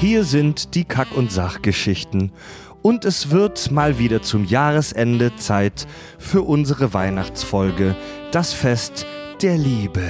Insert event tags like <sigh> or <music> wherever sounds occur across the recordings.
Hier sind die Kack- und Sachgeschichten. Und es wird mal wieder zum Jahresende Zeit für unsere Weihnachtsfolge, das Fest der Liebe.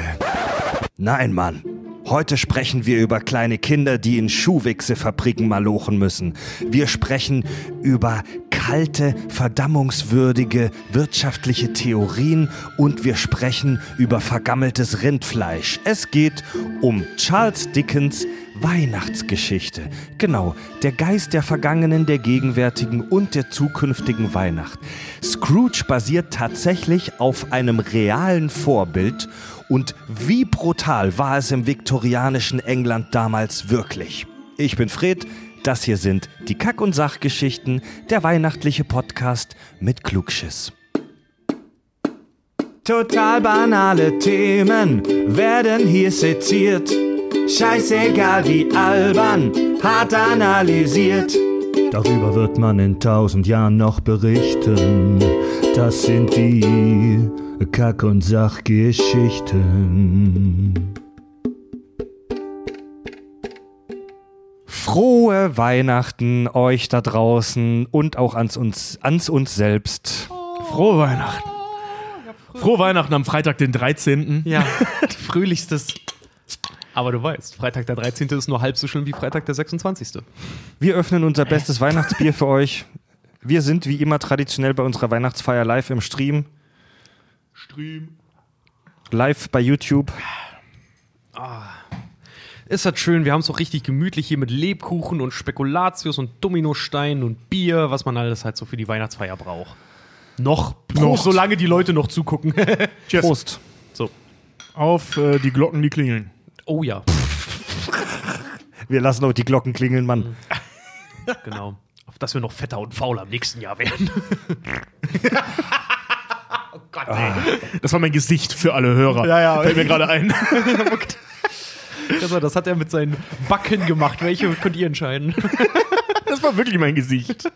Nein, Mann. Heute sprechen wir über kleine Kinder, die in Schuhwichsefabriken malochen müssen. Wir sprechen über kalte, verdammungswürdige wirtschaftliche Theorien und wir sprechen über vergammeltes Rindfleisch. Es geht um Charles Dickens Weihnachtsgeschichte. Genau, der Geist der vergangenen, der gegenwärtigen und der zukünftigen Weihnacht. Scrooge basiert tatsächlich auf einem realen Vorbild und wie brutal war es im viktorianischen England damals wirklich? Ich bin Fred, das hier sind die Kack- und Sachgeschichten, der weihnachtliche Podcast mit Klugschiss. Total banale Themen werden hier seziert. Scheißegal wie albern, hart analysiert. Darüber wird man in tausend Jahren noch berichten. Das sind die Kack- und Sachgeschichten. Frohe Weihnachten euch da draußen und auch ans uns, ans uns selbst. Frohe Weihnachten. Frohe Weihnachten am Freitag, den 13. Ja, <laughs> fröhlichstes. Aber du weißt, Freitag der 13. ist nur halb so schlimm wie Freitag der 26. Wir öffnen unser bestes Weihnachtsbier für euch. Wir sind wie immer traditionell bei unserer Weihnachtsfeier live im Stream. Stream. Live bei YouTube. Ist das schön, wir haben es auch richtig gemütlich hier mit Lebkuchen und Spekulatius und Dominosteinen und Bier, was man alles halt so für die Weihnachtsfeier braucht. Noch, noch solange die Leute noch zugucken. <laughs> Cheers. Prost. so. Auf äh, die Glocken, die klingeln. Oh ja, Wir lassen auch die Glocken klingeln, Mann. genau. Auf dass wir noch fetter und fauler im nächsten Jahr werden. <laughs> oh Gott, ey. Das war mein Gesicht für alle Hörer. Ja, ja. Fällt mir gerade ein. Das hat er mit seinen Backen gemacht. Welche könnt ihr entscheiden? Das war wirklich mein Gesicht.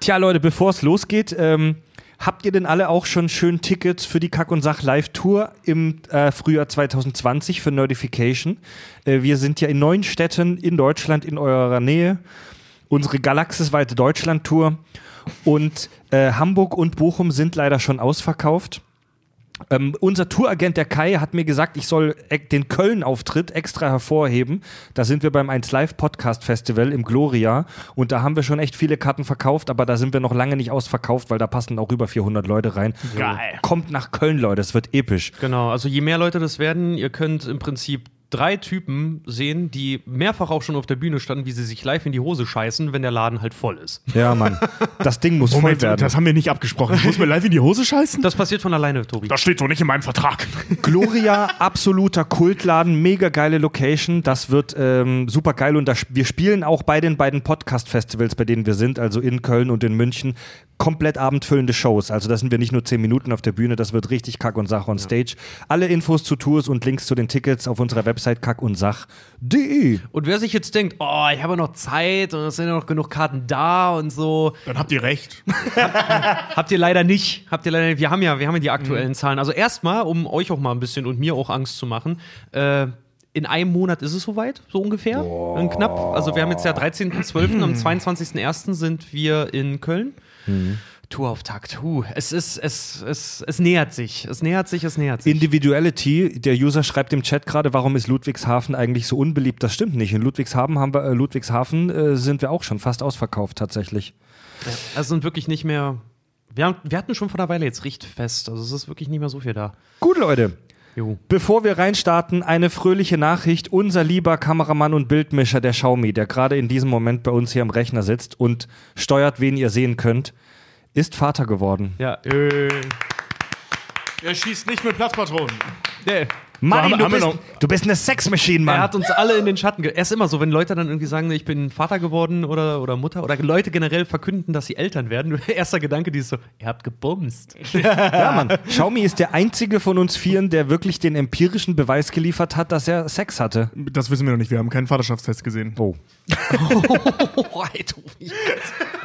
Tja, Leute, bevor es losgeht, ähm, habt ihr denn alle auch schon schön Tickets für die Kack- und Sach-Live-Tour im äh, Frühjahr 2020 für Notification? Äh, wir sind ja in neun Städten in Deutschland in eurer Nähe. Unsere galaxisweite Deutschland-Tour. Und äh, Hamburg und Bochum sind leider schon ausverkauft. Ähm, unser Touragent, der Kai, hat mir gesagt, ich soll e- den Köln-Auftritt extra hervorheben. Da sind wir beim 1 Live Podcast Festival im Gloria und da haben wir schon echt viele Karten verkauft, aber da sind wir noch lange nicht ausverkauft, weil da passen auch über 400 Leute rein. Geil. Kommt nach Köln, Leute, es wird episch. Genau, also je mehr Leute das werden, ihr könnt im Prinzip drei Typen sehen, die mehrfach auch schon auf der Bühne standen, wie sie sich live in die Hose scheißen, wenn der Laden halt voll ist. Ja, Mann, das Ding muss voll Moment, werden. das haben wir nicht abgesprochen. Ich muss mir live in die Hose scheißen? Das passiert von alleine, Tobi. Das steht so nicht in meinem Vertrag. Gloria, absoluter Kultladen, mega geile Location. Das wird ähm, super geil und das, wir spielen auch bei den beiden Podcast-Festivals, bei denen wir sind, also in Köln und in München, komplett abendfüllende Shows. Also da sind wir nicht nur 10 Minuten auf der Bühne, das wird richtig Kack und Sach on Stage. Alle Infos zu Tours und Links zu den Tickets auf unserer Website kackundsach.de. Und wer sich jetzt denkt, oh, ich habe noch Zeit und es sind ja noch genug Karten da und so, Dann habt ihr recht. <laughs> habt ihr leider nicht. Habt ihr leider nicht. Wir haben ja, wir haben ja die aktuellen Zahlen. Also erstmal, um euch auch mal ein bisschen und mir auch Angst zu machen, äh, in einem Monat ist es soweit, so ungefähr. Dann Knapp. Also wir haben jetzt ja 13.12., am 22.01. sind wir in Köln. Tourauftakt. Huh. Es ist, es, es, es nähert sich. Es nähert sich, es nähert sich. Individuality, der User schreibt im Chat gerade, warum ist Ludwigshafen eigentlich so unbeliebt? Das stimmt nicht. In Ludwigshafen, haben wir, äh, Ludwigshafen äh, sind wir auch schon fast ausverkauft tatsächlich. Also sind wirklich nicht mehr. Wir, haben, wir hatten schon vor einer Weile jetzt Richtfest. Also es ist wirklich nicht mehr so viel da. Gut, Leute. Jo. Bevor wir reinstarten, eine fröhliche Nachricht. Unser lieber Kameramann und Bildmischer, der Xiaomi, der gerade in diesem Moment bei uns hier am Rechner sitzt und steuert, wen ihr sehen könnt, ist Vater geworden. Ja. Äh, Er schießt nicht mit Platzpatronen. nee. Haben- du, bist, du bist eine Sexmaschine, Er Mann. hat uns alle in den Schatten ge Er ist immer so, wenn Leute dann irgendwie sagen, ich bin Vater geworden oder, oder Mutter oder Leute generell verkünden, dass sie Eltern werden. <laughs> Erster Gedanke, die ist so, ihr habt gebumst. <laughs> ja, Mann. Xiaomi ist der einzige von uns Vieren, der wirklich den empirischen Beweis geliefert hat, dass er Sex hatte. Das wissen wir noch nicht. Wir haben keinen Vaterschaftstest gesehen. Oh. <laughs> Oh, ey, Tobi. Entschuldige, Xiaomi.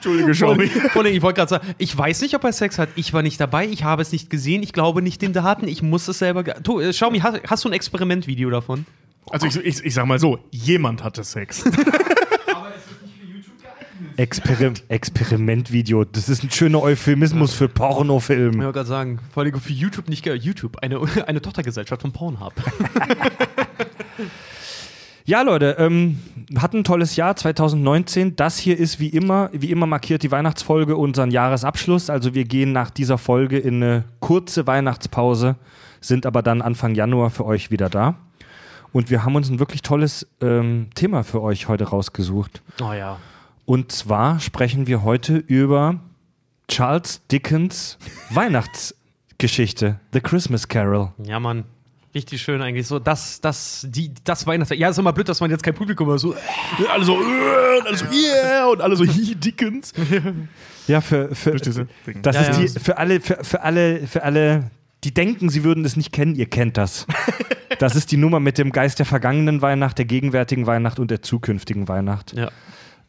Vor allem, ich wollte gerade sagen, ich weiß nicht, ob er Sex hat. Ich war nicht dabei, ich habe es nicht gesehen, ich glaube nicht den Daten, ich muss es selber. äh, Xiaomi, hast, hast du ein Experimentvideo davon? Also ich, ich, ich sag mal so, jemand hatte Sex. <laughs> Experim Experimentvideo. Das ist ein schöner Euphemismus für Pornofilm. Ich wollte gerade sagen, vor allem für YouTube nicht geil. YouTube, eine, <laughs> eine Tochtergesellschaft von Pornhub. <laughs> Ja, Leute, ähm, hatten ein tolles Jahr 2019. Das hier ist wie immer, wie immer markiert die Weihnachtsfolge unseren Jahresabschluss. Also wir gehen nach dieser Folge in eine kurze Weihnachtspause, sind aber dann Anfang Januar für euch wieder da. Und wir haben uns ein wirklich tolles ähm, Thema für euch heute rausgesucht. Oh ja. Und zwar sprechen wir heute über Charles Dickens <laughs> Weihnachtsgeschichte, The Christmas Carol. Ja, Mann. Richtig schön eigentlich. So, das, das, die, das Weihnachts. Ja, ist immer blöd, dass man jetzt kein Publikum hat. So, alle so, äh, alle so, yeah, und alle so, <laughs> hi, Dickens. Ja, für, für das Ja, ist ja. die für alle für, für alle für alle die denken, sie würden es nicht kennen, ihr kennt das. <laughs> Das ist die Nummer mit dem Geist der vergangenen Weihnacht, der gegenwärtigen Weihnacht und der zukünftigen Weihnacht. Ja.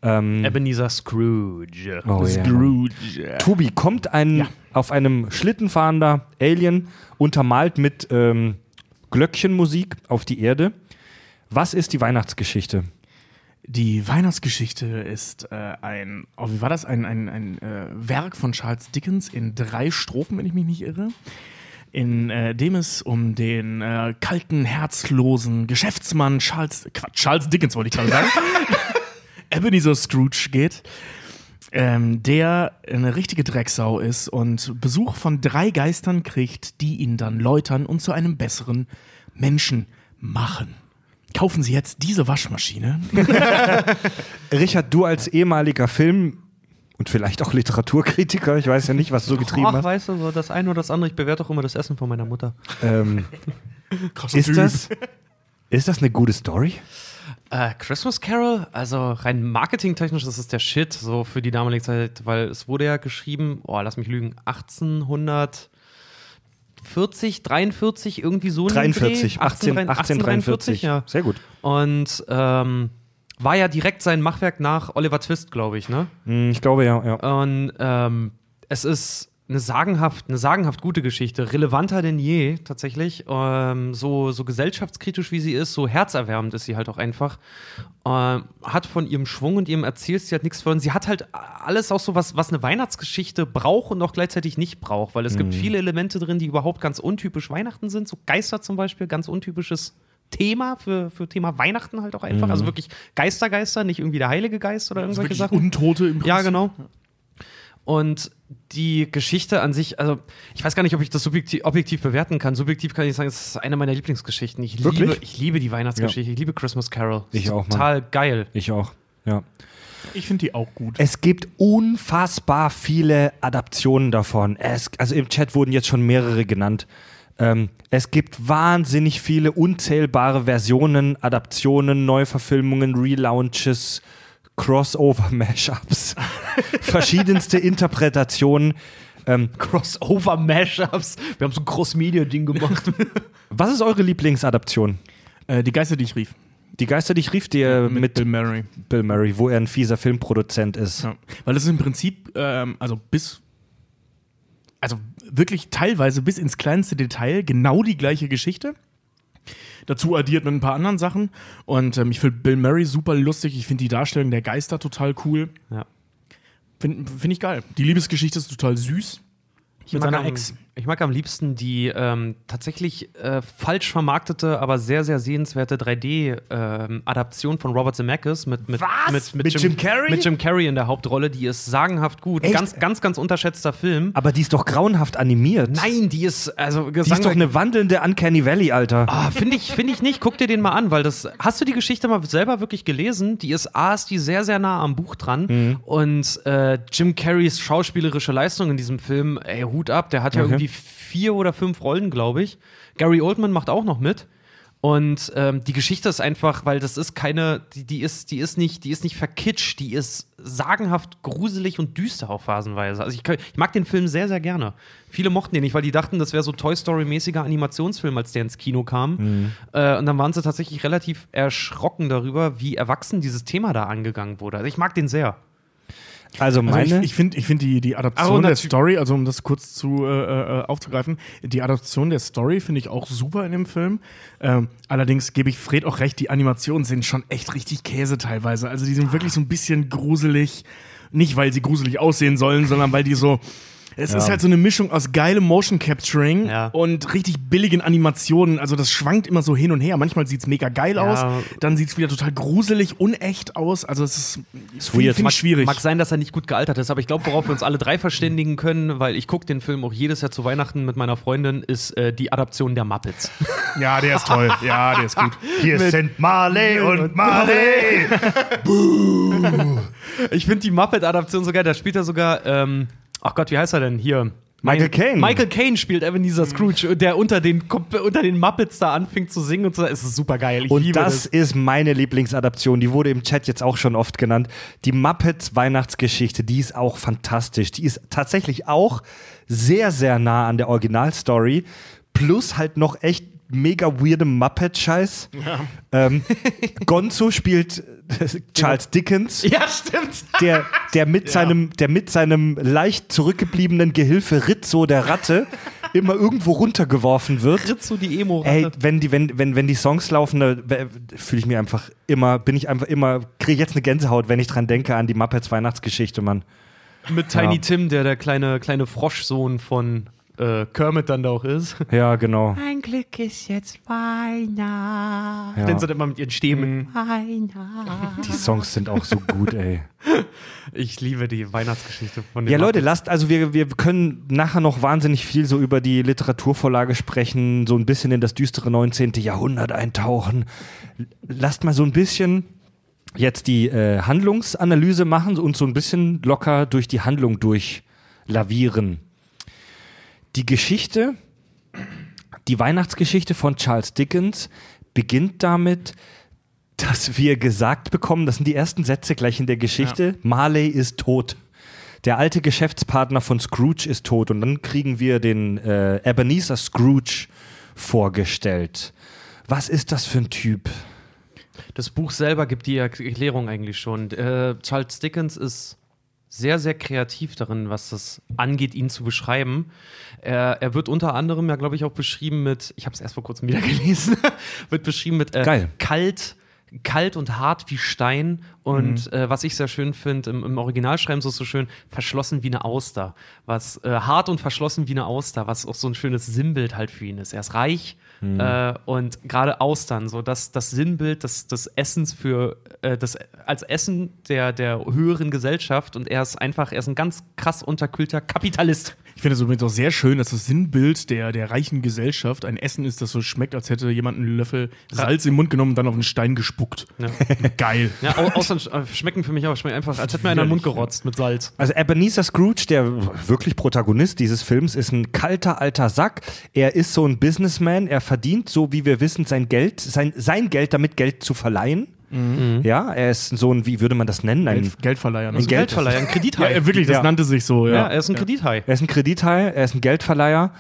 Ähm, Ebenezer Scrooge. oh, ja. Scrooge. Tobi, kommt ein Ja. auf einem Schlitten fahrender Alien, untermalt mit ähm, Glöckchenmusik auf die Erde. Was ist die Weihnachtsgeschichte? Die Weihnachtsgeschichte ist äh, ein, oh, wie war das? Ein, ein, ein äh, Werk von Charles Dickens in drei Strophen, wenn ich mich nicht irre. In äh, dem es um den äh, kalten, herzlosen Geschäftsmann Charles, Quatsch, Charles Dickens wollte ich gerade sagen, <laughs> Ebenezer Scrooge geht, ähm, der eine richtige Drecksau ist und Besuch von drei Geistern kriegt, die ihn dann läutern und zu einem besseren Menschen machen. Kaufen Sie jetzt diese Waschmaschine. <laughs> Richard, du als ehemaliger Film und vielleicht auch Literaturkritiker, ich weiß ja nicht, was du so getrieben Ach, hast. weißt du, so das eine oder das andere. Ich bewerte auch immer das Essen von meiner Mutter. Ähm, <laughs> ist, das, ist das eine gute Story? Äh, Christmas Carol, also rein marketingtechnisch, das ist der Shit, so für die damalige Zeit, weil es wurde ja geschrieben, oh, lass mich lügen, 1840, 43, irgendwie so in dem 43, Dreh. 18, 1843. ja. Sehr gut. Und ähm, war ja direkt sein Machwerk nach Oliver Twist, glaube ich, ne? Hm, Ich glaube ja, ja. Und ähm, es ist eine sagenhaft, eine sagenhaft gute Geschichte, relevanter denn je tatsächlich. Ähm, so, so gesellschaftskritisch wie sie ist, so herzerwärmend ist sie halt auch einfach. Ähm, hat von ihrem Schwung und ihrem Erzählstil hat nichts verloren. Sie hat halt alles auch so was, was eine Weihnachtsgeschichte braucht und auch gleichzeitig nicht braucht, weil es gibt viele Elemente drin, die überhaupt ganz untypisch Weihnachten sind. So Geister zum Beispiel, ganz untypisches Thema für, für Thema Weihnachten halt auch einfach. Also wirklich Geistergeister, nicht irgendwie der Heilige Geist oder irgendwelche Wirklich Sachen. Untote im Prinzip. Ja, genau. Und die Geschichte an sich, also ich weiß gar nicht, ob ich das subjektiv, objektiv bewerten kann. Subjektiv kann ich sagen, es ist eine meiner Lieblingsgeschichten. Ich Wirklich? liebe, ich liebe die Weihnachtsgeschichte, ich liebe Christmas Carol. Ich Ist auch, Mann. Total geil. Ich auch. Ja. Ich finde die auch gut. Es gibt unfassbar viele Adaptionen davon. Es, also im Chat wurden jetzt schon mehrere genannt. Ähm, es gibt wahnsinnig viele unzählbare Versionen, Adaptionen, Neuverfilmungen, Relaunches, Crossover-Mashups, <laughs> verschiedenste Interpretationen. Ähm, Crossover-Mashups. Wir haben so ein Cross-Media-Ding gemacht. <laughs> was ist eure Lieblingsadaption? Äh, die Geister, die ich rief. Die Geister, die ich rief, die äh, mit, Bill Murray. Bill Murray, wo er ein fieser Filmproduzent ist. Ja. Weil das ist im Prinzip, ähm, also bis, also wirklich teilweise bis ins kleinste Detail genau die gleiche Geschichte. Dazu addiert mit ein paar anderen Sachen. Und ähm, ich finde Bill Murray super lustig. Ich finde die Darstellung der Geister total cool. ja. Finde find ich geil. Die Liebesgeschichte ist total süß. Ich mit seiner am, Ex. Ich mag am liebsten die ähm, tatsächlich äh, falsch vermarktete, aber sehr, sehr sehenswerte 3D-Adaption von Robert Zemeckis mit, mit, Was? mit, mit, Mit Jim Carrey? Mit Jim Carrey in der Hauptrolle. Die ist sagenhaft gut. Echt? Ganz, ganz, ganz unterschätzter Film. Aber die ist doch grauenhaft animiert. Nein, die ist, also Die ist doch eine wandelnde Uncanny Valley, Alter. Ah, finde ich, finde ich nicht. Guck dir den mal an, weil das. Hast du die Geschichte mal selber wirklich gelesen? Die ist A, ist die sehr, sehr nah am Buch dran. Mhm. Und äh, Jim Carreys schauspielerische Leistung in diesem Film, ey, Hut ab, der hat ja Okay. irgendwie vier oder fünf Rollen, glaube ich. Gary Oldman macht auch noch mit. Und ähm, die Geschichte ist einfach, weil das ist keine, die, die ist, die ist nicht, die ist nicht verkitscht, die ist sagenhaft gruselig und düster auch phasenweise. Also ich, kann- ich mag den Film sehr, sehr gerne. Viele mochten den nicht, weil die dachten, das wäre so Toy Story-mäßiger Animationsfilm, als der ins Kino kam. Äh, und dann waren sie tatsächlich relativ erschrocken darüber, wie erwachsen dieses Thema da angegangen wurde. Also ich mag den sehr. Also meine. Also ich ich finde ich find die, die Oh, Adaption der. Story, also um das kurz zu äh, äh, aufzugreifen, die Adaption der Story finde ich auch super in dem Film. Ähm, allerdings gebe ich Fred auch recht, die Animationen sind schon echt richtig Käse teilweise. Also die sind wirklich so ein bisschen gruselig. Nicht, weil sie gruselig aussehen sollen, sondern weil die so. Es ist halt so eine Mischung aus geilem Motion Capturing Ja. und richtig billigen Animationen. Also das schwankt immer so hin und her. Manchmal sieht es mega geil Ja. aus, dann sieht es wieder total gruselig, unecht aus. Also es ist, Ist find- find ich schwierig. Mag sein, dass er nicht gut gealtert ist, aber ich glaube, worauf wir uns alle drei verständigen können, weil ich gucke den Film auch jedes Jahr zu Weihnachten mit meiner Freundin, ist äh, die Adaption der Muppets. Ja, der ist toll. Ja, der ist gut. Hier sind Marley und Marley. <laughs> Ich finde die Muppet-Adaption sogar, da spielt er sogar, ähm, ach Gott, wie heißt er denn hier? Michael Caine. Michael Caine spielt Ebenezer Scrooge, der unter den, unter den Muppets da anfängt zu singen und so. Es ist super geil. Ich Und liebe das ist meine Lieblingsadaption. Die wurde im Chat jetzt auch schon oft genannt. Die Muppets Weihnachtsgeschichte, die ist auch fantastisch. Die ist tatsächlich auch sehr, sehr nah an der Originalstory. Plus halt noch echt mega weirdem Muppet-Scheiß. Ähm, <laughs> Gonzo spielt äh, Charles Dickens. Ja, stimmt. der, der, mit seinem, der mit seinem leicht zurückgebliebenen Gehilfe Rizzo, der Ratte, immer irgendwo runtergeworfen wird. Rizzo, die emo Ey, wenn die, wenn, wenn, wenn die Songs laufen, da fühle ich mich einfach immer, bin ich einfach immer, kriege jetzt eine Gänsehaut, wenn ich dran denke an die Muppets Weihnachtsgeschichte, Mann. Mit Tiny Ja. Tim, der der kleine, kleine Froschsohn von äh, Kermit dann da auch ist. <laughs> Ja, genau. Ein Glück ist jetzt Weihnachten. Ja. Den sind immer mit ihren Stäben. Die Songs sind auch so gut, ey. <laughs> Ich liebe die Weihnachtsgeschichte von den Ja, Leute, lasst, also wir, wir können nachher noch wahnsinnig viel so über die Literaturvorlage sprechen, so ein bisschen in das düstere 19. Jahrhundert eintauchen. Lasst mal so ein bisschen jetzt die äh, Handlungsanalyse machen und so ein bisschen locker durch die Handlung durchlavieren. Die Geschichte, die Weihnachtsgeschichte von Charles Dickens beginnt damit, dass wir gesagt bekommen, das sind die ersten Sätze gleich in der Geschichte, Marley ist tot. Der alte Geschäftspartner von Scrooge ist tot und dann kriegen wir den äh, Ebenezer Scrooge vorgestellt. Was ist das für ein Typ? Das Buch selber gibt die Erklärung eigentlich schon. Äh, Charles Dickens ist sehr, sehr kreativ darin, was das angeht, ihn zu beschreiben. Er, er wird unter anderem ja, glaube ich, auch beschrieben mit, ich habe es erst vor kurzem wieder <laughs> gelesen, wird beschrieben mit äh, Geil. kalt, kalt und hart wie Stein und äh, was ich sehr schön finde, im, im Originalschreiben ist es so schön, verschlossen wie eine Auster. Was äh, hart und verschlossen wie eine Auster, was auch so ein schönes Sinnbild halt für ihn ist. Er ist reich äh, und gerade Austern, so das, das Sinnbild des, des Essens für äh, das als Essen der, der höheren Gesellschaft und er ist einfach, er ist ein ganz krass unterkühlter Kapitalist. Ich finde es übrigens auch sehr schön, dass das Sinnbild der, der reichen Gesellschaft ein Essen ist, das so schmeckt, als hätte jemand einen Löffel Salz im Mund genommen und dann auf einen Stein gespuckt. Ja. <laughs> Geil. Ja, au sch- äh, schmecken für mich auch, schmecken einfach, als hätte mir einer in den Mund gerotzt mit Salz. Also Ebenezer Scrooge, der wirklich Protagonist dieses Films, ist ein kalter alter Sack. Er ist so ein Businessman. Er verdient, so wie wir wissen, sein Geld, sein, sein Geld damit Geld zu verleihen. Ja, er ist so ein, wie würde man das nennen? Ein, Geld, Geldverleiher. ne? ein Geld- Geldverleiher, ein <laughs> ja, Kredithai. äh, wirklich, das Ja. nannte sich so. Ja, Ja, er ist ein Kredithai. er ist ein Kredithai, er ist ein Geldverleiher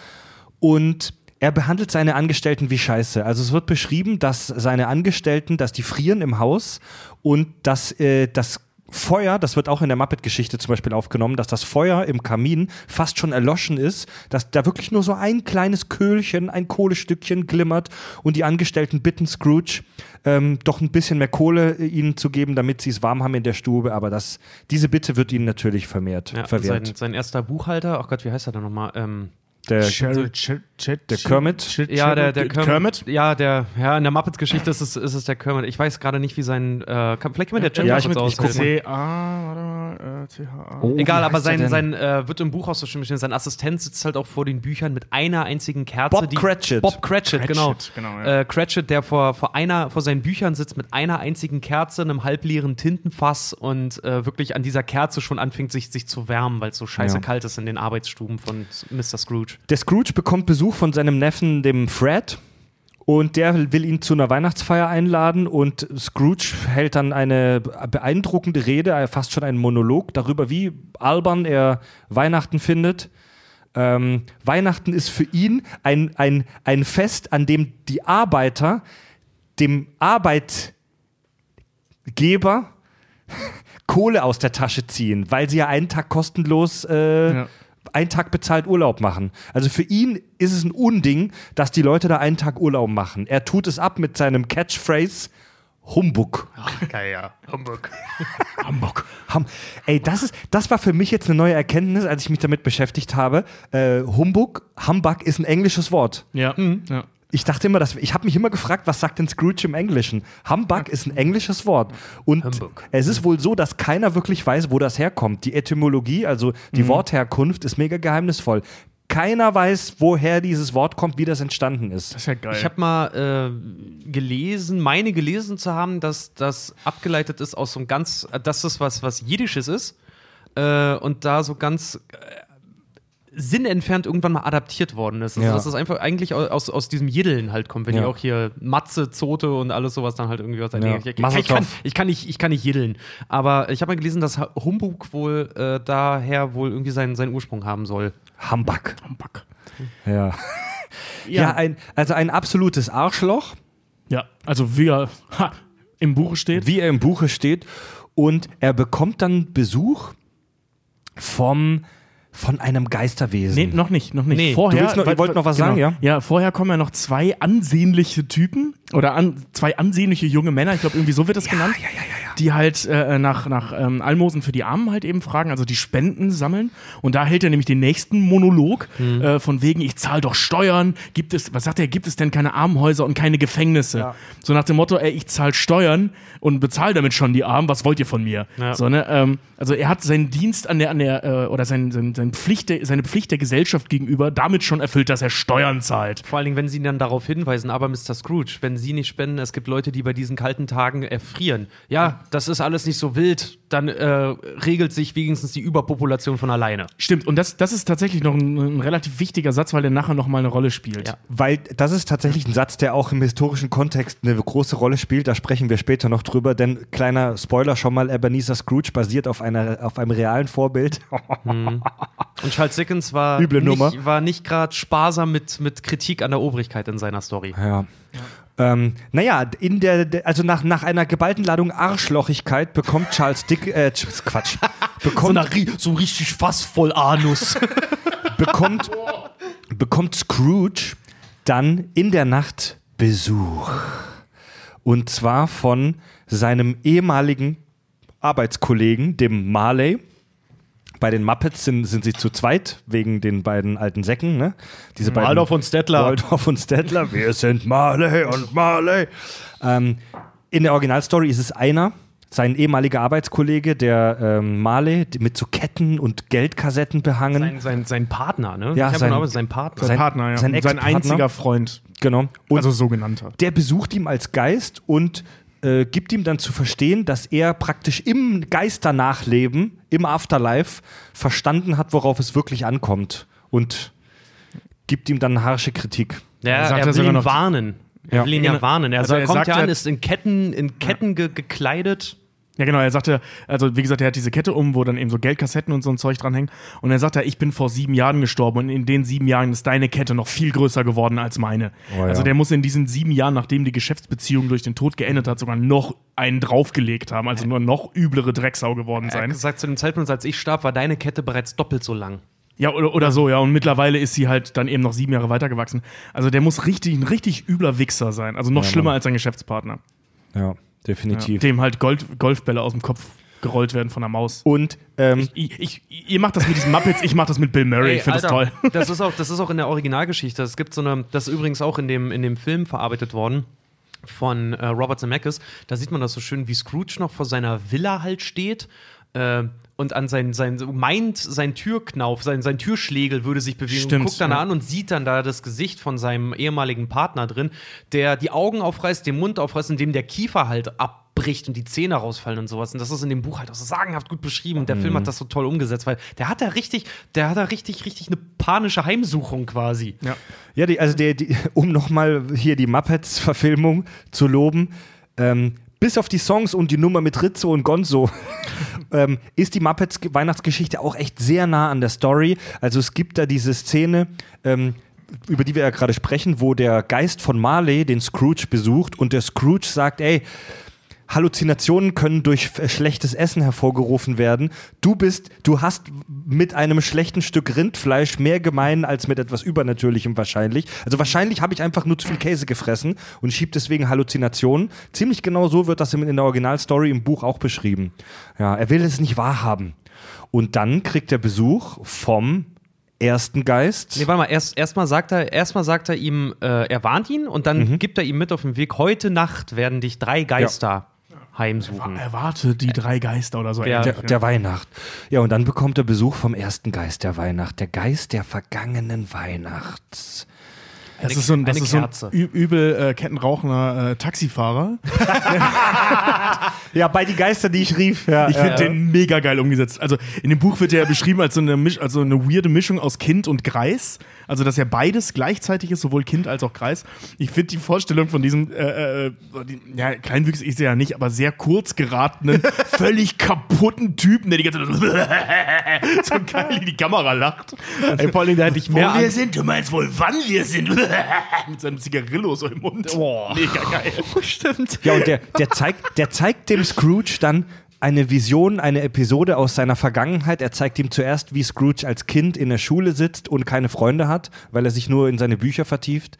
und er behandelt seine Angestellten wie Scheiße. Also es wird beschrieben, dass seine Angestellten, dass die frieren im Haus und dass äh, das Feuer, das wird auch in der Muppet-Geschichte zum Beispiel aufgenommen, dass das Feuer im Kamin fast schon erloschen ist, dass da wirklich nur so ein kleines Köhlchen, ein Kohlestückchen glimmert und die Angestellten bitten Scrooge, ähm, doch ein bisschen mehr Kohle äh, ihnen zu geben, damit sie es warm haben in der Stube, aber das, diese Bitte wird ihnen natürlich vermehrt, Ja, verwehrt. sein, sein erster Buchhalter, ach Gott, wie heißt er denn nochmal? Ähm, der, Cheryl, Ch Ch der Kermit? Ch ja, der, der Kermit. Kermit. Ja, der, ja, in der Muppets-Geschichte ist es, ist es der Kermit. Ich weiß gerade nicht, wie sein, äh, kann, vielleicht kann mir der Chat Ja, ich mit- ich guck aushelfen. C-A, warte mal, äh, C-H-A. Oh, Egal, aber er sein, sein äh, wird im Buch auch so schön beschrieben. Sein Assistent sitzt halt auch vor den Büchern mit einer einzigen Kerze. Bob die, Cratchit. Bob Cratchit, genau. Cratchit, genau, ja. äh, Cratchit, der vor, vor, einer, vor seinen Büchern sitzt mit einer einzigen Kerze, einem halbleeren Tintenfass und äh, wirklich an dieser Kerze schon anfängt, sich, sich zu wärmen, weil es so scheiße Ja. kalt ist in den Arbeitsstuben von Mr. Scrooge. Der Scrooge bekommt Besuch von seinem Neffen, dem Fred. Und der will ihn zu einer Weihnachtsfeier einladen und Scrooge hält dann eine beeindruckende Rede, äh, fast schon einen Monolog darüber, wie albern er Weihnachten findet. Ähm, Weihnachten ist für ihn ein, ein, ein Fest, an dem die Arbeiter dem Arbeitgeber <laughs> Kohle aus der Tasche ziehen, weil sie ja einen Tag kostenlos äh, Ja. Einen Tag bezahlt Urlaub machen. Also für ihn ist es ein Unding, dass die Leute da einen Tag Urlaub machen. Er tut es ab mit seinem Catchphrase Humbug. Geil, ja. Hamburg. Hamburg. Ham Ey, das, ist, das war für mich jetzt eine neue Erkenntnis, als ich mich damit beschäftigt habe. Äh, Humbug, Humbug ist ein englisches Wort. Ja. ja. Ich dachte immer, dass, ich habe mich immer gefragt, was sagt denn Scrooge im Englischen? Humbug ist ein englisches Wort. Und Humbug. es ist wohl so, dass keiner wirklich weiß, wo das herkommt. Die Etymologie, also die Wortherkunft, ist mega geheimnisvoll. Keiner weiß, woher dieses Wort kommt, wie das entstanden ist. Das ist ja geil. Ich habe mal äh, gelesen, meine gelesen zu haben, dass das abgeleitet ist aus so einem ganz, äh, dass das was, was Jiddisches ist äh, und da so ganz äh, sinnentfernt irgendwann mal adaptiert worden ist. Also, Ja. dass das einfach eigentlich aus, aus diesem Jiddeln halt kommt, wenn Ja. ihr auch hier Matze, Zote und alles sowas dann halt irgendwie was Ja. ich, ich, ich, kann, ich, kann nicht, ich kann nicht jiddeln. Aber ich habe mal gelesen, dass Humbug wohl äh, daher wohl irgendwie seinen, seinen Ursprung haben soll. Humbug. Hamburg. <laughs> Ja. Ja, ein, also ein absolutes Arschloch, Ja, also wie er ha, im Buche steht. wie er im Buche steht. Und er bekommt dann Besuch vom, von einem Geisterwesen. Nee, noch nicht, noch nicht. Nee. vorher, Du willst noch- ihr wollt noch was genau. sagen, ja? Ja, vorher kommen ja noch zwei ansehnliche Typen oder an, zwei ansehnliche junge Männer, ich glaube irgendwie so wird das genannt, ja, ja, ja, ja. die halt äh, nach, nach ähm, Almosen für die Armen halt eben fragen, also die Spenden sammeln. Und da hält er nämlich den nächsten Monolog Mhm. äh, von wegen, ich zahle doch Steuern, gibt es, was sagt er, gibt es denn keine Armenhäuser und keine Gefängnisse? Ja. So nach dem Motto, ey, ich zahle Steuern und bezahle damit schon die Armen, was wollt ihr von mir? Ja. So, ne, ähm, also er hat seinen Dienst an der, an der, äh, oder sein, sein, sein Pflicht der, seine Pflicht der Gesellschaft gegenüber damit schon erfüllt, dass er Steuern zahlt. Vor allen Dingen, wenn sie ihn dann darauf hinweisen, aber Mr. Scrooge, wenn sie nicht spenden, es gibt Leute, die bei diesen kalten Tagen erfrieren. Ja, das ist alles nicht so wild, dann äh, regelt sich wenigstens die Überpopulation von alleine. Stimmt, und das, das ist tatsächlich noch ein, ein relativ wichtiger Satz, weil der nachher noch mal eine Rolle spielt. Ja. Weil das ist tatsächlich ein Satz, der auch im historischen Kontext eine große Rolle spielt. Da sprechen wir später noch drüber, denn kleiner Spoiler schon mal, Ebenezer Scrooge basiert auf, einer, auf einem realen Vorbild. <laughs> Und Charles Dickens war Üble Nummer. nicht, war nicht gerade sparsam mit, mit Kritik an der Obrigkeit in seiner Story. Ja. Ähm, naja, in der, also nach, nach einer geballten Ladung Arschlochigkeit bekommt Charles Dick, äh, Quatsch, <laughs> bekommt, so richtig fast voll Anus. <laughs> bekommt, bekommt Scrooge dann in der Nacht Besuch. Und zwar von seinem ehemaligen Arbeitskollegen, dem Marley. Bei den Muppets sind, sind sie zu zweit, wegen den beiden alten Säcken. Ne? Diese beiden Waldorf und Stettler. Waldorf und Stettler. Wir sind Marley und Marley. Ähm, in der Originalstory ist es einer, sein ehemaliger Arbeitskollege, der ähm, Marley, mit so Ketten und Geldkassetten behangen. Sein, sein, sein Partner, ne? Ja, ich sein- genau, sein Partner. Sein Partner, ja. sein sein einziger Freund. genau. Und also sogenannter. der besucht ihn als Geist und äh, gibt ihm dann zu verstehen, dass er praktisch im Geisternachleben, im Afterlife, verstanden hat, worauf es wirklich ankommt. Und gibt ihm dann harsche Kritik. Ja, Sagt er er will sogar ihn noch- warnen. Er Ja. will ihn ja Genau. warnen. Er, Also er kommt sagt ja ja- an, ist in Ketten, in Ketten ge gekleidet. Ja, genau, er sagte, also wie gesagt, er hat diese Kette um, wo dann eben so Geldkassetten und so ein Zeug dranhängen. Und er sagt ja, ich bin vor sieben Jahren gestorben und in den sieben Jahren ist deine Kette noch viel größer geworden als meine. Oh ja. Also der muss in diesen sieben Jahren, nachdem die Geschäftsbeziehung durch den Tod geendet hat, sogar noch einen draufgelegt haben, also nur noch üblere Drecksau geworden Er hat sein. gesagt, zu dem Zeitpunkt, als ich starb, war deine Kette bereits doppelt so lang. Ja, oder, oder so, ja. Und mittlerweile ist sie halt dann eben noch sieben Jahre weitergewachsen. Also der muss richtig, ein richtig übler Wichser sein. Also noch Ja, schlimmer Mann. als sein Geschäftspartner. Ja, Ja. definitiv. Dem halt Golf, Golfbälle aus dem Kopf gerollt werden von der Maus. Und ähm, Ich, ich, ihr macht das mit diesen Muppets, ich mach das mit Bill Murray. Ey, ich finde das toll. <laughs> Das ist, auch, das ist auch in der Originalgeschichte. Es gibt so eine, das ist übrigens auch in dem, in dem Film verarbeitet worden von äh, Robert Zemeckis. Da sieht man das so schön, wie Scrooge noch vor seiner Villa halt steht. Äh, und an sein, sein, meint, sein Türknauf, sein, sein Türschlägel würde sich bewegen Stimmt, und guckt dann ja. an und sieht dann da das Gesicht von seinem ehemaligen Partner drin, der die Augen aufreißt, den Mund aufreißt, indem der Kiefer halt abbricht und die Zähne rausfallen und sowas. Und das ist in dem Buch halt auch so sagenhaft gut beschrieben. Und der Film hat das so toll umgesetzt, weil der hat da richtig, der hat da richtig, richtig eine panische Heimsuchung quasi. Ja. Ja, die, also der, die, <laughs> um nochmal hier die Muppets-Verfilmung zu loben, ähm, bis auf die Songs und die Nummer mit Rizzo und Gonzo <laughs> ähm, ist die Muppets-Weihnachtsgeschichte auch echt sehr nah an der Story. Also es gibt da diese Szene, ähm, über die wir ja gerade sprechen, wo der Geist von Marley den Scrooge besucht und der Scrooge sagt, ey, Halluzinationen können durch schlechtes Essen hervorgerufen werden. Du bist, du hast mit einem schlechten Stück Rindfleisch mehr gemein als mit etwas Übernatürlichem wahrscheinlich. Also wahrscheinlich habe ich einfach nur zu viel Käse gefressen und schieb deswegen Halluzinationen. Ziemlich genau so wird das in der Originalstory im Buch auch beschrieben. Ja, er will es nicht wahrhaben. Und dann kriegt er Besuch vom ersten Geist. Nee, warte mal, erst erstmal sagt er, erstmal sagt er ihm, äh, er warnt ihn und dann gibt er ihm mit auf den Weg, heute Nacht werden dich drei Geister heimsuchen. Erwarte die drei Geister oder so. Der- der, der Weihnacht. Ja, und dann bekommt er Besuch vom ersten Geist der Weihnacht, der Geist der vergangenen Weihnachts. Das ist so ein, das eine ist so ein übel äh, kettenrauchender äh, Taxifahrer. <laughs> Ja, bei die Geister, die ich rief. Ja, Ich finde den mega geil umgesetzt. Also in dem Buch wird er ja beschrieben als so eine, Misch, also eine weirde Mischung aus Kind und Greis. Also dass er beides gleichzeitig ist, sowohl Kind als auch Greis. Ich finde die Vorstellung von diesem, äh, äh, ja, kleinwüchsig ist er ja nicht, aber sehr kurz geratenen, <laughs> völlig kaputten Typen, der die ganze Zeit <laughs> so geil in die Kamera lacht. Ey, Pauline, da hätte ich mehr Wo wir sind, du meinst wohl, wann wir sind. <laughs> Mit seinem Zigarillo so im Mund. Mega geil. Stimmt. Ja, und der, der, zeigt, der zeigt dem Scrooge dann eine Vision, eine Episode aus seiner Vergangenheit. Er zeigt ihm zuerst, wie Scrooge als Kind in der Schule sitzt und keine Freunde hat, weil er sich nur in seine Bücher vertieft.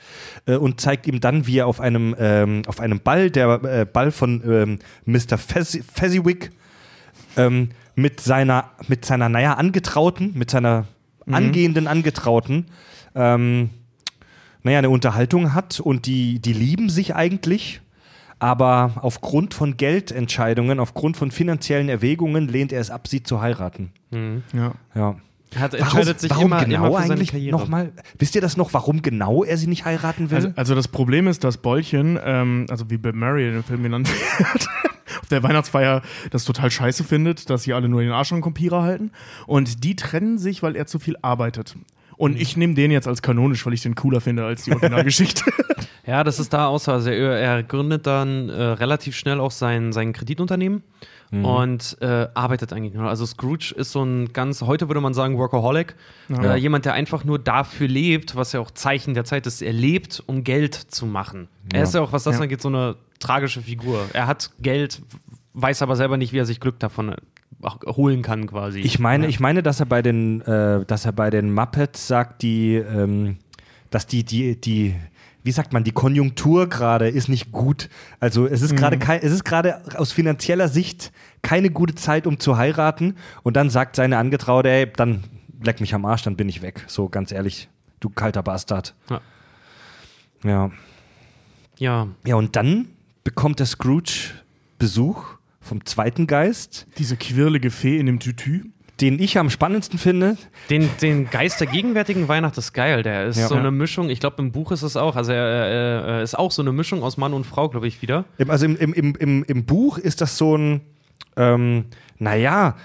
Äh, und zeigt ihm dann, wie er auf einem, ähm, auf einem Ball, der äh, Ball von ähm, Mr. Fezzi- Fezziwig, ähm, mit seiner, mit seiner, naja, Angetrauten, mit seiner angehenden Angetrauten, ähm, naja, eine Unterhaltung hat und die, die lieben sich eigentlich. Aber aufgrund von Geldentscheidungen, aufgrund von finanziellen Erwägungen lehnt er es ab, sie zu heiraten. Ja. Ja. Er hat, entscheidet sich immer, immer für seine Karriere. nochmal? Wisst ihr das noch, warum genau er sie nicht heiraten will? Also, also das Problem ist, dass Bollchen, ähm, also wie Bill Murray in dem Film genannt <laughs> wird, auf der Weihnachtsfeier das total scheiße findet, dass sie alle nur den Arsch an den Kopierer halten. Und die trennen sich, weil er zu viel arbeitet. Und ich nehme den jetzt als kanonisch, weil ich den cooler finde als die Originalgeschichte. <laughs> Ja, das ist da so. Also er, er gründet dann äh, relativ schnell auch sein, sein Kreditunternehmen und äh, arbeitet eigentlich nur. Also Scrooge ist so ein ganz, heute würde man sagen, Workaholic. Äh, jemand, der einfach nur dafür lebt, was ja auch Zeichen der Zeit ist. Er lebt, um Geld zu machen. Er ist ja auch, was das Ja. angeht, so eine tragische Figur. Er hat Geld, weiß aber selber nicht, wie er sich Glück davon holen kann, quasi. ich meine, ich meine, dass er bei den, äh, dass er bei den Muppets sagt, die, ähm, dass die, die, die, wie sagt man, die Konjunktur gerade ist nicht gut. Also es ist gerade kein, es ist gerade aus finanzieller Sicht keine gute Zeit, um zu heiraten. Und dann sagt seine Angetraute, ey, dann leck mich am Arsch, dann bin ich weg. So ganz ehrlich, du kalter Bastard. Ja. Ja. ja. Ja, und dann bekommt der Scrooge Besuch vom zweiten Geist, Diese quirlige Fee in dem Tütü. den ich am spannendsten finde. Den, den Geist der gegenwärtigen Weihnacht ist geil. Der ist Ja. so Ja. eine Mischung, ich glaube, im Buch ist es auch. Also er, er, er ist auch so eine Mischung aus Mann und Frau, glaube ich, wieder. Im- Also im, im, im, im, im Buch ist das so ein, ähm, naja,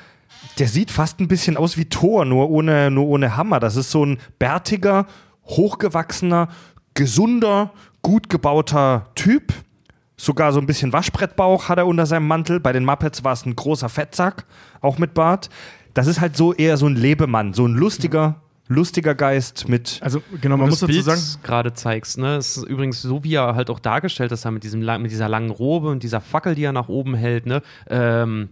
der sieht fast ein bisschen aus wie Thor, nur ohne, nur ohne Hammer. Das ist so ein bärtiger, hochgewachsener, gesunder, gut gebauter Typ. Sogar so ein bisschen Waschbrettbauch hat er unter seinem Mantel. Bei den Muppets war es ein großer Fettsack, auch mit Bart. Das ist halt so eher so ein Lebemann, so ein lustiger, lustiger Geist mit. Also genau, man muss das dazu Bild sagen, gerade zeigst, ne? Es ist übrigens so, wie er halt auch dargestellt ist, mit, diesem, mit dieser langen Robe und dieser Fackel, die er nach oben hält, ne? Ähm,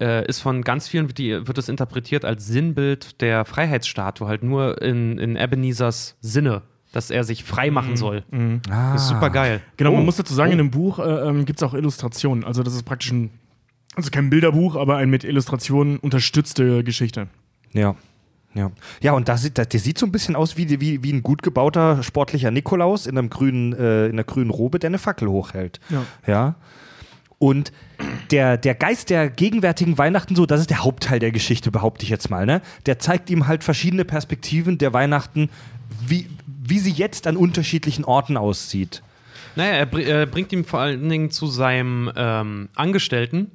äh, ist von ganz vielen, wird, die, wird es interpretiert als Sinnbild der Freiheitsstatue, halt nur in, in Ebenezers Sinne, dass er sich frei machen soll. Ah. Ist super geil. Genau, man Oh. muss dazu sagen, Oh. in dem Buch äh, ähm, gibt es auch Illustrationen. Also das ist praktisch ein, also kein Bilderbuch, aber ein mit Illustrationen unterstützte Geschichte. Ja. Ja, ja und das, sieht- das, der sieht so ein bisschen aus wie, wie, wie ein gut gebauter sportlicher Nikolaus in, einem grünen, äh, in einer grünen Robe, der eine Fackel hochhält. Ja. ja? Und der, der Geist der gegenwärtigen Weihnachten, so, das ist der Hauptteil der Geschichte, behaupte ich jetzt mal, ne? Der zeigt ihm halt verschiedene Perspektiven der Weihnachten, wie, wie sie jetzt an unterschiedlichen Orten aussieht. Naja, er, br er bringt ihm vor allen Dingen zu seinem ähm, Angestellten.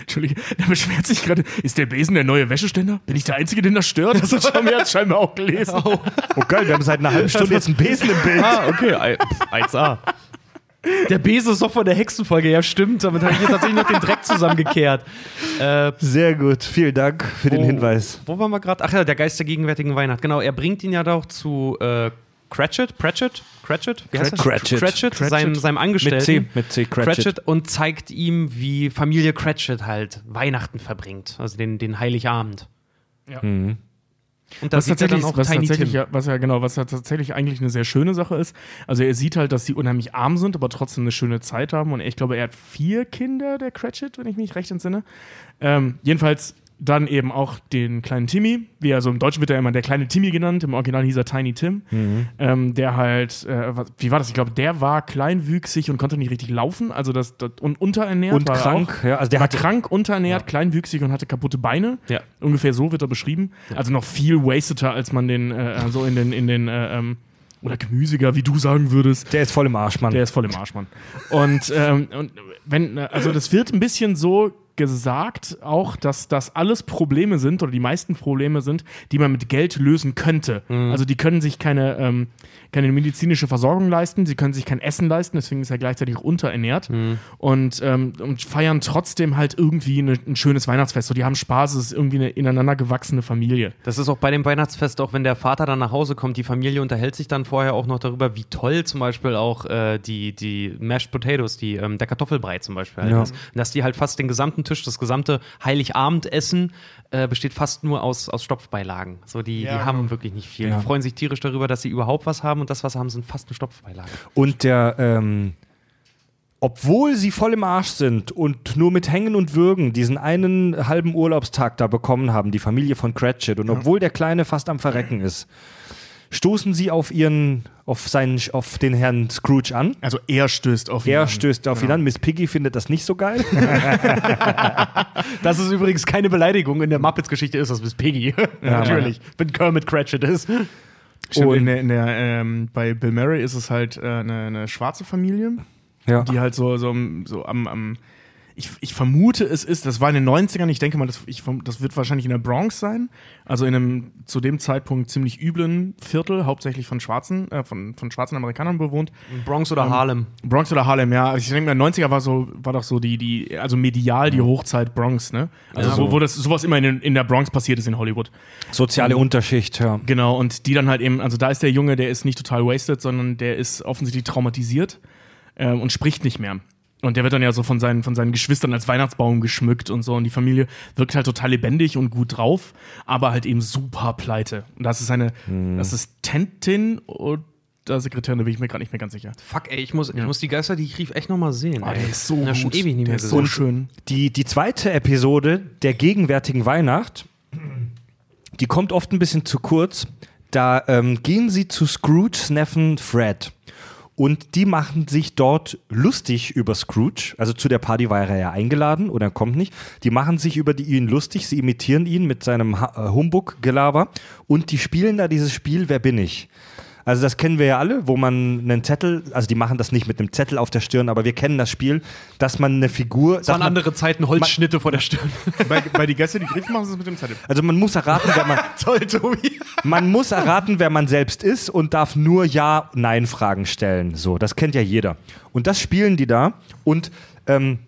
Entschuldige, der beschwert sich gerade. Ist der Besen der neue Wäscheständer? Bin ich der Einzige, den das stört? Das hat Schami jetzt scheinbar auch gelesen. <laughs> Oh geil, wir haben seit einer halben Stunde <laughs> jetzt einen Besen im Bild. Ah, okay, Ei- pff, 1A. Der Bese ist doch von der Hexenfolge, ja stimmt. Damit habe ich jetzt tatsächlich noch den Dreck zusammengekehrt. Äh, Sehr gut, vielen Dank für den Oh. Hinweis. Wo waren wir gerade? Ach ja, der Geist der gegenwärtigen Weihnacht. Genau, er bringt ihn ja doch zu äh, Cratchit, Pratchett, Cratchit, wie heißt das? Cratchit. Cratchit, Seinem, seinem Angestellten. Mit C, mit C, Cratchit. und zeigt ihm, wie Familie Cratchit halt Weihnachten verbringt, also den, den Heiligabend. Ja. Mhm. Und da was sieht er tatsächlich, dann auch was Tiny tatsächlich Tim. ja, was ja genau, was ja tatsächlich eigentlich eine sehr schöne Sache ist. Also er sieht halt, dass sie unheimlich arm sind, aber trotzdem eine schöne Zeit haben. Und ich glaube, er hat vier Kinder, der Cratchit, wenn ich mich recht entsinne. Ähm, jedenfalls dann eben auch den kleinen Timmy, wie also im Deutschen wird er immer der kleine Timmy genannt, im Original hieß er Tiny Tim, ähm, der halt, äh, wie war das? Ich glaube, der war kleinwüchsig und konnte nicht richtig laufen, also das, das und unterernährt Und war krank, ja, also der war hatte- krank, unterernährt, kleinwüchsig und hatte kaputte Beine. Ja. Ungefähr so wird er beschrieben. Also noch viel wasteter, als man den äh, so in den, in den äh, ähm, oder gemüsiger, wie du sagen würdest. Der ist voll im Arsch, Mann. Der ist voll im Arsch, Mann. Und, ähm, und wenn, äh, also das wird ein bisschen so gesagt auch, dass das alles Probleme sind oder die meisten Probleme sind, die man mit Geld lösen könnte. Also die können sich keine, ähm, keine medizinische Versorgung leisten, sie können sich kein Essen leisten, deswegen ist er gleichzeitig auch unterernährt und, ähm, und feiern trotzdem halt irgendwie eine, ein schönes Weihnachtsfest. So, die haben Spaß, es ist irgendwie eine ineinander gewachsene Familie. Das ist auch bei dem Weihnachtsfest, auch wenn der Vater dann nach Hause kommt, die Familie unterhält sich dann vorher auch noch darüber, wie toll zum Beispiel auch äh, die, die Mashed Potatoes, die, ähm, der Kartoffelbrei zum Beispiel halt Ja. ist. Dass die halt fast den gesamten Tisch, das gesamte Heiligabendessen äh, besteht fast nur aus, aus Stopfbeilagen. So, die, Ja, die haben wirklich nicht viel. Ja. Die freuen sich tierisch darüber, dass sie überhaupt was haben und das, was sie haben, sind fast nur Stopfbeilagen. Und der, ähm, obwohl sie voll im Arsch sind und nur mit Hängen und Würgen diesen einen halben Urlaubstag da bekommen haben, die Familie von Cratchit, und obwohl der Kleine fast am Verrecken ist, stoßen sie auf ihren, auf seinen, auf den Herrn Scrooge an. Also er stößt auf ihn Er an. stößt auf ihn an. Miss Piggy findet das nicht so geil. <laughs> Das ist übrigens keine Beleidigung. In der Muppets-Geschichte ist das bis Piggy. <laughs> Natürlich. Wenn Kermit Cratchit ist. Stimmt, Und- in der, in der, ähm, bei Bill Murray ist es halt äh, eine, eine schwarze Familie, ja. die halt so, so, so am, am ich, ich vermute, es ist, das war in den 90ern, ich denke mal, das, ich, das wird wahrscheinlich in der Bronx sein, also in einem zu dem Zeitpunkt ziemlich üblen Viertel, hauptsächlich von schwarzen, äh, von, von schwarzen Amerikanern bewohnt. Bronx oder Harlem. Bronx oder Harlem, ja. Also ich denke mal, 90er war so, war doch so die, die, also medial die Hochzeit Bronx, ne? Also Ja. wo, wo das sowas immer in, in der Bronx passiert ist in Hollywood. Soziale Unterschicht, ja. Genau, und die dann halt eben, also da ist der Junge, der ist nicht total wasted, sondern der ist offensichtlich traumatisiert ähm, und spricht nicht mehr. Und der wird dann ja so von seinen, von seinen Geschwistern als Weihnachtsbaum geschmückt und so. Und die Familie wirkt halt total lebendig und gut drauf, aber halt eben super pleite. Und das ist eine Assistentin oder Sekretärin, da bin ich mir gerade nicht mehr ganz sicher. Fuck, ey, ich muss, ich muss die Geister, die ich rief, echt nochmal sehen. Ah, ey. der ist so Ja, schon gut. ewig nicht der mehr ist so schön. Die, die zweite Episode der gegenwärtigen Weihnacht, die kommt oft ein bisschen zu kurz. Da ähm, gehen sie zu Scrooges Neffen Fred. Und die machen sich dort lustig über Scrooge. Also zu der Party war er ja eingeladen oder kommt nicht. Die machen sich über die, ihn lustig, sie imitieren ihn mit seinem äh, Humbug-Gelaber. Und die spielen da dieses Spiel Wer bin ich? Also das kennen wir ja alle, wo man einen Zettel, also die machen das nicht mit einem Zettel auf der Stirn, aber wir kennen das Spiel, dass man eine Figur, Das waren man, andere Zeiten, Holzschnitte vor der Stirn. <laughs> bei, bei die Gäste, die Griff machen, sie es mit dem Zettel. also man muss erraten, wer man, <laughs> Toll, Tobi. man muss erraten, wer man selbst ist und darf nur Ja, Nein Fragen stellen. So, das kennt ja jeder. Und das spielen die da und ähm,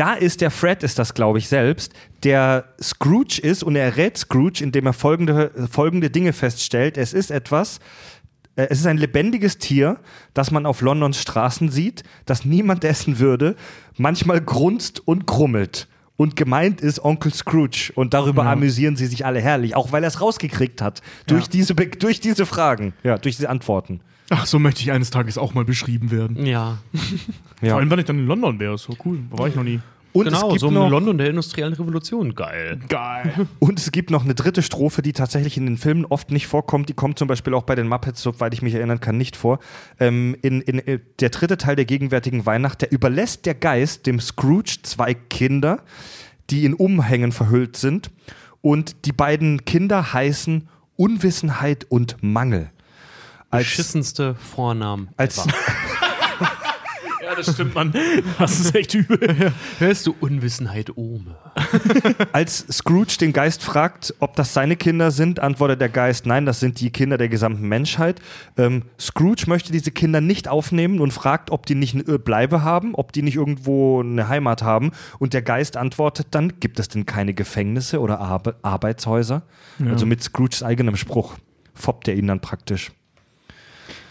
da ist der Fred, ist das glaube ich selbst, der Scrooge ist und er errät Scrooge, indem er folgende, folgende Dinge feststellt. Es ist etwas, äh, es ist ein lebendiges Tier, das man auf Londons Straßen sieht, das niemand essen würde, manchmal grunzt und grummelt. Und gemeint ist Onkel Scrooge. Und darüber amüsieren sie sich alle herrlich, auch weil er es rausgekriegt hat. Durch, diese, Be- durch diese Fragen, ja, durch diese Antworten. Ach, so möchte ich eines Tages auch mal beschrieben werden. Ja, <laughs> Ja. Vor allem, wenn ich dann in London wäre, ist so cool. Da war ich noch nie. Und, genau, es gibt so noch, London der industriellen Revolution. Geil. Geil. <laughs> und es gibt noch eine dritte Strophe, die tatsächlich in den Filmen oft nicht vorkommt. Die kommt zum Beispiel auch bei den Muppets, soweit ich mich erinnern kann, nicht vor. Ähm, in, in, äh, der dritte Teil der gegenwärtigen Weihnacht, der überlässt der Geist dem Scrooge zwei Kinder, die in Umhängen verhüllt sind. Und die beiden Kinder heißen Unwissenheit und Mangel. Als, Beschissenste Vornamen. als. <laughs> Ja, das stimmt, Mann. Das ist echt übel. Hörst du Unwissenheit Ome? <laughs> Als Scrooge den Geist fragt, ob das seine Kinder sind, antwortet der Geist, nein, das sind die Kinder der gesamten Menschheit. Ähm, Scrooge möchte diese Kinder nicht aufnehmen und fragt, ob die nicht eine Bleibe haben, ob die nicht irgendwo eine Heimat haben. Und der Geist antwortet dann, gibt es denn keine Gefängnisse oder Arbe Arbeitshäuser? Also mit Scrooges eigenem Spruch foppt er ihn dann praktisch.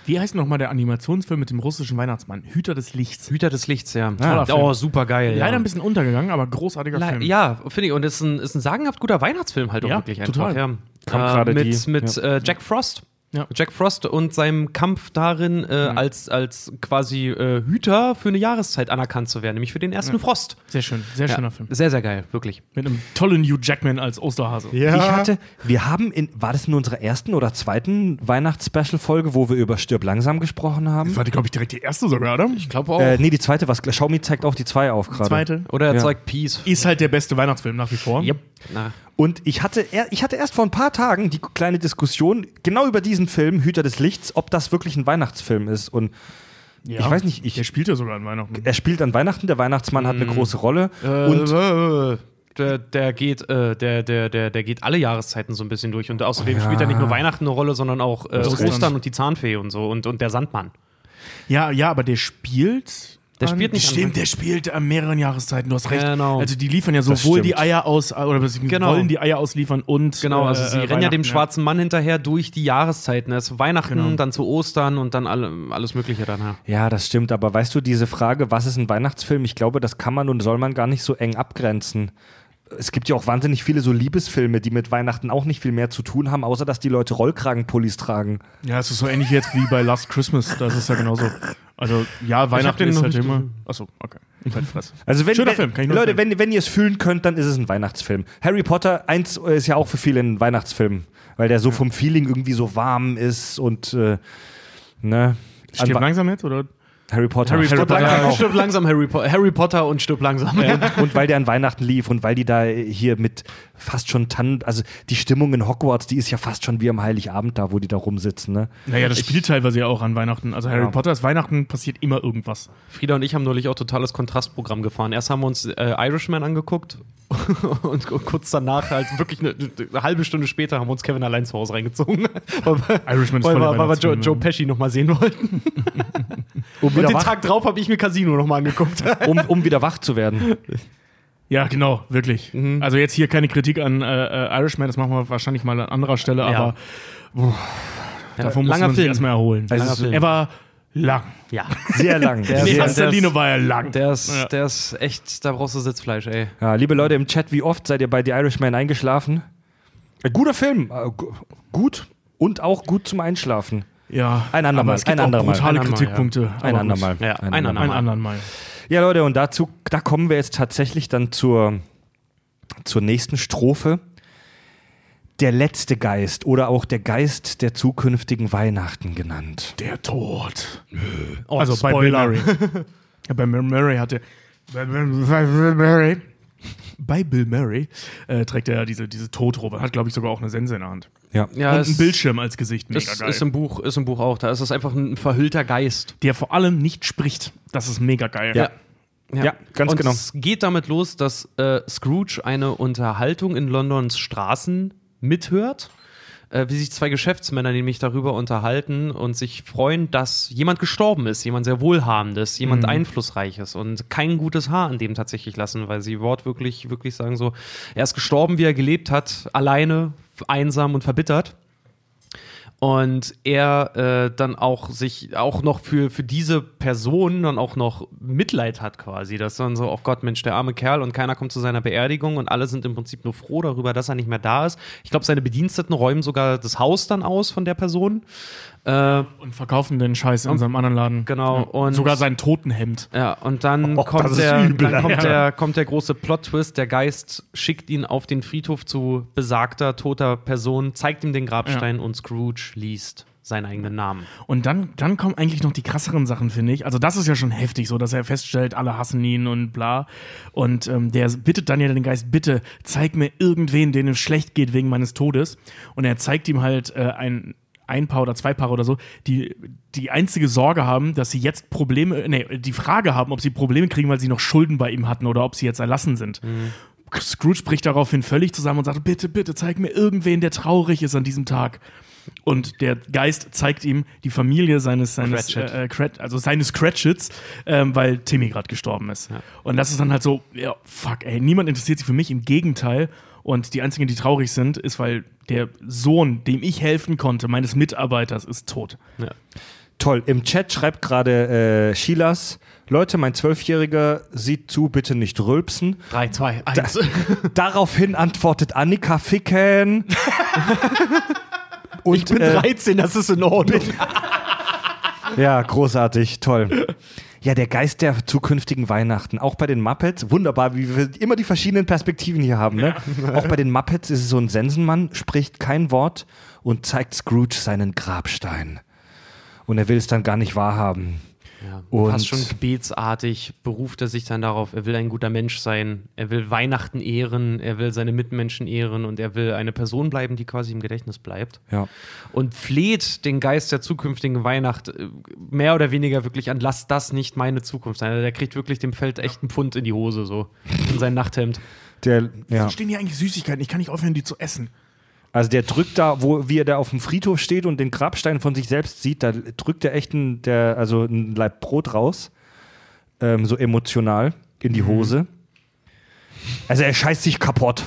Wie heißt nochmal der Animationsfilm mit dem russischen Weihnachtsmann? Hüter des Lichts. Hüter des Lichts, ja. Film. oh, super geil. Leider ja. ein bisschen untergegangen, aber großartiger Le- Film. Ja, finde ich. Und ist ein, ist ein sagenhaft guter Weihnachtsfilm halt auch Ja, wirklich einfach. total. Ja. Kam Äh, gerade mit die- mit äh, Jack Frost. Ja. Jack Frost und seinem Kampf darin, äh, als, als quasi äh, Hüter für eine Jahreszeit anerkannt zu werden, nämlich für den ersten Frost. Sehr schön, sehr Ja, schöner Film. Sehr, sehr geil, wirklich. Mit einem tollen Hugh Jackman als Osterhase. Ich hatte, wir haben in, war das in unserer ersten oder zweiten Weihnachts-Special-Folge, wo wir über Stirb langsam gesprochen haben? Das war, glaube ich, direkt die erste sogar, oder? Ich glaube auch. Äh, nee, die zweite, was Xiaomi zeigt auch die zwei auf gerade. Zweite. Oder er Ja. zeigt Peace. Ist halt der beste Weihnachtsfilm nach wie vor. Yep. Na, Und ich hatte, er- ich hatte erst vor ein paar Tagen die kleine Diskussion genau über diesen Film, Hüter des Lichts, ob das wirklich ein Weihnachtsfilm ist. Und Ja. Ich weiß nicht, ich- der spielt ja sogar an Weihnachten. er spielt an Weihnachten, der Weihnachtsmann hat eine große Rolle. und und äh, der, der geht, äh, der, der, der, der geht alle Jahreszeiten so ein bisschen durch. Und außerdem Ja. spielt er nicht nur Weihnachten eine Rolle, sondern auch äh. Ostern und die Zahnfee und so und, und der Sandmann. Ja, ja, aber der spielt. Der an- spielt nicht an Stimmt, der spielt an mehreren Jahreszeiten. Du hast recht. Genau. Also die liefern ja sowohl die Eier aus, oder beziehungsweise Genau. wollen die Eier ausliefern und. Genau, also äh, sie äh, rennen ja dem schwarzen Mann hinterher durch die Jahreszeiten. Erst Weihnachten, Genau. dann zu Ostern und dann alle, alles Mögliche dann. Ja. ja, das stimmt, aber weißt du, diese Frage, was ist ein Weihnachtsfilm, ich glaube, das kann man und soll man gar nicht so eng abgrenzen. Es gibt ja auch wahnsinnig viele so Liebesfilme, die mit Weihnachten auch nicht viel mehr zu tun haben, außer dass die Leute Rollkragenpullis tragen. Ja, es ist so ähnlich jetzt wie bei Last Christmas. Das ist ja genauso. Also, ja, Weihnachten ist halt immer. Achso, okay. Ich halt. Also wenn, Schöner wenn, Film, kann ich nur Leute, wenn, wenn ihr es fühlen könnt, dann ist es ein Weihnachtsfilm. Harry Potter 1 ist ja auch für viele ein Weihnachtsfilm, weil der so vom Feeling irgendwie so warm ist und äh, ne. Stirb An- langsam jetzt, oder? Harry Potter. Harry, Stirb Potter, langsam ja, auch. stirb langsam, Harry, Po- Harry Potter und stirb langsam. <laughs> und weil der an Weihnachten lief und weil die da hier mit fast schon Tannen, also die Stimmung in Hogwarts, die ist ja fast schon wie am Heiligabend da, wo die da rumsitzen, ne? Naja, das spielt teilweise ja auch an Weihnachten. Also Harry Ja. Potter ist Weihnachten, passiert immer irgendwas. Frieda und ich haben neulich auch totales Kontrastprogramm gefahren. Erst haben wir uns äh, Irishman angeguckt <laughs> und ku- kurz danach, halt wirklich eine, eine halbe Stunde später, haben wir uns Kevin allein zu Hause reingezogen. <laughs> weil wir, Irishman ist weil, voll der wir- weil wir Joe, Joe ja. Pesci nochmal sehen wollten. Um Und den wach, Tag drauf habe ich mir Casino nochmal angeguckt. <laughs> um, um wieder wach zu werden. Ja, genau, wirklich. Mhm. Also jetzt hier keine Kritik an äh, äh, Irishman, das machen wir wahrscheinlich mal an anderer Stelle, Ja. aber boah, davon muss langer man sich Film. erstmal erholen. Also er war lang. Ja. sehr lang. <laughs> Der- ist- Linie war er lang. Der ist, Ja. der ist echt, da brauchst du Sitzfleisch, ey. ja, liebe Leute im Chat, wie oft seid ihr bei The Irishman eingeschlafen? Ein guter Film. Äh, gu- gut und auch gut zum Einschlafen. Ja, Ein andermal, aber es gibt ein auch andermal. brutale Ein andermal, Kritikpunkte. Ein aber andermal. Ja, ein ein andermal. Ein anderen Mal. Ja, Leute, und dazu, da kommen wir jetzt tatsächlich dann zur, zur nächsten Strophe. Der letzte Geist oder auch der Geist der zukünftigen Weihnachten genannt. Der Tod. Oh, also bei Bill Spoiler. Murray. <laughs> ja, bei Bill Murray hatte. Bei Bill Murray. Bei Bill Murray äh, trägt er ja diese, diese Todrobe. Hat, glaube ich, sogar auch eine Sense in der Hand. Ja. Ja, Und einen Bildschirm als Gesicht. Mega Ist, geil. ist, im Buch, ist im Buch auch. Da ist es einfach ein verhüllter Geist. der vor allem nicht spricht. Das ist mega geil. Ja. Ja, ganz und genau. Es geht damit los, dass äh, Scrooge eine Unterhaltung in Londons Straßen mithört, äh, wie sich zwei Geschäftsmänner nämlich darüber unterhalten und sich freuen, dass jemand gestorben ist, jemand sehr wohlhabendes, jemand Mhm. einflussreiches und kein gutes Haar an dem tatsächlich lassen, weil sie wortwörtlich wirklich sagen so, er ist gestorben, wie er gelebt hat, alleine, einsam und verbittert und er äh, dann auch sich auch noch für, für diese Person dann auch noch Mitleid hat quasi. Das dann so, oh Gott, Mensch, der arme Kerl und keiner kommt zu seiner Beerdigung und alle sind im Prinzip nur froh darüber, dass er nicht mehr da ist. Ich glaube, seine Bediensteten räumen sogar das Haus dann aus von der Person. Äh, Und verkaufen den Scheiß in seinem anderen Laden. Genau, Ja. und- Sogar sein Totenhemd. ja, und dann, Oh, kommt, der, übel, dann kommt, ja. der, kommt der große Plot-Twist. Der Geist schickt ihn auf den Friedhof zu besagter, toter Person, zeigt ihm den Grabstein und Scrooge liest seinen eigenen Namen. Und dann, dann kommen eigentlich noch die krasseren Sachen, finde ich. Also, das ist ja schon heftig, so dass er feststellt, alle hassen ihn und bla. Und ähm, der bittet dann ja den Geist, bitte zeig mir irgendwen, denen es schlecht geht wegen meines Todes. Und er zeigt ihm halt äh, ein. Ein Paar oder zwei Paare oder so, die die einzige Sorge haben, dass sie jetzt Probleme, nee, die Frage haben, ob sie Probleme kriegen, weil sie noch Schulden bei ihm hatten oder ob sie jetzt erlassen sind. Scrooge bricht daraufhin völlig zusammen und sagt: Bitte, bitte, zeig mir irgendwen, der traurig ist an diesem Tag. Und der Geist zeigt ihm die Familie seines, seines, Cratchit. äh, Crat, also seines Cratchits, ähm, weil Timmy gerade gestorben ist. Und das ist dann halt so, ja, fuck, ey, niemand interessiert sich für mich, im Gegenteil. Und die einzigen, die traurig sind, ist, weil der Sohn, dem ich helfen konnte, meines Mitarbeiters, ist tot. Ja. Toll. Im Chat schreibt gerade äh, Shilas, Leute, mein Zwölfjähriger sieht zu, bitte nicht rülpsen. 3, 2, 1. Daraufhin antwortet Annika Ficken. <laughs> Und, Ich bin äh, 13, das ist in Ordnung. <laughs> Ja, großartig, toll. Ja, der Geist der zukünftigen Weihnachten. Auch bei den Muppets, wunderbar, wie wir immer die verschiedenen Perspektiven hier haben. Ne? Auch bei den Muppets ist es so ein Sensenmann, spricht kein Wort und zeigt Scrooge seinen Grabstein. Und er will es dann gar nicht wahrhaben. Ja, Und- fast schon gebetsartig beruft er sich dann darauf, er will ein guter Mensch sein, er will Weihnachten ehren, er will seine Mitmenschen ehren und er will eine Person bleiben, die quasi im Gedächtnis bleibt. Ja. Und fleht den Geist der zukünftigen Weihnacht äh, mehr oder weniger wirklich an, lass das nicht meine Zukunft sein. Also der kriegt wirklich dem Feld echt einen Pfund in die Hose, so in sein Nachthemd. Der, ja. Stehen hier eigentlich Süßigkeiten? Ich kann nicht aufhören, die zu essen. Also der drückt da, wo wie er da auf dem Friedhof steht und den Grabstein von sich selbst sieht, da drückt er echt ein, der, also ein Leib Brot raus, ähm, so emotional in die Hose. Also er scheißt sich kaputt.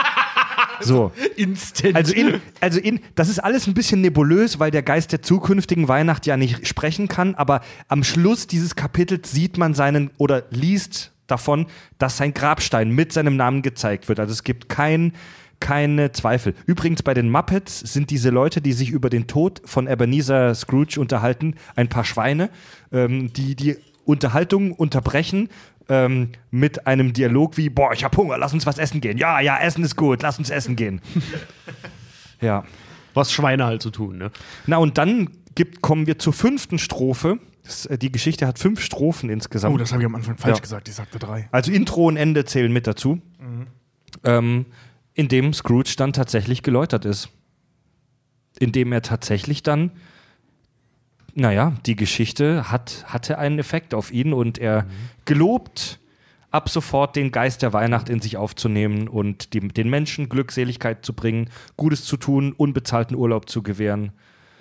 <laughs> so. Instant. Also in, also in, das ist alles ein bisschen nebulös, weil der Geist der zukünftigen Weihnacht ja nicht sprechen kann, aber am Schluss dieses Kapitels sieht man seinen oder liest davon, dass sein Grabstein mit seinem Namen gezeigt wird. Also es gibt kein, keine Zweifel. Übrigens bei den Muppets sind diese Leute, die sich über den Tod von Ebenezer Scrooge unterhalten, ein paar Schweine, ähm, die die Unterhaltung unterbrechen ähm, mit einem Dialog wie, boah, ich hab Hunger, lass uns was essen gehen. Ja, ja, Essen ist gut, lass uns essen gehen. <laughs> ja. was Schweine halt zu tun, ne? Na, und dann gibt, kommen wir zur fünften Strophe. Das, äh, die Geschichte hat fünf Strophen insgesamt. Oh, das habe ich am Anfang falsch Ja. gesagt. Ich sagte drei. also Intro und Ende zählen mit dazu. Ähm, in dem Scrooge dann tatsächlich geläutert ist. In dem er tatsächlich dann, naja, die Geschichte hat, hatte einen Effekt auf ihn und er gelobt, ab sofort den Geist der Weihnacht in sich aufzunehmen und die, den Menschen Glückseligkeit zu bringen, Gutes zu tun, unbezahlten Urlaub zu gewähren.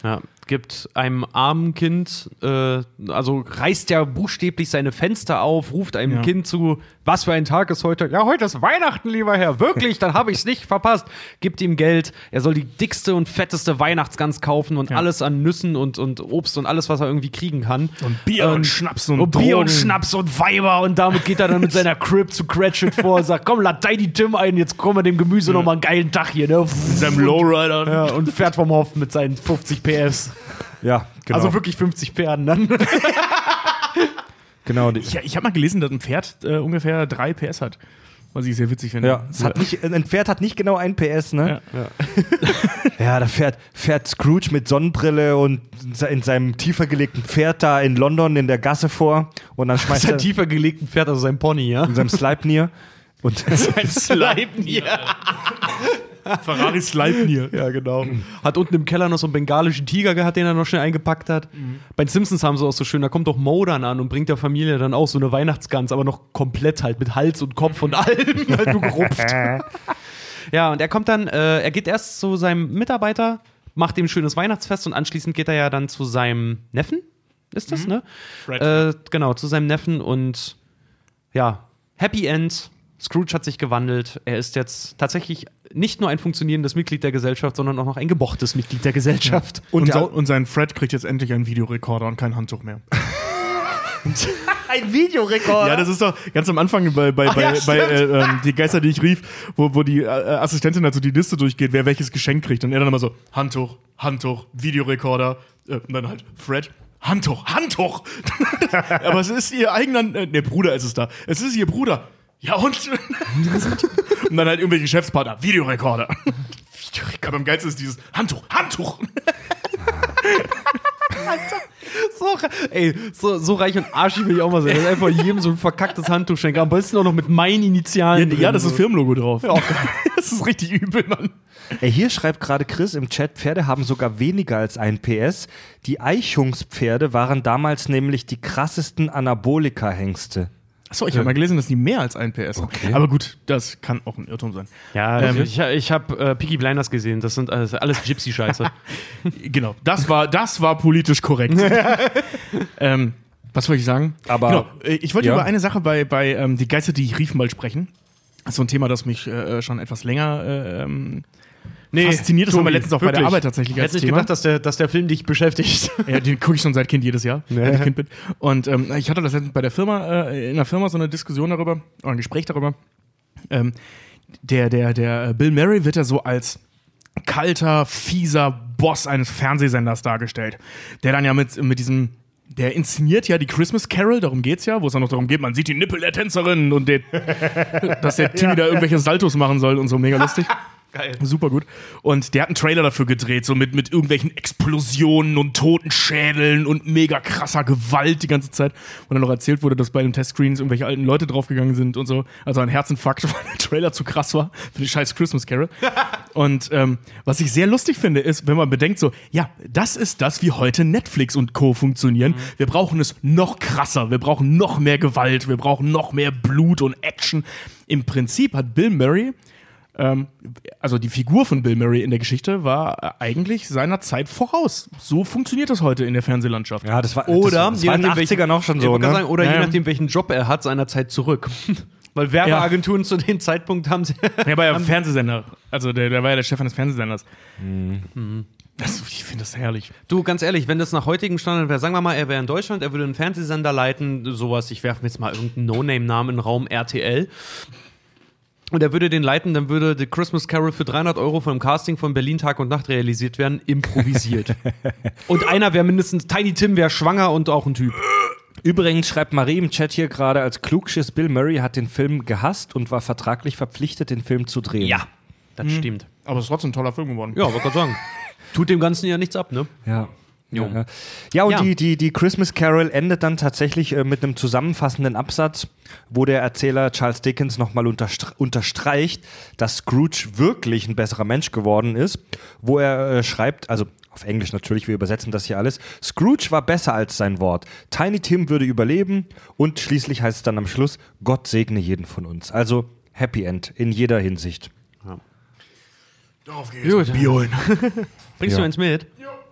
Ja, gibt einem armen Kind, äh, also reißt ja buchstäblich seine Fenster auf, ruft einem Ja. Kind zu, was für ein Tag ist heute? Ja, heute ist Weihnachten, lieber Herr. Wirklich, dann habe ich es nicht verpasst. Gibt ihm Geld, er soll die dickste und fetteste Weihnachtsgans kaufen und Ja. alles an Nüssen und, und Obst und alles, was er irgendwie kriegen kann. Und Bier und Schnaps und und Bier und. Schnaps und Weiber und damit geht er dann mit seiner Crib zu Cratchit vor und sagt, komm, lad die Tim ein, jetzt kommen wir dem Gemüse noch mal einen geilen Tag hier, ne? Mit seinem Lowrider. Ja, und fährt vom Hof mit seinen 50 PS. <laughs> Ja, genau. Also wirklich 50 Pferden dann. <laughs> genau. Ich, ich habe mal gelesen, dass ein Pferd äh, ungefähr drei PS hat. Was ich sehr witzig finde. Ja, es hat nicht, ein Pferd hat nicht genau ein PS, ne? Ja. Ja, <laughs> da fährt, fährt Scrooge mit Sonnenbrille und in seinem tiefer gelegten Pferd da in London in der Gasse vor und dann schmeißt Sein er tiefer gelegten Pferd, also sein Pony, ja? in seinem Sleipnir und Ein Sleipnir. <laughs> Ferrari Sleipnir. Ja, genau. Hat unten im Keller noch so einen bengalischen Tiger gehabt, den er noch schnell eingepackt hat. Bei den Simpsons haben sie auch so schön, da kommt doch Mo dann an und bringt der Familie dann auch so eine Weihnachtsgans, aber noch komplett halt mit Hals und Kopf und allem <laughs> halt nur gerupft. <laughs> ja, und er kommt dann, äh, er geht erst zu seinem Mitarbeiter, macht ihm ein schönes Weihnachtsfest und anschließend geht er ja dann zu seinem Neffen, ist das, ne? Fred. Äh, genau, zu seinem Neffen und ja, Happy End. Scrooge hat sich gewandelt. Er ist jetzt tatsächlich nicht nur ein funktionierendes Mitglied der Gesellschaft, sondern auch noch ein gebochtes Mitglied der Gesellschaft. Und, Und sein, der- und sein Fred kriegt jetzt endlich einen Videorekorder und kein Handtuch mehr. <laughs> ein Videorekord. Ja, das ist doch ganz am Anfang bei, bei, bei, ja, bei äh, ähm, Die Geister, die ich rief, wo, wo die äh, Assistentin also die Liste durchgeht, wer welches Geschenk kriegt. Und er dann immer so, Handtuch, Handtuch, Videorekorder, äh, und dann halt Fred, Handtuch, Handtuch. <laughs> Aber es ist ihr eigener, äh, ne, Bruder ist es da. Es ist ihr Bruder. Ja und? <laughs> und dann halt irgendwelche Geschäftspartner, Videorekorder. Aber am geilsten ist dieses Handtuch, Handtuch. <laughs> So, ey, so, so reich und arschig will ich auch mal sein. dass einfach jedem so ein verkacktes Handtuch schenke. Am besten auch noch mit meinen Initialen. drin, ja, das ist. Firmenlogo drauf. <laughs> das ist richtig übel, Mann. Ey, hier schreibt gerade Chris im Chat, Pferde haben sogar weniger als ein PS. Die Eichungspferde waren damals nämlich die krassesten Anabolika-Hengste. Achso, ich habe mal gelesen, dass die mehr als ein PS haben. Okay. Aber gut, das kann auch ein Irrtum sein. Ja, Ähm, ich, ich habe äh, Peaky Blinders gesehen. Das sind alles, alles Gypsy-Scheiße. <laughs> Genau, das war, das war politisch korrekt. <laughs> ähm, was wollte ich sagen? Aber- genau, äh, ich wollte Ja. über eine Sache bei, bei ähm, Die Geister, die ich rief, mal sprechen. Das ist so ein Thema, das mich äh, schon etwas länger äh, ähm, fasziniert. Das haben wir letztens auch bei der wirklich. Arbeit tatsächlich Ich als hätte nicht Thema. gedacht, dass der, dass der Film dich beschäftigt. <laughs> Ja, den gucke ich schon seit Kind jedes Jahr, seit ich Kind bin. Und ähm, ich hatte das letztens bei der Firma, äh, in der Firma so eine Diskussion darüber, oder ein Gespräch darüber. Ähm, der, der, der Bill Murray wird ja so als kalter, fieser Boss eines Fernsehsenders dargestellt. Der dann ja mit, mit diesem, der inszeniert ja die Christmas Carol, darum geht's ja, wo es dann noch darum geht, man sieht die Nippel der Tänzerin und der, <laughs> dass der Timmy da irgendwelche Saltos machen soll und so, mega lustig. <laughs> Geil. Super gut. Und der hat einen Trailer dafür gedreht, so mit, mit irgendwelchen Explosionen und toten Schädeln und mega krasser Gewalt die ganze Zeit. Und dann noch erzählt wurde, dass bei den Testscreens irgendwelche alten Leute draufgegangen sind und so. Also ein Herzinfarkt, <laughs> weil der Trailer zu krass war für die scheiß Christmas Carol. <laughs> und ähm, was ich sehr lustig finde, ist, wenn man bedenkt, so, ja, das ist das, wie heute Netflix und Co. funktionieren. Wir brauchen es noch krasser, wir brauchen noch mehr Gewalt, wir brauchen noch mehr Blut und Action. Im Prinzip hat Bill Murray ähm, also die Figur von Bill Murray in der Geschichte war äh, eigentlich seiner Zeit voraus. So funktioniert das heute in der Fernsehlandschaft. Ja, das war, Oder, das, das war in den 80ern auch schon so, ne? sagen, oder Ja, je ja. nachdem, welchen Job er hat, seinerzeit zurück. <laughs> Weil Werbeagenturen zu dem Zeitpunkt haben sie. <laughs> Er war ja Fernsehsender. Also der, der war ja der Chef eines Fernsehsenders. Das, ich finde das herrlich. Du, ganz ehrlich, wenn das nach heutigen Standard wäre, sagen wir mal, er wäre in Deutschland, er würde einen Fernsehsender leiten, sowas, ich werfe mir jetzt mal irgendeinen No-Name-Namen in den Raum, RTL. Und er würde den leiten, dann würde The Christmas Carol für 300 Euro von einem Casting von Berlin Tag und Nacht realisiert werden, improvisiert. <laughs> und einer wäre mindestens, Tiny Tim wäre schwanger und auch ein Typ. Übrigens schreibt Marie im Chat hier gerade, als Klugschiss Bill Murray hat den Film gehasst und war vertraglich verpflichtet, den Film zu drehen. Ja, das stimmt. Aber es ist trotzdem ein toller Film geworden. Ja, wollte gerade sagen. <laughs> Tut dem Ganzen ja nichts ab, ne? Ja. Jo. Ja, ja. ja, und Ja. Die, die, die Christmas Carol endet dann tatsächlich äh, mit einem zusammenfassenden Absatz, wo der Erzähler Charles Dickens nochmal unterstre unterstreicht, dass Scrooge wirklich ein besserer Mensch geworden ist, wo er äh, schreibt, also auf Englisch natürlich, wir übersetzen das hier alles, Scrooge war besser als sein Wort. Tiny Tim würde überleben und schließlich heißt es dann am Schluss, Gott segne jeden von uns. Also Happy End in jeder Hinsicht. Auf geht's. Gut. Bier holen. <laughs> Bringst Ja. du eins mit?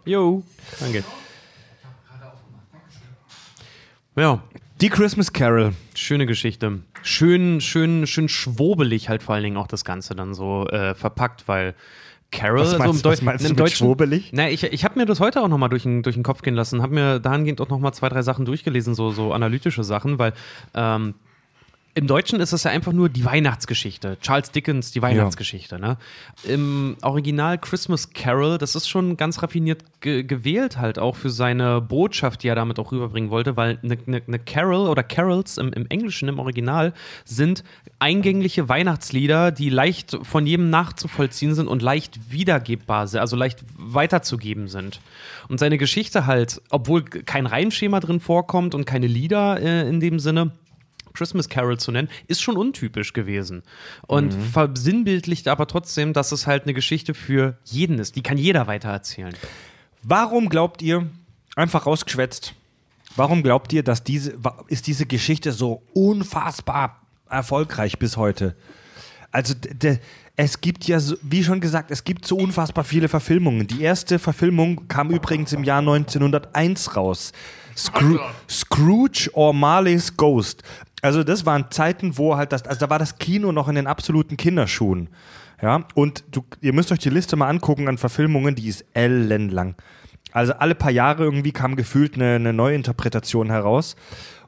Jo. Danke. Ja, Die Christmas Carol. schöne Geschichte. Schön, schön, schön schwobelig halt vor allen Dingen auch das Ganze dann so äh, verpackt, weil Carol Was so meinst- im, Deu was meinst du im mit Deutschen. schwobelig? Na, ich, ich habe mir das heute auch nochmal durch den, durch den Kopf gehen lassen, habe mir dahingehend auch nochmal zwei, drei Sachen durchgelesen, so, so analytische Sachen, weil ähm, im Deutschen ist es ja einfach nur die Weihnachtsgeschichte. Charles Dickens, die Weihnachtsgeschichte. Ne? Im Original Christmas Carol, das ist schon ganz raffiniert ge gewählt, halt auch für seine Botschaft, die er damit auch rüberbringen wollte, weil eine ne, ne Carol oder Carols im, im Englischen, im Original, sind eingängliche Weihnachtslieder, die leicht von jedem nachzuvollziehen sind und leicht wiedergebbar sind, also leicht weiterzugeben sind. Und seine Geschichte halt, obwohl kein Reimschema drin vorkommt und keine Lieder äh, in dem Sinne, Christmas Carol zu nennen, ist schon untypisch gewesen. Und versinnbildlicht aber trotzdem, dass es halt eine Geschichte für jeden ist. Die kann jeder weitererzählen. Warum glaubt ihr, einfach rausgeschwätzt, warum glaubt ihr, dass diese, ist diese Geschichte so unfassbar erfolgreich bis heute? Also, es gibt ja, so, wie schon gesagt, es gibt so unfassbar viele Verfilmungen. Die erste Verfilmung kam übrigens im Jahr 1901 raus. Scroo Scrooge or Marley's Ghost. Also, das waren Zeiten, wo halt das, also da war das Kino noch in den absoluten Kinderschuhen. Ja, und du, ihr müsst euch die Liste mal angucken an Verfilmungen, die ist ellenlang. Also alle paar Jahre irgendwie kam gefühlt eine, eine Neuinterpretation heraus.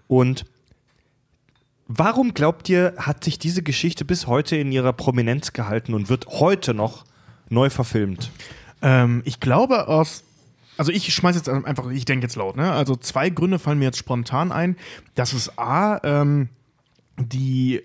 Und warum glaubt ihr, hat sich diese Geschichte bis heute in ihrer Prominenz gehalten und wird heute noch neu verfilmt? Ähm, ich glaube aus. Also ich schmeiß jetzt einfach, ich denke jetzt laut, ne? Also zwei Gründe fallen mir jetzt spontan ein. Das ist A, ähm, die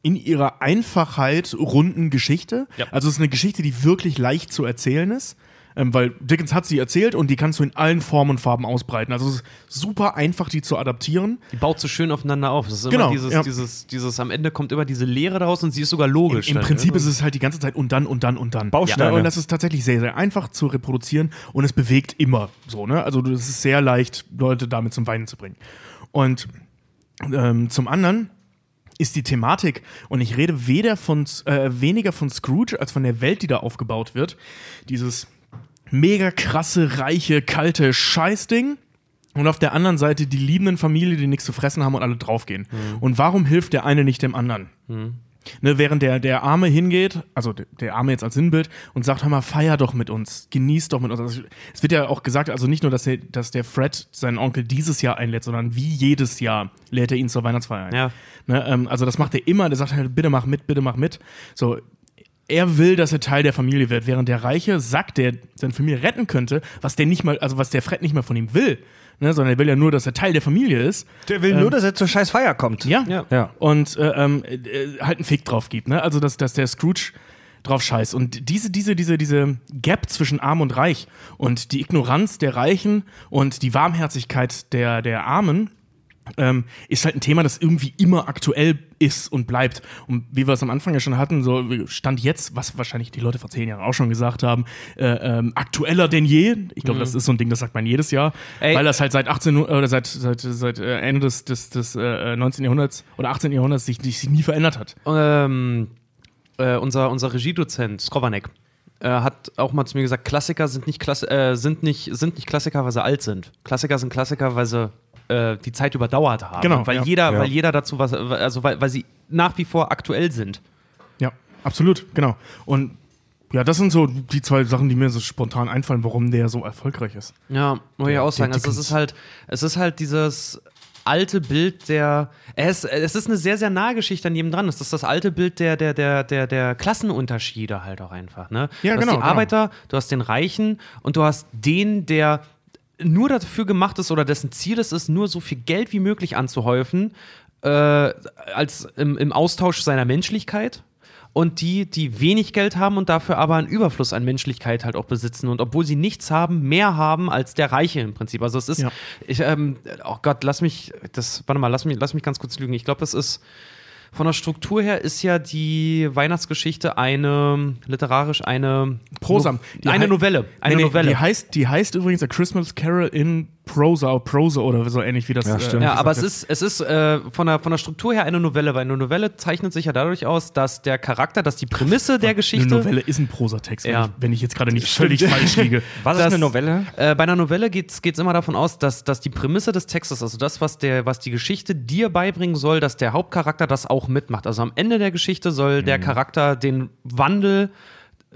in ihrer Einfachheit runden Geschichte. Ja. Also es ist eine Geschichte, die wirklich leicht zu erzählen ist. Ähm, weil Dickens hat sie erzählt und die kannst du in allen Formen und Farben ausbreiten. Also es ist super einfach, die zu adaptieren. Die baut so schön aufeinander auf. Das ist immer Genau, dieses, ja. dieses, dieses, am Ende kommt immer diese Leere daraus und sie ist sogar logisch. Im dann, Prinzip ne? ist es halt die ganze Zeit und dann und dann und dann. Bausteine. Ja, und das ist tatsächlich sehr, sehr einfach zu reproduzieren und es bewegt immer so. Ne? Also es ist sehr leicht, Leute damit zum Weinen zu bringen. Und ähm, zum anderen ist die Thematik, und ich rede weder von, äh, weniger von Scrooge als von der Welt, die da aufgebaut wird, dieses mega krasse, reiche, kalte Scheißding. Und auf der anderen Seite die liebenden Familie, die nichts zu fressen haben und alle draufgehen. Und warum hilft der eine nicht dem anderen? Ne, während der, der Arme hingeht, also der, der Arme jetzt als Sinnbild, und sagt, hör mal, feier doch mit uns, genieß doch mit uns. Also, es wird ja auch gesagt, also nicht nur, dass der, dass der Fred seinen Onkel dieses Jahr einlädt, sondern wie jedes Jahr lädt er ihn zur Weihnachtsfeier ein. Ja. Ne, ähm, also das macht er immer, der sagt halt, bitte mach mit, bitte mach mit. So, er will, dass er Teil der Familie wird, während der Reiche sagt, der seine Familie retten könnte, was der nicht mal, also was der Fred nicht mal von ihm will, ne, sondern er will ja nur, dass er Teil der Familie ist. Der will nur, dass er zur scheiß Feier kommt. Ja. Ja. Ja. Und äh, ähm, äh, halt einen Fick drauf gibt, ne? Also dass, dass der Scrooge drauf scheißt. Und diese, diese, diese, diese Gap zwischen Arm und Reich und die Ignoranz der Reichen und die Warmherzigkeit der, der Armen ähm, ist halt ein Thema, das irgendwie immer aktuell ist und bleibt. Und wie wir es am Anfang ja schon hatten, so Stand jetzt, was wahrscheinlich die Leute vor zehn Jahren auch schon gesagt haben, äh, ähm, aktueller denn je. Ich glaube, das ist so ein Ding, das sagt man jedes Jahr, Ey. weil das halt seit 18 Uhr- oder seit, seit, seit äh, Ende des, des, des äh, 19. Jahrhunderts oder 18. Jahrhunderts sich, sich nie verändert hat. Ähm, äh, unser, unser Regiedozent, Skovanek, äh, hat auch mal zu mir gesagt, Klassiker sind nicht, Klassi äh, sind, nicht, sind nicht Klassiker, weil sie alt sind. Klassiker sind Klassiker, weil sie äh, die Zeit überdauert haben. Genau, Weil, ja. jeder, Ja. weil jeder dazu was, also weil, weil sie nach wie vor aktuell sind. Ja, absolut, genau. Und ja, das sind so die zwei Sachen, die mir so spontan einfallen, warum der so erfolgreich ist. Ja, muss ich auch sagen. Also es ist halt, es ist halt dieses alte Bild der. Es, es ist eine sehr, sehr nahe Geschichte an jedem dran. Es ist das alte Bild der, der, der, der, der Klassenunterschiede halt auch einfach. Ne? Ja, du hast genau, die genau. Arbeiter, du hast den Reichen und du hast den, der nur dafür gemacht ist oder dessen Ziel es ist, nur so viel Geld wie möglich anzuhäufen, äh, als im, im Austausch seiner Menschlichkeit. Und die, die wenig Geld haben und dafür aber einen Überfluss an Menschlichkeit halt auch besitzen. Und obwohl sie nichts haben, mehr haben als der Reiche im Prinzip. Also es ist, Ja. ich, ähm, oh Gott, lass mich, das, warte mal, lass mich, lass mich ganz kurz lügen. Ich glaube, das ist, von der Struktur her ist ja die Weihnachtsgeschichte eine, literarisch eine Prosa. No, eine Novelle. Eine Nee, nee, Novelle. Die heißt, die heißt übrigens A Christmas Carol in Prosa, Prosa oder so ähnlich wie das. Ja, stimmt. Ja, aber es ist, es ist äh, von, der, von der Struktur her eine Novelle, weil eine Novelle zeichnet sich ja dadurch aus, dass der Charakter, dass die Prämisse der Geschichte. Eine Novelle ist ein Prosatext, Ja. wenn, ich, wenn ich jetzt gerade nicht völlig falsch liege. <laughs> Was Das- ist eine Novelle? Äh, bei einer Novelle geht es immer davon aus, dass, dass die Prämisse des Textes, also das, was, der, was die Geschichte dir beibringen soll, dass der Hauptcharakter das auch mitmacht. Also am Ende der Geschichte soll der Charakter den Wandel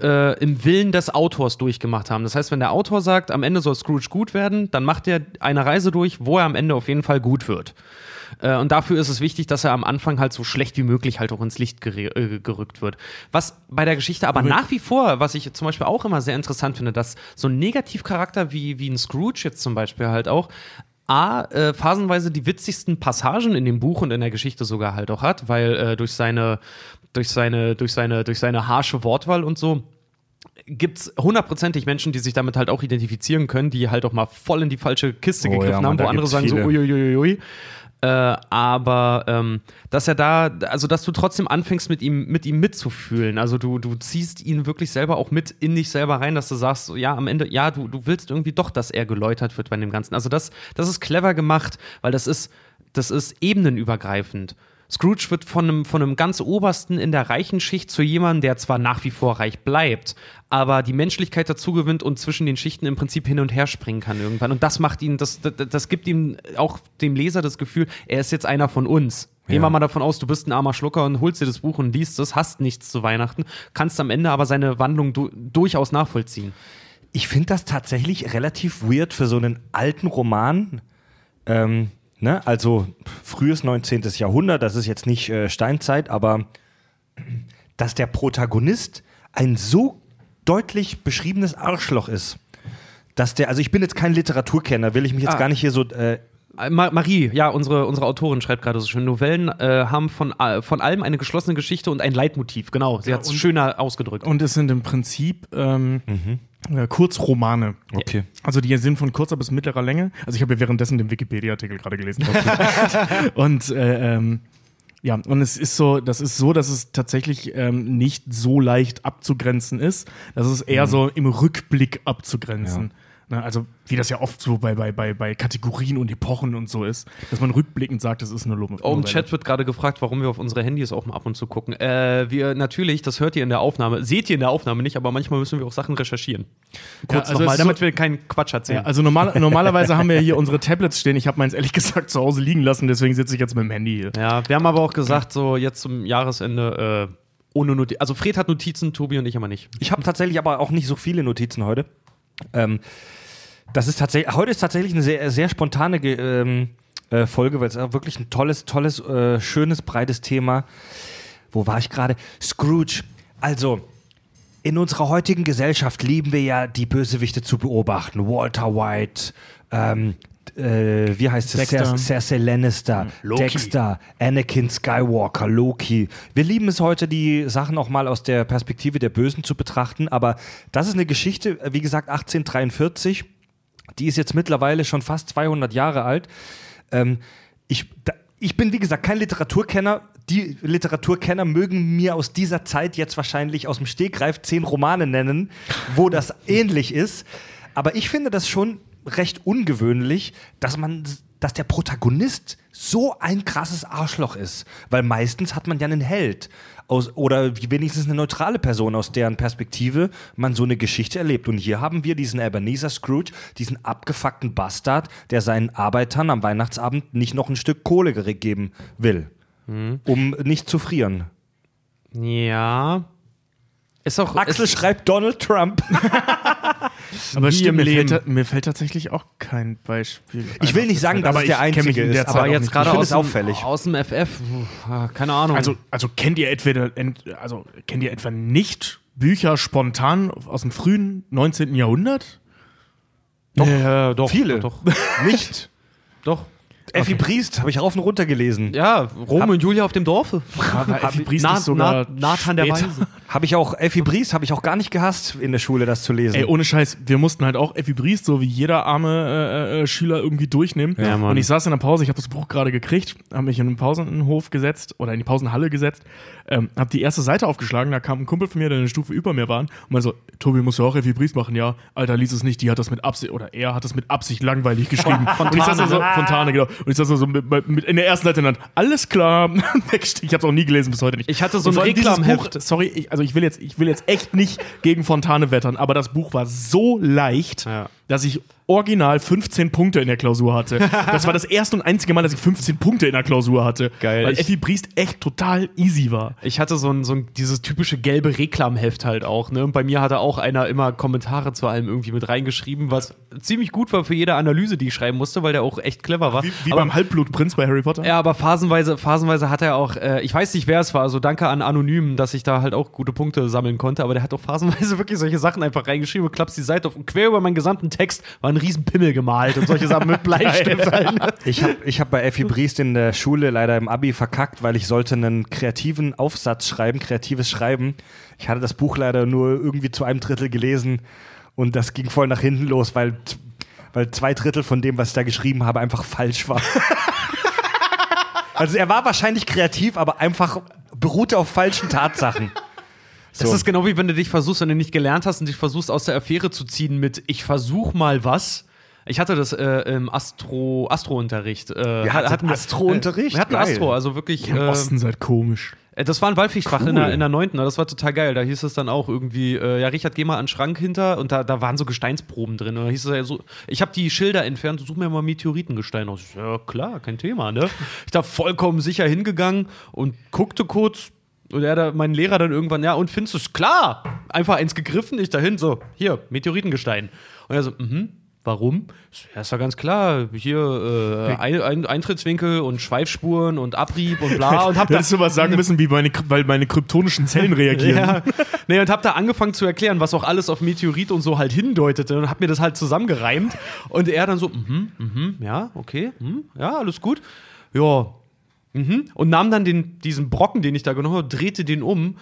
äh, im Willen des Autors durchgemacht haben. Das heißt, wenn der Autor sagt, am Ende soll Scrooge gut werden, dann macht er eine Reise durch, wo er am Ende auf jeden Fall gut wird. Äh, und dafür ist es wichtig, dass er am Anfang halt so schlecht wie möglich halt auch ins Licht äh, gerückt wird. Was bei der Geschichte aber nach wie vor, was ich zum Beispiel auch immer sehr interessant finde, dass so ein Negativcharakter wie, wie ein Scrooge jetzt zum Beispiel halt auch A, äh, phasenweise die witzigsten Passagen in dem Buch und in der Geschichte sogar halt auch hat, weil äh, durch seine, durch seine, durch seine, durch seine harsche Wortwahl und so gibt es hundertprozentig Menschen, die sich damit halt auch identifizieren können, die halt auch mal voll in die falsche Kiste Oh ja, gegriffen Mann, haben, wo andere sagen so viele. uiuiuiui. Äh, aber ähm, dass er da, also dass du trotzdem anfängst mit ihm, mit ihm mitzufühlen. Also du, du ziehst ihn wirklich selber auch mit in dich selber rein, dass du sagst, so, ja, am Ende, ja, du, du willst irgendwie doch, dass er geläutert wird bei dem Ganzen. Also das, das ist clever gemacht, weil das ist, das ist ebenenübergreifend. Scrooge wird von einem, von einem ganz Obersten in der reichen Schicht zu jemandem, der zwar nach wie vor reich bleibt, aber die Menschlichkeit dazu gewinnt und zwischen den Schichten im Prinzip hin und her springen kann irgendwann. Und das macht ihn, das, das, das gibt ihm auch dem Leser das Gefühl, er ist jetzt einer von uns. Gehen wir mal davon aus, du bist ein armer Schlucker und holst dir das Buch und liest es, hast nichts zu Weihnachten, kannst am Ende aber seine Wandlung du durchaus nachvollziehen. Ich finde das tatsächlich relativ weird für so einen alten Roman. Ähm, ne? Also frühes 19. Jahrhundert, das ist jetzt nicht äh, Steinzeit, aber dass der Protagonist ein so deutlich beschriebenes Arschloch ist. Dass der, also ich bin jetzt kein Literaturkenner, will ich mich jetzt Ah. gar nicht hier so. Äh, Äh, Ma Marie, ja, unsere, unsere Autorin schreibt gerade so schön, Novellen äh, haben von, äh, von allem eine geschlossene Geschichte und ein Leitmotiv. Genau, sie hat es schöner ausgedrückt. Und es sind im Prinzip ähm, äh, Kurzromane. okay. Also die sind von kurzer bis mittlerer Länge. Also ich habe ja währenddessen den Wikipedia-Artikel gerade gelesen. <laughs> und äh, ähm, ja, und es ist so, das ist so, dass es tatsächlich ähm, nicht so leicht abzugrenzen ist. Das ist eher so im Rückblick abzugrenzen. Ne, also, wie das ja oft so bei, bei, bei, bei Kategorien und Epochen und so ist, dass man rückblickend sagt, das ist eine Lobe. Oh, im Chat wird gerade gefragt, warum wir auf unsere Handys auch mal ab und zu gucken. Äh, wir natürlich, das hört ihr in der Aufnahme, seht ihr in der Aufnahme nicht, aber manchmal müssen wir auch Sachen recherchieren. Kurz also nochmal, damit so- wir keinen Quatsch erzählen. Ja, also normal, normalerweise haben wir hier unsere Tablets stehen. Ich habe meins ehrlich gesagt zu Hause liegen lassen, deswegen sitze ich jetzt mit dem Handy hier. Ja, wir haben aber auch gesagt, so jetzt zum Jahresende, äh, ohne Notizen. Also Fred hat Notizen, Tobi und ich aber nicht. Ich habe tatsächlich aber auch nicht so viele Notizen heute. Ähm, das ist tatsächlich, heute ist tatsächlich eine sehr, sehr spontane ähm, äh, Folge, weil es auch wirklich ein tolles, tolles, äh, schönes, breites Thema. Wo war ich gerade? Scrooge. Also, in unserer heutigen Gesellschaft lieben wir ja, die Bösewichte zu beobachten. Walter White, ähm, äh, wie heißt es? Cer Cersei Lannister, Dexter, Anakin Skywalker, Loki. Wir lieben es heute, die Sachen auch mal aus der Perspektive der Bösen zu betrachten. Aber das ist eine Geschichte, wie gesagt, 1843. Die ist jetzt mittlerweile schon fast 200 Jahre alt. Ähm, ich, da, ich bin, wie gesagt, kein Literaturkenner. Die Literaturkenner mögen mir aus dieser Zeit jetzt wahrscheinlich aus dem Stegreif zehn Romane nennen, wo das <laughs> ähnlich ist. Aber ich finde das schon recht ungewöhnlich, dass man, dass der Protagonist so ein krasses Arschloch ist. Weil meistens hat man ja einen Held. Aus, oder wenigstens eine neutrale Person, aus deren Perspektive man so eine Geschichte erlebt. Und hier haben wir diesen Ebenezer Scrooge, diesen abgefuckten Bastard, der seinen Arbeitern am Weihnachtsabend nicht noch ein Stück Kohle geben will, um nicht zu frieren. Ja. Ist auch. Axel ist, schreibt Donald Trump. <laughs> Aber Nie stimmt, im mir fällt, mir fällt tatsächlich auch kein Beispiel. Ich will nicht sagen, dass aber es der einzige in der ist, Zeit aber jetzt gerade aus, auffällig. aus dem FF. Keine Ahnung. Also, also kennt ihr entweder, ent, also kennt ihr etwa nicht Bücher spontan aus dem frühen 19. Jahrhundert? doch, ja, doch. Viele. Doch. <laughs> nicht. doch. Effi Briest habe ich rauf und runter gelesen. Ja, Rom und Julia auf dem Dorfe. Effi Briest Na- ist sogar Na- Nathan der. Weise. Habe ich auch, Effi Briest habe ich auch gar nicht gehasst in der Schule, das zu lesen. Ey, ohne Scheiß, wir mussten halt auch Effi Briest, so wie jeder arme äh, äh, Schüler irgendwie durchnehmen. Ja, Mann. und ich saß in der Pause, ich habe das Buch gerade gekriegt, habe mich in den Pausenhof gesetzt oder in die Pausenhalle gesetzt, ähm, habe die erste Seite aufgeschlagen, da kam ein Kumpel von mir, der eine Stufe über mir war und meinte so, Tobi, musst du auch Effi Briest machen? Ja, Alter, lies es nicht, die hat das mit Absicht, oder er hat das mit Absicht langweilig geschrieben. <laughs> und ich saß da so, Fontane, genau. Und ich saß so mit, mit, mit in der ersten Seite in der Hand, alles klar. <laughs> Ich habe es auch nie gelesen, bis heute nicht. Ich hatte so ein Reklamheft. Sorry, ich, also ich will jetzt, ich will jetzt echt nicht gegen Fontane wettern, aber das Buch war so leicht, Ja. Dass ich original 15 Punkte in der Klausur hatte. <laughs> Das war das erste und einzige Mal, dass ich 15 Punkte in der Klausur hatte. Geil. Weil Effi Briest echt total easy war. Ich hatte so ein, so ein dieses typische gelbe Reklamheft halt auch, ne? Und bei mir hatte auch einer immer Kommentare zu allem irgendwie mit reingeschrieben, was ziemlich gut war für jede Analyse, die ich schreiben musste, weil der auch echt clever war. Wie, wie aber, beim Halbblutprinz bei Harry Potter. ja, aber phasenweise, phasenweise hat er auch, äh, ich weiß nicht, wer es war, also danke an Anonym, dass ich da halt auch gute Punkte sammeln konnte, aber der hat auch phasenweise <laughs> wirklich solche Sachen einfach reingeschrieben und klappst die Seite auf und quer über meinen gesamten Text war ein riesen Pimmel gemalt und solche Sachen mit <laughs> Bleistift. Ich habe ich hab bei Effi Briest in der Schule leider im Abi verkackt, weil ich sollte einen kreativen Aufsatz schreiben, kreatives Schreiben. Ich hatte das Buch leider nur irgendwie zu einem Drittel gelesen und das ging voll nach hinten los, weil, weil zwei Drittel von dem, was ich da geschrieben habe, einfach falsch war. <laughs> also er war wahrscheinlich kreativ, aber einfach beruhte auf falschen Tatsachen. Das So. ist genau wie wenn du dich versuchst, wenn du nicht gelernt hast und dich versuchst aus der Affäre zu ziehen mit ich versuch mal was. Ich hatte das äh, im Astro Astrounterricht. Äh, hattet hatten wir- Astrounterricht? Äh, wir hatten Geil. Astro, also wirklich. Im Äh, Osten seid komisch. äh, das war ein Wahlpflichtfach in, Cool. der, in der 9. Das war total geil. Da hieß es dann auch irgendwie, äh, ja, Richard, geh mal an den Schrank hinter und da, da waren so Gesteinsproben drin. Und da hieß es ja so, ich habe die Schilder entfernt, such mir mal Meteoritengestein aus. Ja, klar, kein Thema, ne? Ich da vollkommen sicher hingegangen und guckte kurz. Und er da, mein Lehrer dann irgendwann, ja, und findest du es klar? Einfach eins gegriffen, ich dahin, so, hier, Meteoritengestein. Und er so, mhm, warum? Ja, ist ja ganz klar, hier äh, ein, ein, Eintrittswinkel und Schweifspuren und Abrieb und bla. Und hab <laughs> Du da, hättest du was sagen müssen, wie meine, weil meine kryptonischen Zellen <laughs> reagieren. ja. Nee, und hab da angefangen zu erklären, was auch alles auf Meteorit und so halt hindeutete und hab mir das halt zusammengereimt. Und er dann so, mhm, mhm, ja, okay, hm, ja, alles gut. Ja, mhm. Und nahm dann den, diesen Brocken, den ich da genommen habe, drehte den um,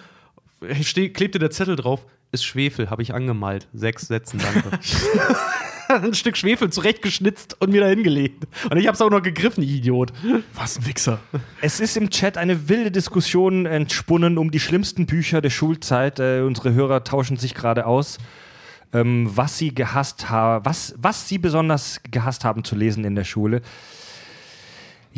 ste klebte der Zettel drauf, ist Schwefel, habe ich angemalt. Sechs Sätzen, danke. <laughs> Ein Stück Schwefel zurechtgeschnitzt und mir da hingelegt. Und ich hab's auch noch gegriffen, Idiot. Was ein Wichser. Es ist im Chat eine wilde Diskussion entspunnen um die schlimmsten Bücher der Schulzeit. Äh, unsere Hörer tauschen sich gerade aus. ähm, was sie gehasst haben, was, was sie besonders gehasst haben zu lesen in der Schule.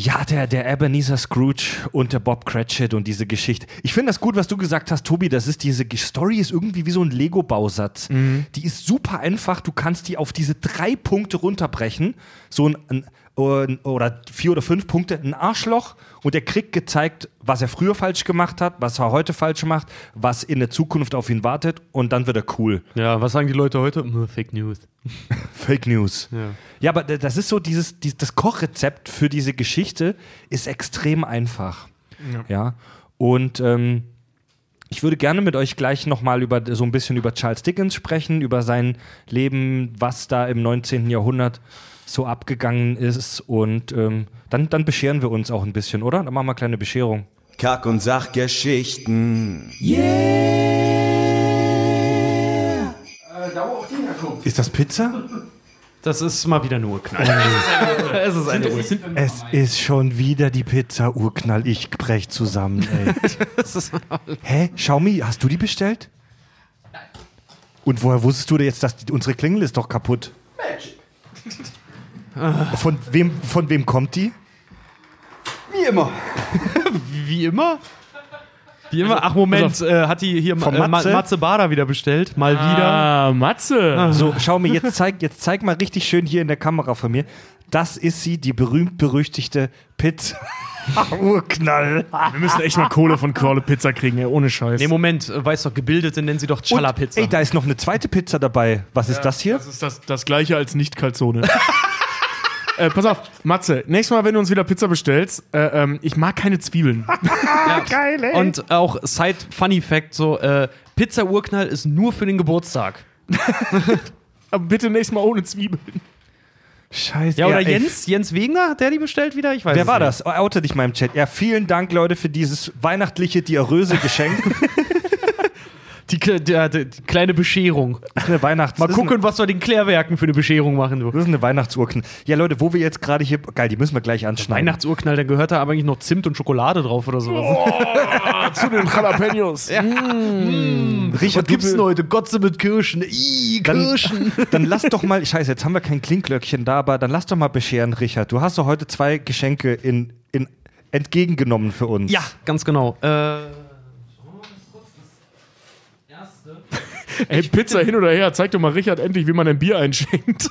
Ja, der, der Ebenezer Scrooge und der Bob Cratchit und diese Geschichte. Ich finde das gut, was du gesagt hast, Tobi. Das ist diese Story ist irgendwie wie so ein Lego-Bausatz. Die ist super einfach. Du kannst die auf diese drei Punkte runterbrechen. So ein, ein oder vier oder fünf Punkte, ein Arschloch und er kriegt gezeigt, was er früher falsch gemacht hat, was er heute falsch macht, was in der Zukunft auf ihn wartet und dann wird er cool. Ja, was sagen die Leute heute? Nur Fake News. <laughs> Fake News. Ja. Ja, aber das ist so dieses, dies- das Kochrezept für diese Geschichte ist extrem einfach. Ja. Und ähm, ich würde gerne mit euch gleich nochmal über so ein bisschen über Charles Dickens sprechen, über sein Leben, was da im 19. Jahrhundert so abgegangen ist. Und ähm, dann, dann bescheren wir uns auch ein bisschen, oder? Dann machen wir eine kleine Bescherung. Kack- und Sachgeschichten. Ist das Pizza? Das ist mal wieder nur Knall. es ist eine Uhr. Es ist schon wieder die Pizza Urknall. Ich brech zusammen, ey. <laughs> Hä? Xiaomi, hast du die bestellt? Nein. Und woher wusstest du denn jetzt, dass die, unsere Klingel ist doch kaputt? Magic. Von wem, von wem kommt die? Wie immer. <laughs> Wie immer? Wie immer? Ach, Moment, äh, hat die hier Von äh, Ma- Matze? Matze Bader wieder bestellt? Mal wieder. Ah, Matze. So, Xiaomi, jetzt zeig, jetzt zeig mal richtig schön hier in der Kamera von mir. Das ist sie, die berühmt-berüchtigte Pizza <laughs> Urknall. Wir müssen echt mal Kohle von Qualle Pizza kriegen, ey, ohne Scheiß. Nee, Moment, äh, weiß doch, Gebildete nennen sie doch Challa Pizza. Ey, da ist noch eine zweite Pizza dabei. Was ist das hier? Das ist das, das gleiche als Nicht-Calzone. <laughs> äh, pass auf, Matze, nächstes Mal, wenn du uns wieder Pizza bestellst, äh, ähm, ich mag keine Zwiebeln. <laughs> Geil, ey. Und auch Side Funny Fact: so, äh, Pizza Urknall ist nur für den Geburtstag. <laughs> Aber bitte nächstes Mal ohne Zwiebeln. Scheiße. Ja, oder ey, Jens, Jens Wegner, hat der die bestellt wieder? Ich weiß Wer es war nicht. das? Oute dich mal im Chat. Ja, vielen Dank, Leute, für dieses weihnachtliche, diaröse Geschenk. <laughs> Die, Kle- der, der, die kleine Bescherung. Das ist eine Weihnachts... Mal gucken, was wir den Klärwerken für eine Bescherung machen. Du. Eine, das ist eine Weihnachtsurknall. Ja, Leute, wo wir jetzt gerade hier... Geil, die müssen wir gleich anschneiden. Weihnachtsurknall, da gehört da aber eigentlich noch Zimt und Schokolade drauf oder sowas. Zu den Jalapenos. Richard, Was gibt's denn heute? Gotze mit Kirschen. Ih, Dann, Kirschen. <laughs> dann lass doch mal... Scheiße, jetzt haben wir kein Klinklöckchen da, aber dann lass doch mal bescheren, Richard. Du hast doch heute zwei Geschenke in, in entgegengenommen für uns. Ja, ganz genau. Äh, Ey, Pizza hin oder her, zeig doch mal Richard endlich, wie man ein Bier einschenkt.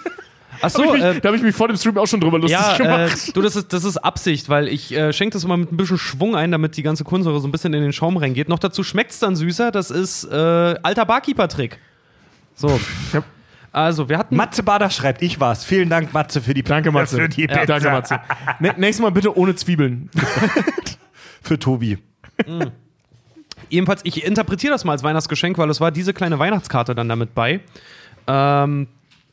achso, <laughs> da habe ich, äh, mich- da hab ich mich vor dem Stream auch schon drüber lustig ja, äh, gemacht. du, das ist, das ist Absicht, weil ich äh, schenke das immer mit ein bisschen Schwung ein, damit die ganze Kohlensäure so ein bisschen in den Schaum reingeht. Noch dazu schmeckt's dann süßer. Das ist äh, alter Barkeeper-Trick. So. Ja. Also, wir hatten. Matze Bader schreibt, ich war's. Vielen Dank, Matze, für die Danke, Matze. Für die Ja, Pizza. danke, Matze. <laughs> Nä- nächstes Mal bitte ohne Zwiebeln. <laughs> Für Tobi. Jedenfalls, ich interpretiere das mal als Weihnachtsgeschenk, weil es war diese kleine Weihnachtskarte dann damit bei. Ähm,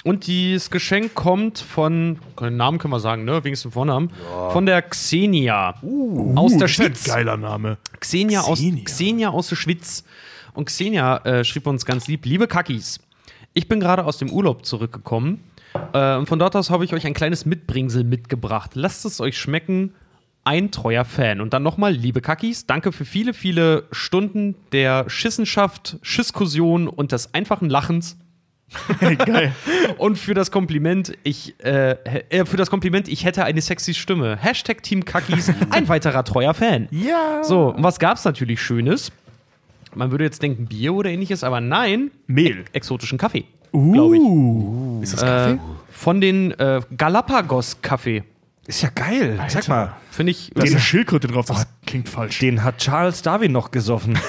und dieses Geschenk kommt von, den Namen können wir sagen, ne? Wenigstens Vornamen. Von der Xenia. aus der Uh, ist ein Schweiz. Geiler Name. Xenia, aus, Xenia. Xenia aus der Schweiz. Und Xenia äh, schrieb uns ganz lieb: Liebe Kackis, ich bin gerade aus dem Urlaub zurückgekommen. Äh, und von dort aus habe ich euch ein kleines Mitbringsel mitgebracht. Lasst es euch schmecken. Ein treuer Fan. Und dann nochmal, liebe Kackis, danke für viele, viele Stunden der Schissenschaft, Schisskussion und des einfachen Lachens. <laughs> Geil. <laughs> Und für das Kompliment, ich, äh, äh, für das Kompliment, ich hätte eine sexy Stimme. Hashtag Team Kackis, ein weiterer treuer Fan. Ja. So, und was gab's natürlich Schönes? Man würde jetzt denken Bier oder ähnliches, aber nein, Mehl. exotischen Kaffee. Uh. Ist das Kaffee? Äh, von den äh, Galapagos-Kaffee. Ist ja geil. Sag mal, Finde ich. da ist eine Schildkröte drauf. Das klingt falsch. den hat Charles Darwin noch gesoffen. <laughs>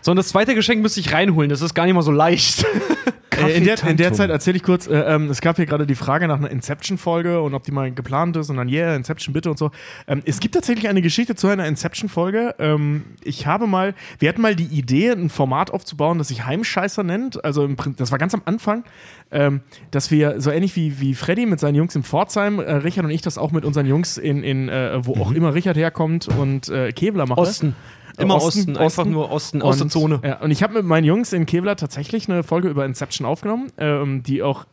So, und das zweite Geschenk müsste ich reinholen. Das ist gar nicht mal so leicht. <laughs> Äh, in, der, in der. Zeit erzähle ich kurz, äh, ähm, es gab hier gerade die Frage nach einer Inception-Folge und ob die mal geplant ist und dann, yeah, Inception bitte und so. Ähm, es gibt tatsächlich eine Geschichte zu einer Inception-Folge. Ähm, ich habe mal, wir hatten mal die Idee, ein Format aufzubauen, das sich Heimscheißer nennt. Also im das war ganz am Anfang, ähm, dass wir so ähnlich wie, wie Freddy mit seinen Jungs in Pforzheim, äh, Richard und ich das auch mit unseren Jungs in, in äh, wo auch immer Richard herkommt und äh, Kevlar machen. Osten. Immer Osten, einfach nur Osten, aus der Und, Zone. Ja, und ich habe mit meinen Jungs in Kevlar tatsächlich eine Folge über Inception aufgenommen, ähm, die auch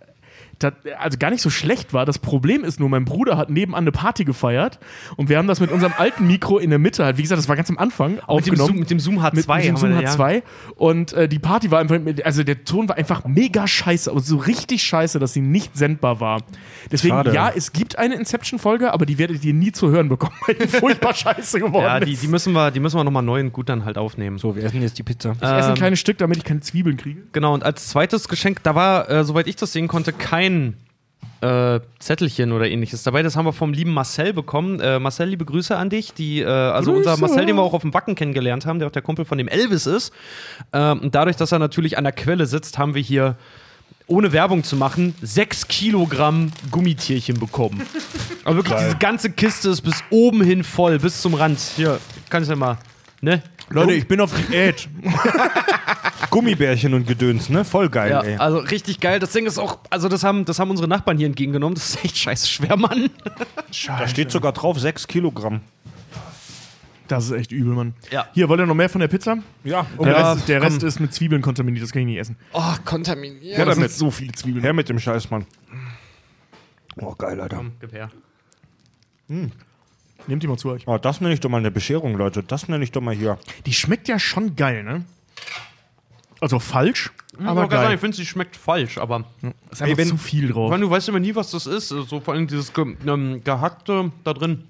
ta- also gar nicht so schlecht war. Das Problem ist nur, mein Bruder hat nebenan eine Party gefeiert und wir haben das mit unserem alten Mikro in der Mitte halt, wie gesagt, das war ganz am Anfang Mit dem, aufgenommen. Zoom, mit dem Zoom H2. mit, mit dem Zoom wir, ja. H2 und äh, die Party war einfach, mit- also der Ton war einfach mega scheiße, aber so richtig scheiße, dass sie nicht sendbar war. Deswegen, Schade. ja, es gibt eine Inception-Folge, aber die werdet ihr nie zu hören bekommen, weil die <laughs> furchtbar scheiße geworden Ja, die, ist. die müssen wir, die müssen wir nochmal neu und gut dann halt aufnehmen. So, wir essen jetzt die Pizza. ich esse ein ähm, kleines Stück, damit ich keine Zwiebeln kriege. Genau, und als zweites Geschenk, da war, äh, soweit ich das sehen konnte, kein äh, Zettelchen oder ähnliches dabei. Das haben wir vom lieben Marcel bekommen. Äh, Marcel, liebe Grüße an dich. Die, äh, also Grüße. unser Marcel, den wir auch auf dem Wacken kennengelernt haben, der auch der Kumpel von dem Elvis ist. Ähm, und dadurch, dass er natürlich an der Quelle sitzt, haben wir hier, ohne Werbung zu machen, sechs Kilogramm Gummitierchen bekommen. Aber wirklich, diese ganze Kiste ist bis oben hin voll, bis zum Rand. Hier, kann ich ja mal, ne? Leute, ich bin auf Diät. <laughs> Gummibärchen und Gedöns, ne? Voll geil, Ja, ey. also richtig geil. Das Ding ist auch, also das haben, das haben unsere Nachbarn hier entgegengenommen. Das ist echt scheiße schwer, Mann. Da steht sogar drauf 6 Kilogramm. Das ist echt übel, Mann. Ja. Hier, wollt ihr noch mehr von der Pizza? Ja, Der, Ja, Rest, der. Rest ist mit Zwiebeln kontaminiert, das kann ich nicht essen. Oh, kontaminiert. Ja, das damit. sind so viele Zwiebeln. her mit dem Scheiß, Mann. Oh, geil, Alter. Komm, gib her. Nehmt die mal zu euch. Oh, das nenne ich doch mal eine Bescherung, Leute. Das nenne ich doch mal hier. Die schmeckt ja schon geil, ne? Also falsch, Aber aber ich, sagen, geil. ich finde, sie schmeckt falsch, aber Ist einfach Ey, wenn- zu viel drauf. weil du weißt immer nie, was das ist. So vor allem dieses ge ähm, gehackte da drin.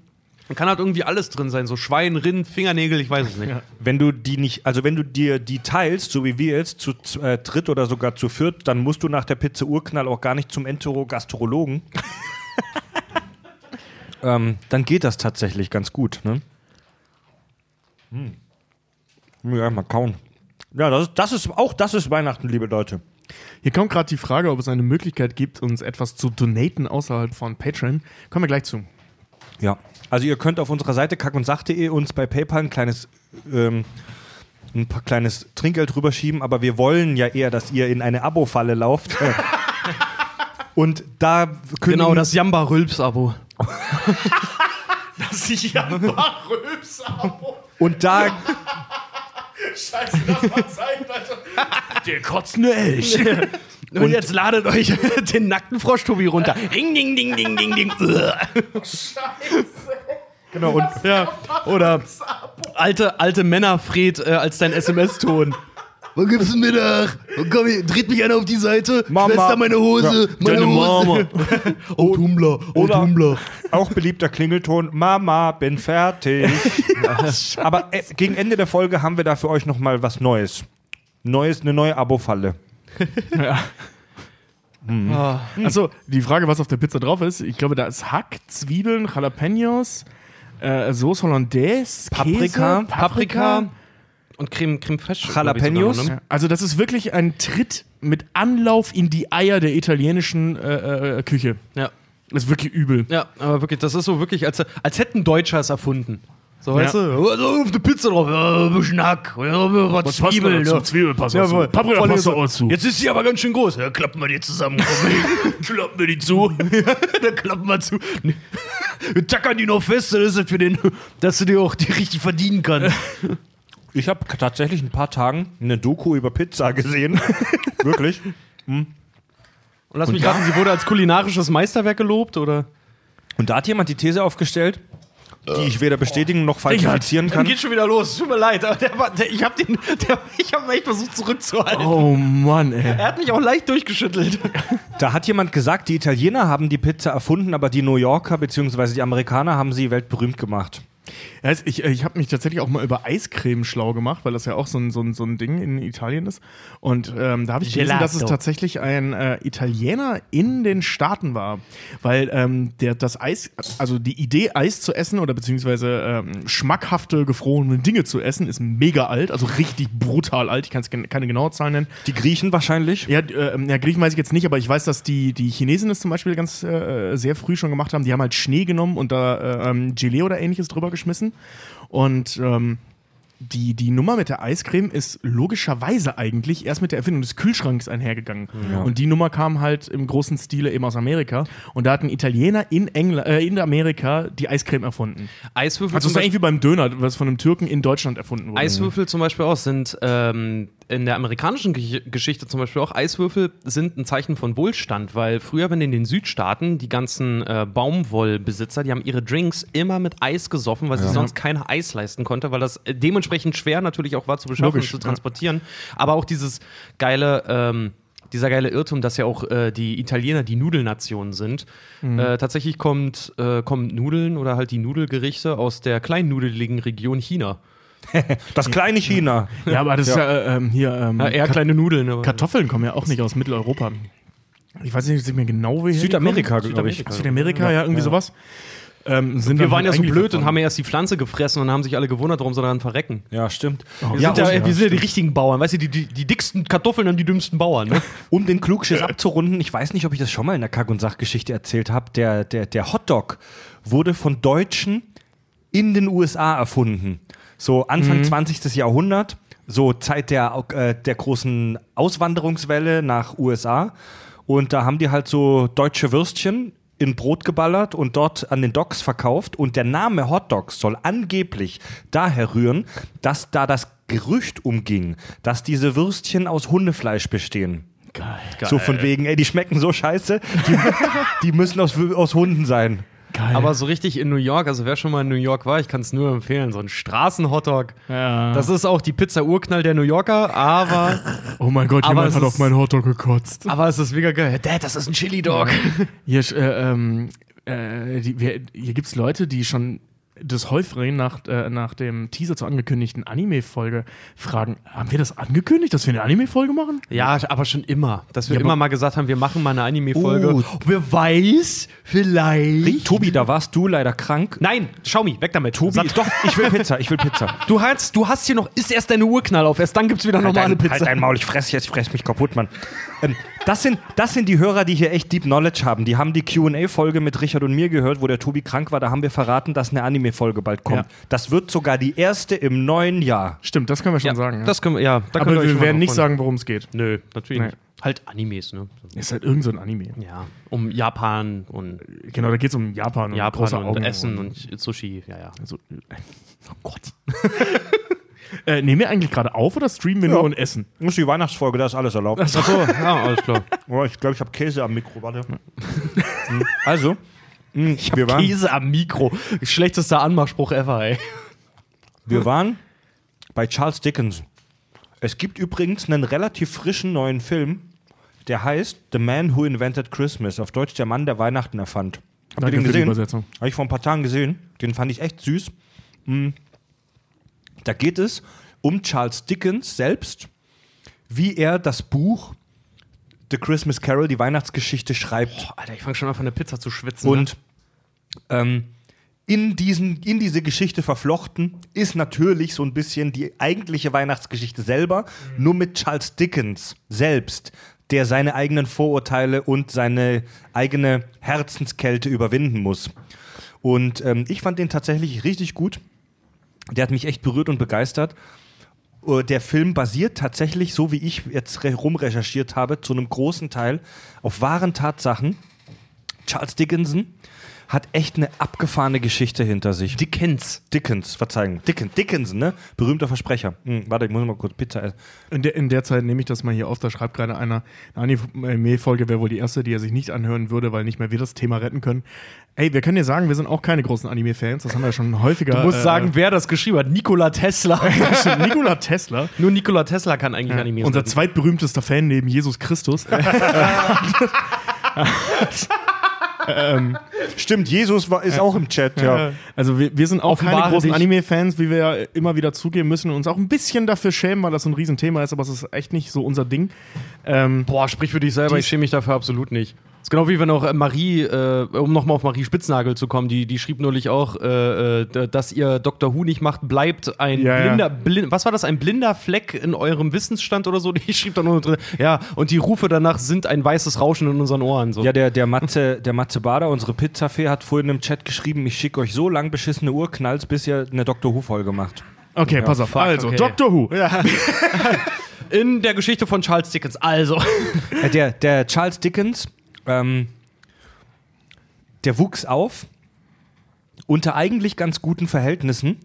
Da kann halt irgendwie alles drin sein. So Schwein, Rind, Fingernägel, ich weiß es nicht. Ja. Wenn du die nicht, also wenn du dir die teilst, so wie wir jetzt, zu z- äh, dritt oder sogar zu viert, dann musst du nach der Pizza Urknall auch gar nicht zum Enterogastrologen. <laughs> ähm, dann geht das tatsächlich ganz gut, ne? Hm. Ja, mal kauen. Ja, das ist, das ist auch das ist Weihnachten, liebe Leute. Hier kommt gerade die Frage, ob es eine Möglichkeit gibt, uns etwas zu donaten außerhalb von Patreon. Kommen wir gleich zu. Ja. Also ihr könnt auf unserer Seite kackundsach.de uns bei PayPal ein kleines ähm, ein paar kleines Trinkgeld rüberschieben, aber wir wollen ja eher, dass ihr in eine Abo-Falle lauft. <laughs> Und da kündigen, Genau, das Jamba <laughs> Rülps-Abo. Das ist ja Röps und da Scheiße, das war Zeit, Alter. Der kotzende Elch. <laughs> Und, jetzt ladet euch <laughs> den nackten Frosch Tobi runter. Ding, ding, ding, ding, ding, ding. genau und ja. Oder alte, alte Männerfred äh, als dein SMS-Ton. Wann gibt's einen Mittag? Und komm, dreht mich einer auf die Seite. Mama. Schwester, meine Hose. meine Deine Hose. Mama. <laughs> Oh, Tumblr. Oh, Oder- Tumblr. auch beliebter Klingelton, Mama, bin fertig. <laughs> aber äh, gegen Ende der Folge haben wir da für euch noch mal was Neues. Neues, eine neue Abo-Falle. <laughs> Achso, die Frage, was auf der Pizza drauf ist. Ich glaube, da ist Hack, Zwiebeln, Jalapenos, äh, Sauce Hollandaise, Paprika, Käse, Paprika und Creme, Creme Fraiche. Jalapenos. ne? Also das ist wirklich ein Tritt mit Anlauf in die Eier der italienischen äh, äh, Küche. Ja. Das ist wirklich übel. ja, aber wirklich, das ist so wirklich, als, als hätten Deutscher es erfunden. So, Ja. weißt du? Also auf die Pizza drauf, ja, ein bisschen Hack, ja, was Zwiebeln. Ja. Zwiebelpass Ja, voll. Paprika passt so. auch zu. Jetzt ist sie aber ganz schön groß. Ja, klappen wir die zusammen. <laughs> Komm, <laughs> klappen wir die zu. <laughs> Dann klappen wir zu. Wir tackern die noch fest, das ist das für den, dass du dir auch die richtig verdienen kannst. Ich habe tatsächlich ein paar Tagen eine Doku über Pizza gesehen. <laughs> Wirklich. Und lass mich raten, sie wurde als kulinarisches Meisterwerk gelobt, oder? Und da hat jemand die These aufgestellt, die ich weder bestätigen noch falsifizieren kann. geht schon wieder los. Tut mir leid, aber der war, der, ich habe den, der, ich habe echt versucht zurückzuhalten. Oh Mann, ey. Er hat mich auch leicht durchgeschüttelt. <laughs> Da hat jemand gesagt, die Italiener haben die Pizza erfunden, aber die New Yorker bzw. die Amerikaner haben sie weltberühmt gemacht. Ja, Ich, ich habe mich tatsächlich auch mal über Eiscreme schlau gemacht, weil das ja auch so ein, so ein, so ein Ding in Italien ist. Und ähm, da habe ich gelesen, Gelato. dass es tatsächlich ein äh, Italiener in den Staaten war. Weil ähm, der, das Eis, also die Idee, Eis zu essen oder beziehungsweise ähm, schmackhafte, gefrorene Dinge zu essen, ist mega alt, also richtig brutal alt. Ich kann keine genaue Zahl nennen. Die Griechen wahrscheinlich. Ja, äh, ja, Griechen weiß ich jetzt nicht, aber ich weiß, dass die, die Chinesen es zum Beispiel ganz äh, sehr früh schon gemacht haben. Die haben halt Schnee genommen und da äh, ähm, Gelee oder ähnliches drüber geschmissen. Und ähm, die, die Nummer mit der Eiscreme ist logischerweise eigentlich erst mit der Erfindung des Kühlschranks einhergegangen. Und die Nummer kam halt im großen Stile eben aus Amerika. Und da hat ein Italiener in, Engl äh, in Amerika die Eiscreme erfunden. Eiswürfel, Also das ist eigentlich wie beim Döner, was von einem Türken in Deutschland erfunden wurde. Eiswürfel zum Beispiel auch sind ähm, in der amerikanischen Ge Geschichte zum Beispiel auch, Eiswürfel sind ein Zeichen von Wohlstand, weil früher, wenn in den Südstaaten die ganzen äh, Baumwollbesitzer, die haben ihre Drinks immer mit Eis gesoffen, weil sie sonst kein Eis leisten konnte, weil das äh, dementsprechend schwer natürlich auch war zu beschaffen Logisch, und zu ja. transportieren. Aber auch dieses geile, ähm, dieser geile Irrtum, dass ja auch äh, die Italiener die Nudelnation sind. Mhm. Äh, tatsächlich kommt, äh, kommen Nudeln oder halt die Nudelgerichte aus der kleinnudeligen Region China. <laughs> Das kleine China. Ja, aber das ist ja äh, ähm, hier. Ähm, Ja, eher kleine Nudeln. Aber Kartoffeln kommen ja auch nicht aus Mitteleuropa. Ich weiß nicht mehr genau, woher. Südamerika, glaube ich. Südamerika, ja, irgendwie sowas. Ähm, sind Wir dann waren ja halt so eingeliefert blöd und worden. haben ja erst die Pflanze gefressen und haben sich alle gewundert, warum sie daran verrecken. Ja, stimmt. Wir, ja, sind, ja, und, wir sind ja die richtigen Bauern, weißt du, die, die, die dicksten Kartoffeln haben die dümmsten Bauern. Ne? <laughs> um den Klugschiss abzurunden, ich weiß nicht, ob ich das schon mal in der Kack- und Sachgeschichte erzählt habe, der, der, der Hotdog wurde von Deutschen in den USA erfunden. So Anfang 20. Jahrhundert, so Zeit der, äh, der großen Auswanderungswelle nach USA. Und da haben die halt so deutsche Würstchen in Brot geballert und dort an den Docks verkauft. Und der Name Hot Dogs soll angeblich daher rühren, dass da das Gerücht umging, dass diese Würstchen aus Hundefleisch bestehen. Geil. So von wegen, ey, die schmecken so scheiße, die, <laughs> die müssen aus, aus Hunden sein. Geil. Aber so richtig in New York, also wer schon mal in New York war, ich kann es nur empfehlen, so ein Straßenhotdog. ja. Das ist auch die Pizza Urknall der New Yorker, aber, <laughs> oh mein Gott, jemand hat ist- auf meinen Hotdog gekotzt. aber es ist mega geil. Dad, das ist ein Chili-Dog. Hier, äh, ähm, äh, die, wir, hier gibt es Leute, die schon des Häuferen nach, äh, nach dem Teaser zur angekündigten Anime-Folge fragen: Haben wir das angekündigt, dass wir eine Anime-Folge machen? Ja, aber schon immer. Dass wir Ja, immer mal gesagt haben, wir machen mal eine Anime-Folge. Oh. Wer weiß, vielleicht. Tobi, da warst du leider krank. Nein, Xiaomi, weg damit. Tobi, Satt. doch, ich will Pizza, ich will Pizza. Du hast, du hast hier noch, ist erst deine Urknall auf, erst dann gibt's wieder Halt normale dein, Pizza. halt dein Maul, ich fress jetzt, ich fress mich kaputt, Mann. Ähm, das, sind, das sind die Hörer, die hier echt Deep Knowledge haben. Die haben die QA-Folge mit Richard und mir gehört, wo der Tobi krank war. Da haben wir verraten, dass eine Anime-Folge bald kommt. Ja. Das wird sogar die erste im neuen Jahr. Stimmt, das können wir schon ja, sagen. Ja. Das können wir, ja, da Aber wir mal werden nicht sagen, worum es geht. Nö, natürlich Nee. nicht. Halt Animes, ne? Ist halt irgend so ein Anime. Ja, um Japan und Genau, da geht es um Japan und Japan große und Augen Essen und, Sushi, ja, ja. Also, äh, oh Gott. <laughs> äh, nehmen wir eigentlich gerade auf oder streamen wir nur und essen? Das ist die Weihnachtsfolge, da ist alles erlaubt. Achso, ja, alles klar. <laughs> Oh, ich glaube, ich habe Käse am Mikro, warte. Hm. Also, mh, wir, waren, Käse am Mikro. Schlechtester Anmachspruch ever, ey. wir waren bei Charles Dickens. Es gibt übrigens einen relativ frischen neuen Film, der heißt The Man Who Invented Christmas. Auf Deutsch der Mann, der Weihnachten erfand. Habt ihr Danke den für die gesehen? Übersetzung. Habe ich vor ein paar Tagen gesehen. Den fand ich echt süß. Mm. Da geht es um Charles Dickens selbst, wie er das Buch The Christmas Carol, die Weihnachtsgeschichte, schreibt. Alter, ich fange schon an von der Pizza zu schwitzen. ne? Ähm, in, diesen, in diese Geschichte verflochten ist natürlich so ein bisschen die eigentliche Weihnachtsgeschichte selber, nur mit Charles Dickens selbst, der seine eigenen Vorurteile und seine eigene Herzenskälte überwinden muss. Und ähm, ich fand den tatsächlich richtig gut. Der hat mich echt berührt und begeistert. Äh, Der Film basiert tatsächlich, so wie ich jetzt re- rumrecherchiert habe, zu einem großen Teil auf wahren Tatsachen. Charles Dickinson hat echt eine abgefahrene Geschichte hinter sich. Dickens. Dickens, Verzeihung. Dickens, Dickinson, ne? Berühmter Versprecher. Hm, warte, ich muss mal kurz Pizza essen. In der, in der Zeit nehme ich das mal hier auf. Da schreibt gerade einer, eine Anime-Folge wäre wohl die erste, die er sich nicht anhören würde, weil nicht mehr wir das Thema retten können. Ey, wir können dir sagen, wir sind auch keine großen Anime-Fans. Das haben wir ja schon häufiger. Du musst sagen, wer das geschrieben hat. Nikola Tesla. <laughs> äh, Nikola Tesla. <laughs> Nur Nikola Tesla kann eigentlich Animes Unser retten. zweitberühmtester Fan neben Jesus Christus. <laughs> Stimmt, Jesus war, ist auch im Chat, ja. Also wir, wir sind auch keine großen dich. Anime-Fans, wie wir ja immer wieder zugeben müssen und uns auch ein bisschen dafür schämen, weil das so ein Riesenthema ist, aber es ist echt nicht so unser Ding. Ähm, Boah, sprich für dich selber, ich schäme mich dafür absolut nicht. Ist genau wie wenn auch äh, Marie, äh, um nochmal auf Marie Spitznagel zu kommen, die, die schrieb neulich auch, äh, äh, dass ihr Dr. Who nicht macht, bleibt ein Ja, ja. blinder, Blin, was war das, ein blinder Fleck in eurem Wissensstand oder so? <laughs> Die schrieb da nur drin, ja, und die Rufe danach sind ein weißes Rauschen in unseren Ohren. So. Ja, der, der, Matze, der Matze Bader, unsere Pizzafee, hat vorhin im Chat geschrieben, ich schicke euch so lang beschissene Urknalls, bis ihr eine Dr. Who-Folge macht. okay, pass auf. fuck, also, okay. Doctor Who. <laughs> In der Geschichte von Charles Dickens. Also. Äh, der, der Charles Dickens, ähm, der wuchs auf unter eigentlich ganz guten Verhältnissen.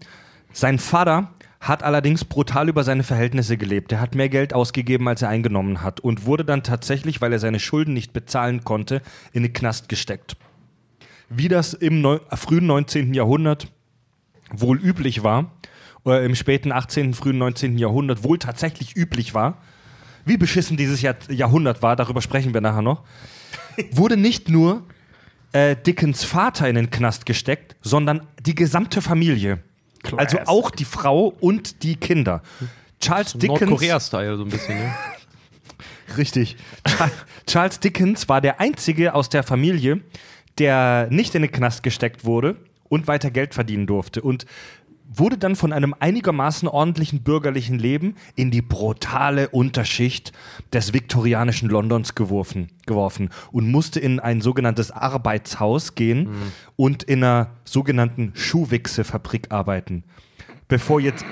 Sein Vater hat allerdings brutal über seine Verhältnisse gelebt. Er hat mehr Geld ausgegeben, als er eingenommen hat und wurde dann tatsächlich, weil er seine Schulden nicht bezahlen konnte, in den Knast gesteckt. Wie das im neu frühen 19. Jahrhundert wohl üblich war, oder im späten 18., frühen 19. Jahrhundert wohl tatsächlich üblich war, wie beschissen dieses Jahr Jahrhundert war, darüber sprechen wir nachher noch, wurde nicht nur äh, Dickens Vater in den Knast gesteckt, sondern die gesamte Familie. Also auch die Frau und die Kinder. Charles Dickens. Nordkorea-Style so ein bisschen, ne? <laughs> Richtig. Cha- Charles Dickens war der einzige aus der Familie, der nicht in den Knast gesteckt wurde und weiter Geld verdienen durfte und wurde dann von einem einigermaßen ordentlichen bürgerlichen Leben in die brutale Unterschicht des viktorianischen Londons geworfen, geworfen und musste in ein sogenanntes Arbeitshaus gehen und in einer sogenannten Schuhwichsefabrik arbeiten. Bevor jetzt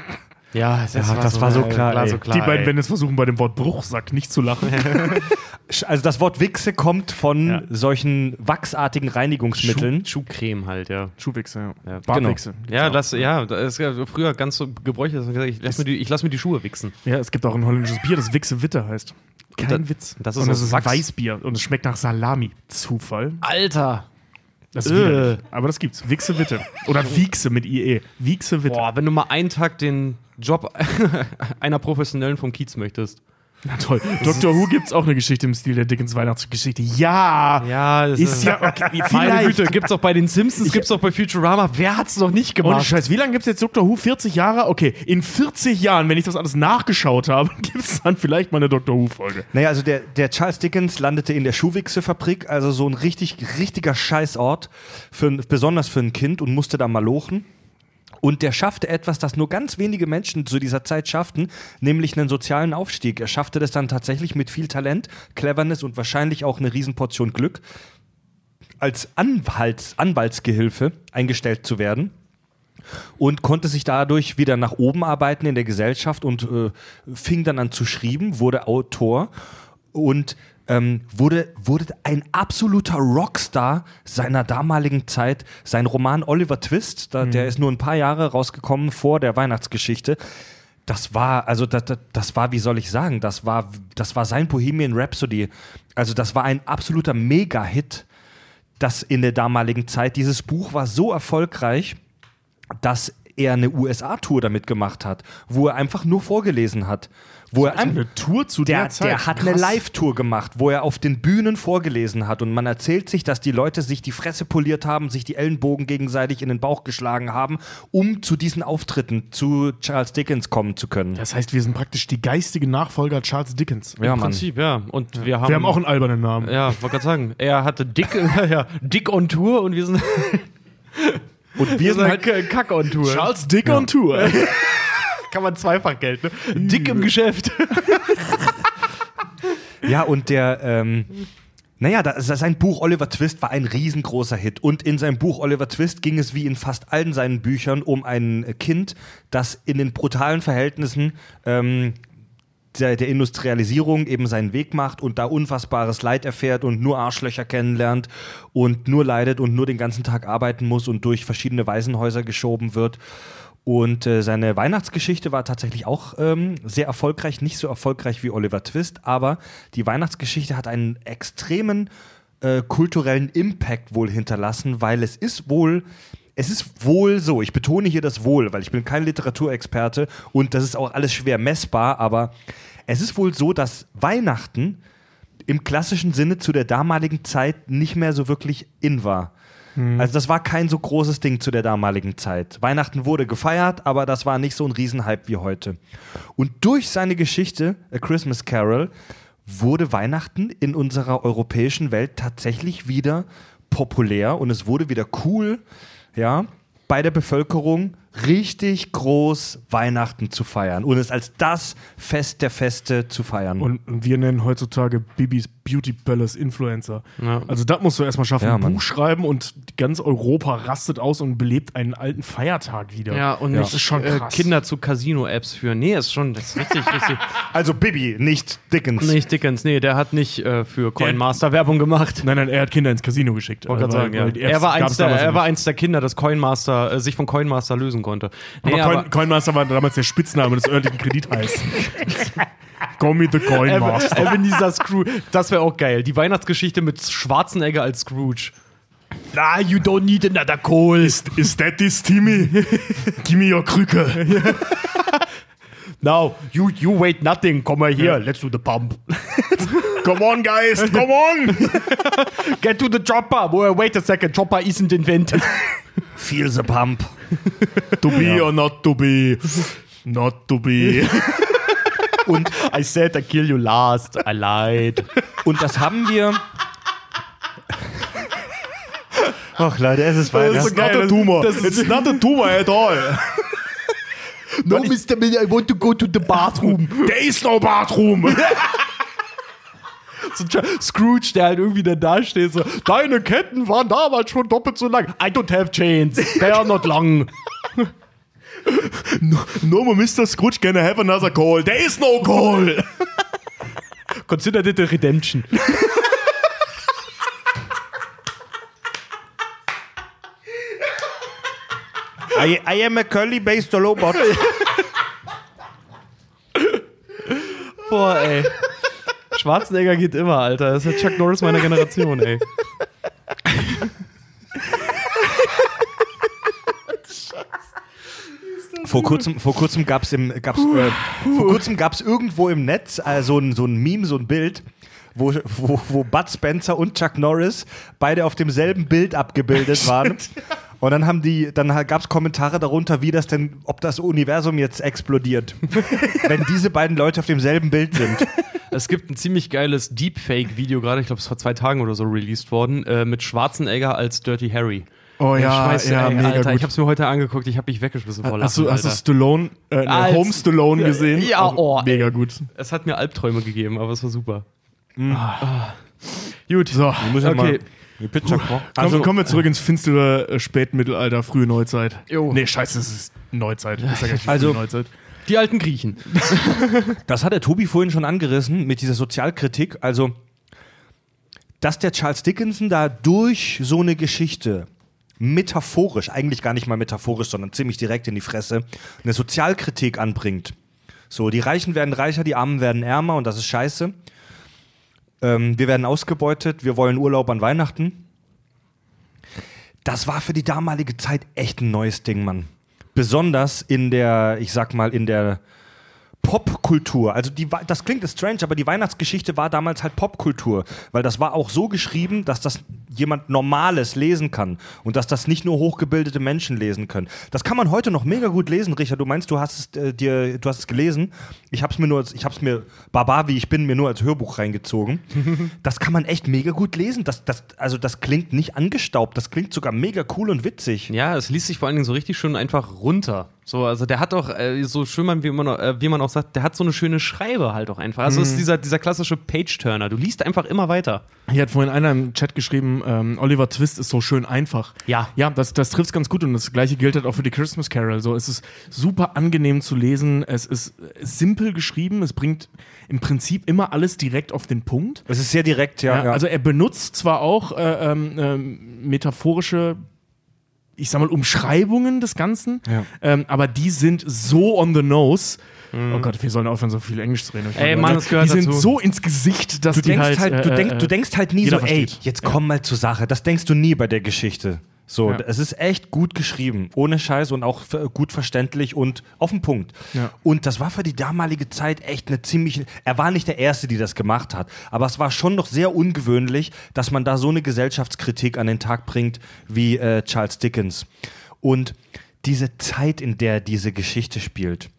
Ja, das, Ja, das war so klar, ey. so klar Die beiden ey. werden jetzt versuchen, bei dem Wort Bruchsack nicht zu lachen. <laughs> Also das Wort Wichse kommt von Ja. solchen wachsartigen Reinigungsmitteln. Schuh, Schuhcreme halt, ja. Schuhwichse, ja. Ja, Bartwichse. Ja, das, ja, das ist ja früher ganz so gebräuchlich, dass man gesagt ich lass mir die, ich lass mir die Schuhe wichsen. Ja, es gibt auch ein holländisches Bier, das Wichse Witte heißt. Kein da- Witz. das ist und das ist. Weißbier und es schmeckt nach Salami. Zufall. Alter! Das ist Äh. Aber das gibt's. Wichse Witte. Oder Wiechse mit IE. Wiechse Witte. Boah, wenn du mal einen Tag den Job <laughs> einer Professionellen vom Kiez möchtest. Na toll. Dr. Who gibt's auch eine Geschichte im Stil der Dickens Weihnachtsgeschichte. Ja! Ja, das Ist ja <laughs> okay. Meine. Güte, gibt's auch bei den Simpsons, gibt's auch bei Futurama. Wer hat's noch nicht Ohne gemacht? Scheiß, wie lange gibt's jetzt Dr. Who? 40 Jahre? Okay, in 40 Jahren, wenn ich das alles nachgeschaut habe, <laughs> gibt's dann vielleicht mal eine Dr. Who-Folge. Naja, also der, der Charles Dickens landete in der Schuhwichse-Fabrik, also so ein richtig, richtiger Scheißort, für, besonders für ein Kind und musste da mal lochen. Und der schaffte etwas, das nur ganz wenige Menschen zu dieser Zeit schafften, nämlich einen sozialen Aufstieg. Er schaffte das dann tatsächlich mit viel Talent, Cleverness und wahrscheinlich auch eine Riesenportion Glück, als Anwalts, Anwaltsgehilfe eingestellt zu werden und konnte sich dadurch wieder nach oben arbeiten in der Gesellschaft und äh, fing dann an zu schreiben, wurde Autor und ähm, wurde, wurde ein absoluter Rockstar seiner damaligen Zeit. Sein Roman Oliver Twist, da, der ist nur ein paar Jahre rausgekommen vor der Weihnachtsgeschichte. Das war, also das, das, das war, wie soll ich sagen, das war, das war sein Bohemian Rhapsody. Also das war ein absoluter Mega-Hit, das in der damaligen Zeit. Dieses Buch war so erfolgreich, dass er eine USA-Tour damit gemacht hat, wo er einfach nur vorgelesen hat. Wo er ein, Eine Tour zu der, der, Zeit. der hat eine Krass. Live-Tour gemacht, wo er auf den Bühnen vorgelesen hat. Und man erzählt sich, dass die Leute sich die Fresse poliert haben, sich die Ellenbogen gegenseitig in den Bauch geschlagen haben, um zu diesen Auftritten zu Charles Dickens kommen zu können. Das heißt, wir sind praktisch die geistige Nachfolger Charles Dickens. Ja, Im Mann. Prinzip, ja. Und wir haben. Wir haben auch einen albernen Namen. Ja, wollte gerade sagen. Er hatte Dick, <laughs> ja, Dick on Tour und wir sind, Und wir <laughs> sind halt K- Kack on Tour. Charles Dick on Tour. <laughs> kann man zweifach Geld, ne? Dick im Geschäft. Ja, und der, ähm, naja, da, sein Buch Oliver Twist war ein riesengroßer Hit. Und in seinem Buch Oliver Twist ging es wie in fast allen seinen Büchern um ein Kind, das in den brutalen Verhältnissen ähm, der, der Industrialisierung eben seinen Weg macht und da unfassbares Leid erfährt und nur Arschlöcher kennenlernt und nur leidet und nur den ganzen Tag arbeiten muss und durch verschiedene Waisenhäuser geschoben wird. Und äh, seine Weihnachtsgeschichte war tatsächlich auch ähm, sehr erfolgreich, nicht so erfolgreich wie Oliver Twist, aber die Weihnachtsgeschichte hat einen extremen äh, kulturellen Impact wohl hinterlassen, weil es ist wohl, es ist wohl so, ich betone hier das wohl, weil ich bin kein Literaturexperte und das ist auch alles schwer messbar, aber es ist wohl so, dass Weihnachten im klassischen Sinne zu der damaligen Zeit nicht mehr so wirklich in war. Also das war kein so großes Ding zu der damaligen Zeit. Weihnachten wurde gefeiert, aber das war nicht so ein Riesenhype wie heute. Und durch seine Geschichte A Christmas Carol wurde Weihnachten in unserer europäischen Welt tatsächlich wieder populär und es wurde wieder cool, ja, bei der Bevölkerung richtig groß Weihnachten zu feiern und es als das Fest der Feste zu feiern. Und wir nennen heutzutage Bibis Beauty Palace Influencer. Ja. Also das musst du erstmal schaffen. Ja, ein. Buch schreiben und ganz Europa rastet aus und belebt einen alten Feiertag wieder. Ja, und das nicht ist schon äh, krass. Kinder zu Casino-Apps führen. Nee, ist schon, das ist richtig, richtig. <laughs> also Bibi, nicht Dickens. Nicht Dickens, nee, der hat nicht äh, für Coinmaster Werbung gemacht. Nein, nein, er hat Kinder ins Casino geschickt. Wollte gerade sagen, ja. weil die Apps Er war, der, er eins der Kinder, das Coinmaster, äh, sich von Coinmaster lösen benutzen konnte. Aber, Nee, Coin, Coinmaster war damals der Spitzname des örtlichen Kreditheiß. <laughs> Call me the Coinmaster. Ebenezer Scrooge. Das wäre auch geil. Die Weihnachtsgeschichte mit Schwarzenegger als Scrooge. Ah, you don't need another coal. Is, is that this, Timmy? <laughs> Give me your Krücke. Now, you, you wait nothing. Komm mal hier, let's do the pump. <laughs> Come on, guys, come on. <laughs> Get to the chopper. Well, wait a second, chopper isn't invented. <laughs> Feel the pump. To be or not to be. Not to be. <laughs> Und I said I kill you last. I lied. Und das haben wir. Ach Leute, es ist Weihnachten. It's not a tumor. It's not a tumor at all. No, Mr. Miller, I want to go to the bathroom. There is no bathroom. So Scrooge, der halt irgendwie dann da steht, so, deine Ketten waren damals schon doppelt so lang. I don't have chains. They are not long. <laughs> No, more Mr. Scrooge can I have another call. There is no call. <laughs> Consider it a redemption. <laughs> I, I am a curly-based robot. Boah, ey. Schwarzenegger geht immer, Alter. Das ist der Chuck Norris meiner Generation, ey. Vor kurzem, vor kurzem gab es gab's, vor kurzem gab's irgendwo im Netz äh, so, ein, so ein Meme, so ein Bild, wo, wo, wo Bud Spencer und Chuck Norris beide auf demselben Bild abgebildet waren. <laughs> Und dann haben die, dann gab es Kommentare darunter, wie das denn, ob das Universum jetzt explodiert, <laughs> wenn diese beiden Leute auf demselben Bild sind. Es gibt ein ziemlich geiles Deepfake-Video gerade, ich glaube, es ist vor zwei Tagen oder so released worden, äh, mit Schwarzenegger als Dirty Harry. Oh Ich ja, weiß, ja, ey, mega Alter, gut. Ich hab's mir heute angeguckt, ich habe mich weggeschmissen vor Hast du, Lachen, hast du. Stallone, äh, Als- Home Stallone gesehen? Ja, oh, mega gut. Es hat mir Albträume gegeben, aber es war super. Ah. Gut. So, muss ja okay. mal also kommen wir zurück ins finstere äh, Spätmittelalter, frühe Neuzeit. Jo. Nee, scheiße, es ist Neuzeit. Das ist ja gar nicht Also- frühe Neuzeit. Die alten Griechen. <laughs> Das hat der Tobi vorhin schon angerissen mit dieser Sozialkritik. Also, dass der Charles Dickinson da durch so eine Geschichte metaphorisch, eigentlich gar nicht mal metaphorisch, sondern ziemlich direkt in die Fresse, eine Sozialkritik anbringt. So, die Reichen werden reicher, die Armen werden ärmer und das ist scheiße. Ähm, wir werden ausgebeutet, wir wollen Urlaub an Weihnachten. Das war für die damalige Zeit echt ein neues Ding, Mann. Besonders in der, ich sag mal, in der Popkultur. Also die, das klingt strange, aber die Weihnachtsgeschichte war damals halt Popkultur, weil das war auch so geschrieben, dass das jemand Normales lesen kann und dass das nicht nur hochgebildete Menschen lesen können. Das kann man heute noch mega gut lesen, Richard. Du meinst, du hast es äh, dir, du hast es gelesen. Ich habe es mir nur, als, ich habe es mir, Baba wie ich bin, mir nur als Hörbuch reingezogen. <laughs> das kann man echt mega gut lesen. Das, das, also das klingt nicht angestaubt. Das klingt sogar mega cool und witzig. Ja, es liest sich vor allen Dingen so richtig schön einfach runter. So, also der hat auch, äh, so schön man, wie man, äh, wie man auch sagt, der hat so eine schöne Schreibe halt auch einfach. Also es ist dieser, dieser klassische Page-Turner. Du liest einfach immer weiter. Hier hat vorhin einer im Chat geschrieben, ähm, Oliver Twist ist so schön einfach. Ja. Ja, das, das trifft ganz gut und das gleiche gilt halt auch für die Christmas Carol. So, es ist super angenehm zu lesen, es ist äh, simpel geschrieben, es bringt im Prinzip immer alles direkt auf den Punkt. Es ist sehr direkt, ja. Ja, ja. Also er benutzt zwar auch äh, ähm, metaphorische, ich sag mal, Umschreibungen des Ganzen, Ja. ähm, aber die sind so on the nose. Oh Gott, wir sollen aufhören, so viel Englisch zu reden. Ich Mhm. Ey, Mann, das gehört Die sind dazu. so ins Gesicht, dass du die denkst halt, halt, du, äh, denk, äh, du denkst halt nie so, jeder ey, versteht. jetzt komm mal zur Sache. Das denkst du nie bei der Geschichte. So, Ja. es ist echt gut geschrieben, ohne Scheiß und auch gut verständlich und auf den Punkt. Ja. Und das war für die damalige Zeit echt eine ziemlich. Er war nicht der Erste, die das gemacht hat, aber es war schon noch sehr ungewöhnlich, dass man da so eine Gesellschaftskritik an den Tag bringt wie äh, Charles Dickens. Und diese Zeit, in der diese Geschichte spielt,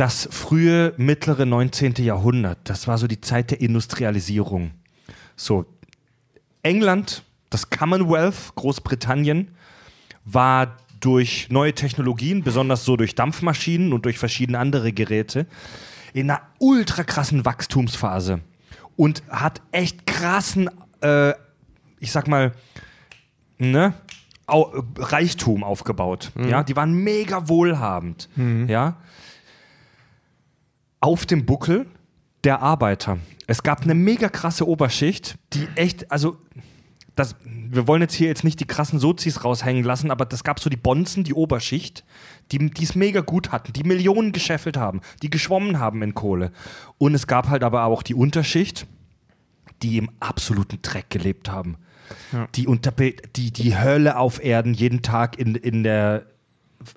das frühe, mittlere 19. Jahrhundert, das war so die Zeit der Industrialisierung. So, England, das Commonwealth, Großbritannien, war durch neue Technologien, besonders so durch Dampfmaschinen und durch verschiedene andere Geräte, in einer ultra krassen Wachstumsphase und hat echt krassen, äh, ich sag mal, ne, Reichtum aufgebaut. Ja, die waren mega wohlhabend. Ja, auf dem Buckel der Arbeiter. Es gab eine mega krasse Oberschicht, die echt, also das, wir wollen jetzt hier jetzt nicht die krassen Sozis raushängen lassen, aber das gab so die Bonzen, die Oberschicht, die es mega gut hatten, die Millionen gescheffelt haben, die geschwommen haben in Kohle. Und es gab halt aber auch die Unterschicht, die im absoluten Dreck gelebt haben. Die, unter, die die Hölle auf Erden jeden Tag in, in, der,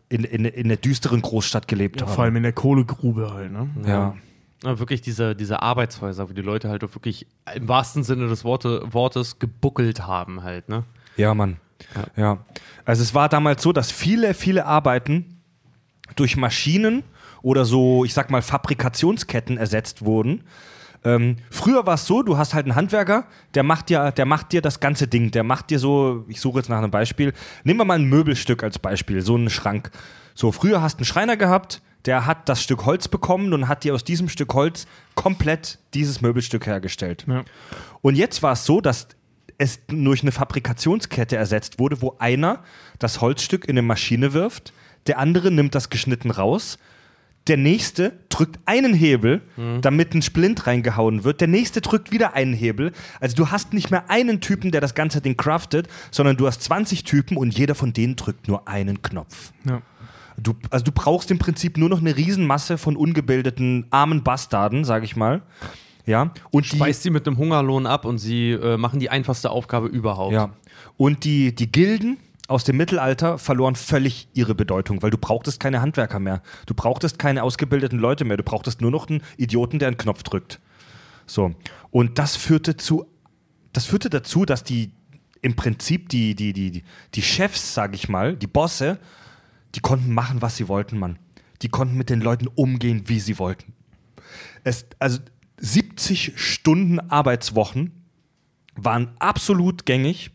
in, in, in der düsteren Großstadt gelebt Ja, haben. vor allem in der Kohlegrube halt, ne? ja. Ja, wirklich diese, diese Arbeitshäuser, wo die Leute halt auch wirklich im wahrsten Sinne des Worte, Wortes gebuckelt haben halt, ne? Ja, Mann. Ja. Also es war damals so, dass viele, viele Arbeiten durch Maschinen oder so, ich sag mal, Fabrikationsketten ersetzt wurden. Ähm, früher war es so, du hast halt einen Handwerker, der macht dir, der macht dir das ganze Ding. Der macht dir so, ich suche jetzt nach einem Beispiel. Nehmen wir mal ein Möbelstück als Beispiel, so einen Schrank. So, früher hast du einen Schreiner gehabt, der hat das Stück Holz bekommen und hat dir aus diesem Stück Holz komplett dieses Möbelstück hergestellt. Ja. Und jetzt war es so, dass es durch eine Fabrikationskette ersetzt wurde, wo einer das Holzstück in eine Maschine wirft, der andere nimmt das geschnitten raus, der nächste drückt einen Hebel, damit ein Splint reingehauen wird, der nächste drückt wieder einen Hebel. Also du hast nicht mehr einen Typen, der das ganze Ding craftet, sondern du hast 20 Typen und jeder von denen drückt nur einen Knopf. Ja. Du, also du brauchst im Prinzip nur noch eine Riesenmasse von ungebildeten armen Bastarden, sag ich mal. Ja, und die, Speist sie mit einem Hungerlohn ab und sie äh, machen die einfachste Aufgabe überhaupt. Ja. Und die, die Gilden aus dem Mittelalter verloren völlig ihre Bedeutung, weil du brauchtest keine Handwerker mehr. Du brauchtest keine ausgebildeten Leute mehr. Du brauchtest nur noch einen Idioten, der einen Knopf drückt. So. Und das führte zu, das führte dazu, dass die im Prinzip die, die, die, die- Chefs, sag ich mal, die Bosse, die konnten machen, was sie wollten, Mann. Die konnten mit den Leuten umgehen, wie sie wollten. Es, also 70 Stunden Arbeitswochen waren absolut gängig.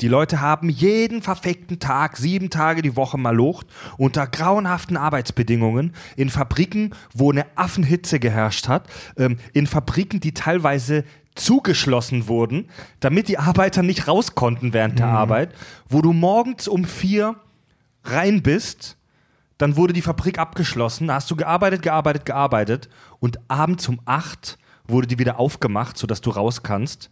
Die Leute haben jeden verfickten Tag, sieben Tage die Woche malocht, unter grauenhaften Arbeitsbedingungen, in Fabriken, wo eine Affenhitze geherrscht hat, ähm, in Fabriken, die teilweise zugeschlossen wurden, damit die Arbeiter nicht raus konnten während der Arbeit, wo du morgens um vier rein bist, dann wurde die Fabrik abgeschlossen, da hast du gearbeitet, gearbeitet, gearbeitet und abends um acht wurde die wieder aufgemacht, sodass du raus kannst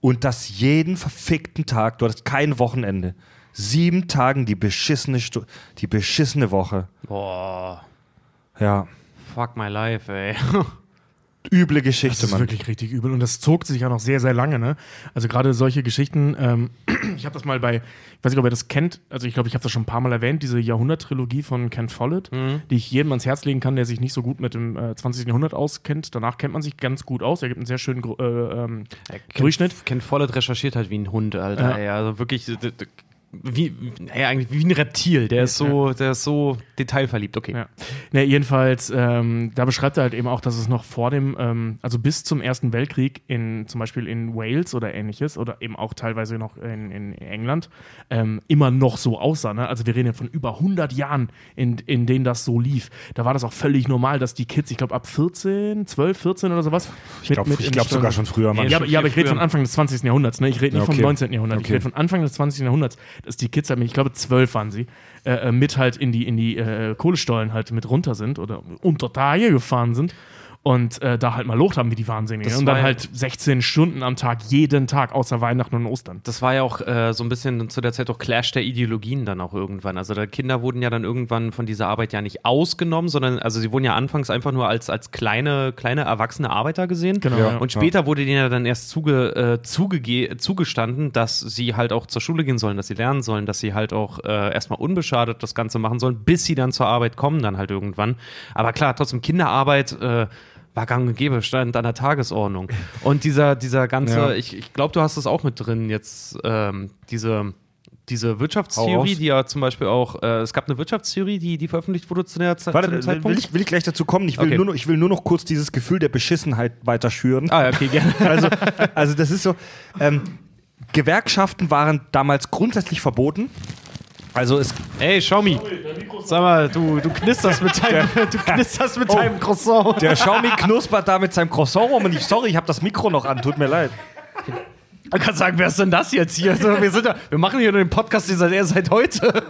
und das jeden verfickten Tag, du hattest kein Wochenende. Sieben Tagen die beschissene, Stu die beschissene Woche. Boah, Ja, fuck my life, ey. <laughs> üble Das Geschichte, ist Mann. wirklich richtig übel und das zog sich ja noch sehr, sehr lange. Ne? Also gerade solche Geschichten, ähm, <clears throat> ich habe das mal bei, ich weiß nicht, ob ihr das kennt, also ich glaube, ich habe das schon ein paar Mal erwähnt, diese Jahrhundert-Trilogie von Ken Follett, die ich jedem ans Herz legen kann, der sich nicht so gut mit dem äh, 20. Jahrhundert auskennt. Danach kennt man sich ganz gut aus. Er gibt einen sehr schönen äh, ähm, Durchschnitt. Ken Follett recherchiert halt wie ein Hund, Alter. Ey, also wirklich, wie, naja, eigentlich wie ein Reptil. Der ist so, der ist so detailverliebt. Okay. Ja. Ne, jedenfalls, ähm, da beschreibt er halt eben auch, dass es noch vor dem, ähm, also bis zum Ersten Weltkrieg in zum Beispiel in Wales oder ähnliches oder eben auch teilweise noch in, in England ähm, immer noch so aussah. Ne? Also wir reden ja von über 100 Jahren, in, in denen das so lief. Da war das auch völlig normal, dass die Kids, ich glaube ab 14, 12, 14 oder sowas. Ich glaube glaub sogar schon früher, Mann. Ja, aber, ja, aber ich rede von Anfang des 20. Jahrhunderts. Ne? Ich rede nicht Ja, okay. vom 19. Jahrhundert. Ich Okay. rede von Anfang des 20. Jahrhunderts, dass die Kids halt, ich glaube, zwölf waren sie, äh, äh, mit halt in die, in die äh, Kohlestollen halt mit runter sind oder unter Tage gefahren sind und äh, da halt mal locht haben wie die Wahnsinnigen. Das Und dann ja- halt 16 Stunden am Tag, jeden Tag, außer Weihnachten und Ostern. Das war ja auch äh, so ein bisschen zu der Zeit auch Clash der Ideologien dann auch irgendwann. Also da Kinder wurden ja dann irgendwann von dieser Arbeit ja nicht ausgenommen, sondern also sie wurden ja anfangs einfach nur als, als kleine, kleine erwachsene Arbeiter gesehen. Genau, ja. Und später wurde denen ja dann erst zuge, äh, zugege zugestanden, dass sie halt auch zur Schule gehen sollen, dass sie lernen sollen, dass sie halt auch äh, erstmal unbeschadet das Ganze machen sollen, bis sie dann zur Arbeit kommen, dann halt irgendwann. Aber klar, trotzdem Kinderarbeit. War gang und gäbe, stand an der Tagesordnung. Und dieser, dieser ganze, Ja. ich, ich glaube, du hast das auch mit drin jetzt, ähm, diese, diese Wirtschaftstheorie, die ja zum Beispiel auch, äh, es gab eine Wirtschaftstheorie, die, die veröffentlicht wurde zu, der, Ze- zu Warte, will Zeitpunkt. ich, will ich gleich dazu kommen. Ich will, Okay. nur noch, ich will nur noch kurz dieses Gefühl der Beschissenheit weiter schüren. ah, okay, gerne. <laughs> Also, also das ist so, ähm, Gewerkschaften waren damals grundsätzlich verboten. Also es Ey, Xiaomi, sag mal, du, du knisterst mit deinem, <laughs> du knisterst mit deinem Croissant. Der Xiaomi knuspert da mit seinem Croissant rum und ich, sorry, ich habe das Mikro noch an, tut mir leid. Man kann sagen, wer ist denn das jetzt hier? Also, wir, sind da, wir machen hier nur den Podcast den seit, seit heute.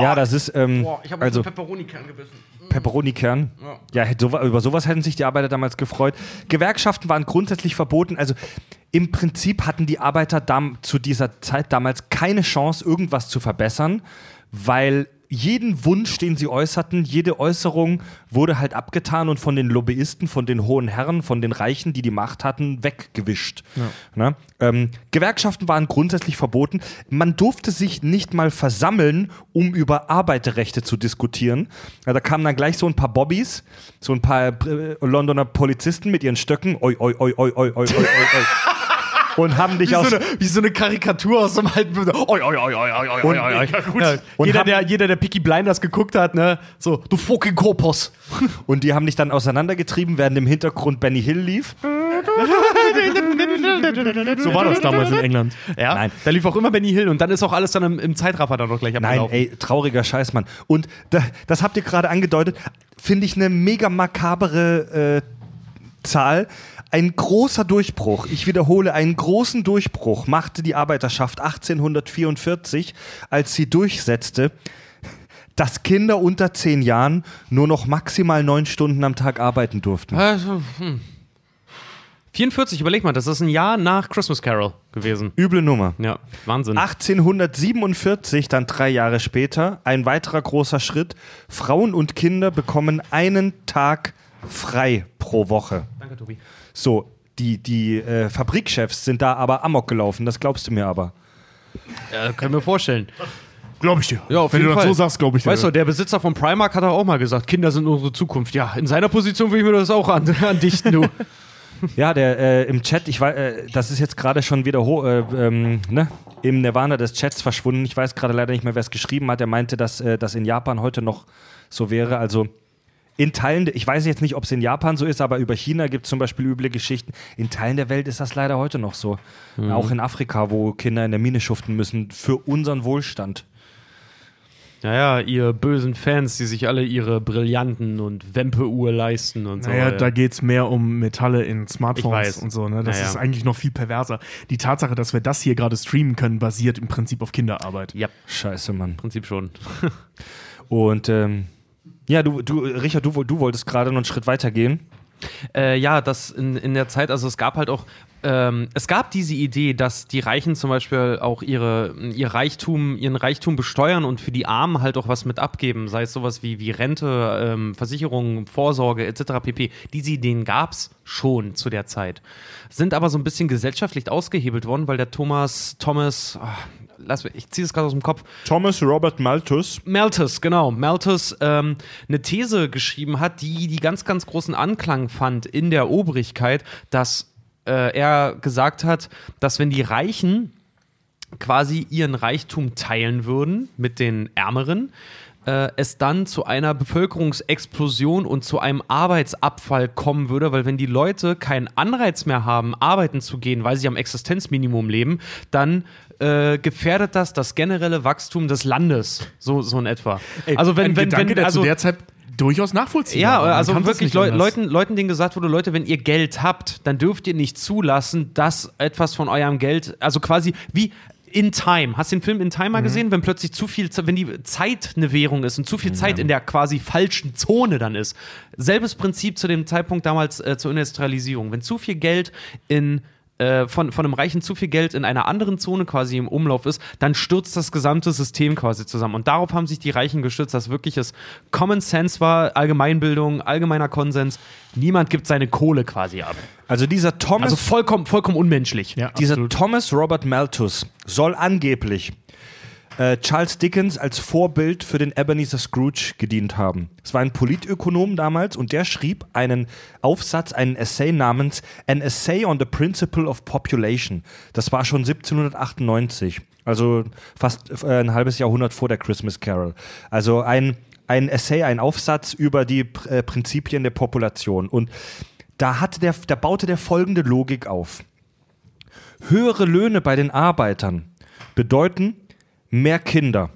Ja, das ist, ähm, Boah, ich habe also also Pepperoni-Kern gebissen. Pepperoni-Kern. Ja, hätte so, über sowas hätten sich die Arbeiter damals gefreut. Gewerkschaften waren grundsätzlich verboten. Also im Prinzip hatten die Arbeiter zu dieser Zeit damals keine Chance, irgendwas zu verbessern, weil jeden Wunsch, den sie äußerten, jede Äußerung wurde halt abgetan und von den Lobbyisten, von den hohen Herren, von den Reichen, die die Macht hatten, weggewischt. Ja. Ähm, Gewerkschaften waren grundsätzlich verboten. Man durfte sich nicht mal versammeln, um über Arbeiterrechte zu diskutieren. Ja, da kamen dann gleich so ein paar Bobbys, so ein paar äh, Londoner Polizisten mit ihren Stöcken. Oi, oi, oi, oi, oi, oi, oi, oi. <laughs> <laughs> Und haben dich Wie aus. so, eine, wie so eine Karikatur aus dem alten Film. Oi, oi, oi, oi, oi, oi, oi, oi. Ja, Und jeder, haben- der, jeder, der Picky Blinders geguckt hat, ne, so, du fucking Korpus. <laughs> Und die haben dich dann auseinandergetrieben, während im Hintergrund Benny Hill lief. So war das damals in England. Ja, Nein. da lief auch immer Benny Hill und dann ist auch alles dann im, im Zeitraffer dann noch gleich Nein, abgelaufen. ey, trauriger Scheiß, Mann. Und da, das habt ihr gerade angedeutet, finde ich eine mega makabere äh, Zahl. Ein großer Durchbruch, ich wiederhole, einen großen Durchbruch machte die Arbeiterschaft 1844, als sie durchsetzte, dass Kinder unter zehn Jahren nur noch maximal neun Stunden am Tag arbeiten durften. Also, hm. 44, überleg mal, das ist ein Jahr nach Christmas Carol gewesen. Üble Nummer. Ja, Wahnsinn. 1847, dann drei Jahre später, ein weiterer großer Schritt. Frauen und Kinder bekommen einen Tag frei pro Woche. Danke, Tobi. So, die, die äh, Fabrikchefs sind da aber amok gelaufen, das glaubst du mir aber. Ja, können wir vorstellen. Glaube ich dir. Ja, auf Wenn jeden du das Fall. so sagst, glaube ich dir. Weißt du, der Besitzer von Primark hat auch mal gesagt, Kinder sind unsere Zukunft. Ja, in seiner Position würde ich mir das auch an, <laughs> andichten, du. <laughs> Ja, der äh, im Chat, ich weiß, äh, das ist jetzt gerade schon wieder äh, ähm, ne? im Nirvana des Chats verschwunden. Ich weiß gerade leider nicht mehr, wer es geschrieben hat. Er meinte, dass äh, das in Japan heute noch so wäre. Also in Teilen, ich weiß jetzt nicht, ob es in Japan so ist, aber über China gibt es zum Beispiel üble Geschichten. In Teilen der Welt ist das leider heute noch so. Auch in Afrika, wo Kinder in der Mine schuften müssen für unseren Wohlstand. Naja, ihr bösen Fans, die sich alle ihre Brillanten und Wempe-Uhr leisten und Naja, so. da geht es mehr um Metalle in Smartphones und so. Ne? Das Naja. ist eigentlich noch viel perverser. Die Tatsache, dass wir das hier gerade streamen können, basiert im Prinzip auf Kinderarbeit. Ja, Scheiße, Mann. im Prinzip schon. Und ähm, ja, du, du, Richard, du, du wolltest gerade noch einen Schritt weiter gehen. Äh, ja, das in, in der Zeit, also es gab halt auch, ähm, es gab diese Idee, dass die Reichen zum Beispiel auch ihre, ihr Reichtum, ihren Reichtum besteuern und für die Armen halt auch was mit abgeben, sei es sowas wie, wie Rente, ähm, Versicherung, Vorsorge etc. pp. Diese Ideen gab es schon zu der Zeit, sind aber so ein bisschen gesellschaftlich ausgehebelt worden, weil der Thomas, Thomas, ah, lass ich ziehe es gerade aus dem Kopf, Thomas Robert Malthus. Malthus, genau. Malthus ähm, eine These geschrieben hat, die die ganz, ganz großen Anklang fand in der Obrigkeit, dass äh, er gesagt hat, dass wenn die Reichen quasi ihren Reichtum teilen würden mit den Ärmeren, äh, es dann zu einer Bevölkerungsexplosion und zu einem Arbeitsabfall kommen würde, weil wenn die Leute keinen Anreiz mehr haben, arbeiten zu gehen, weil sie am Existenzminimum leben, dann äh, gefährdet das das generelle Wachstum des Landes, so, so in etwa. also wenn, wenn, Gedanke, wenn, also, zu der Zeit durchaus nachvollziehbar ja, also wirklich Leu. Leuten, Leuten, denen gesagt wurde, Leute, wenn ihr Geld habt, dann dürft ihr nicht zulassen, dass etwas von eurem Geld, also quasi wie in Time. Hast du den Film In Time mal Mhm. gesehen? Wenn plötzlich zu viel, wenn die Zeit eine Währung ist und zu viel Zeit in der quasi falschen Zone dann ist. Selbes Prinzip zu dem Zeitpunkt damals äh, zur Industrialisierung. Wenn zu viel Geld in äh, von, von einem Reichen zu viel Geld in einer anderen Zone quasi im Umlauf ist, dann stürzt das gesamte System quasi zusammen. Und darauf haben sich die Reichen gestützt, dass wirklich es Common Sense war, Allgemeinbildung, allgemeiner Konsens. Niemand gibt seine Kohle quasi ab. Also dieser Thomas, Also vollkommen, vollkommen unmenschlich. Ja, dieser absolut. Thomas Robert Malthus soll angeblich äh, Charles Dickens als Vorbild für den Ebenezer Scrooge gedient haben. Es war ein Politökonom damals und der schrieb einen Aufsatz, einen Essay namens An Essay on the Principle of Population. Das war schon 1798, also fast äh, ein halbes Jahrhundert vor der Christmas Carol. Also ein, ein Essay, ein Aufsatz über die äh, Prinzipien der Population. Und da, hatte der, da baute der folgende Logik auf. Höhere Löhne bei den Arbeitern bedeuten mehr Kinder.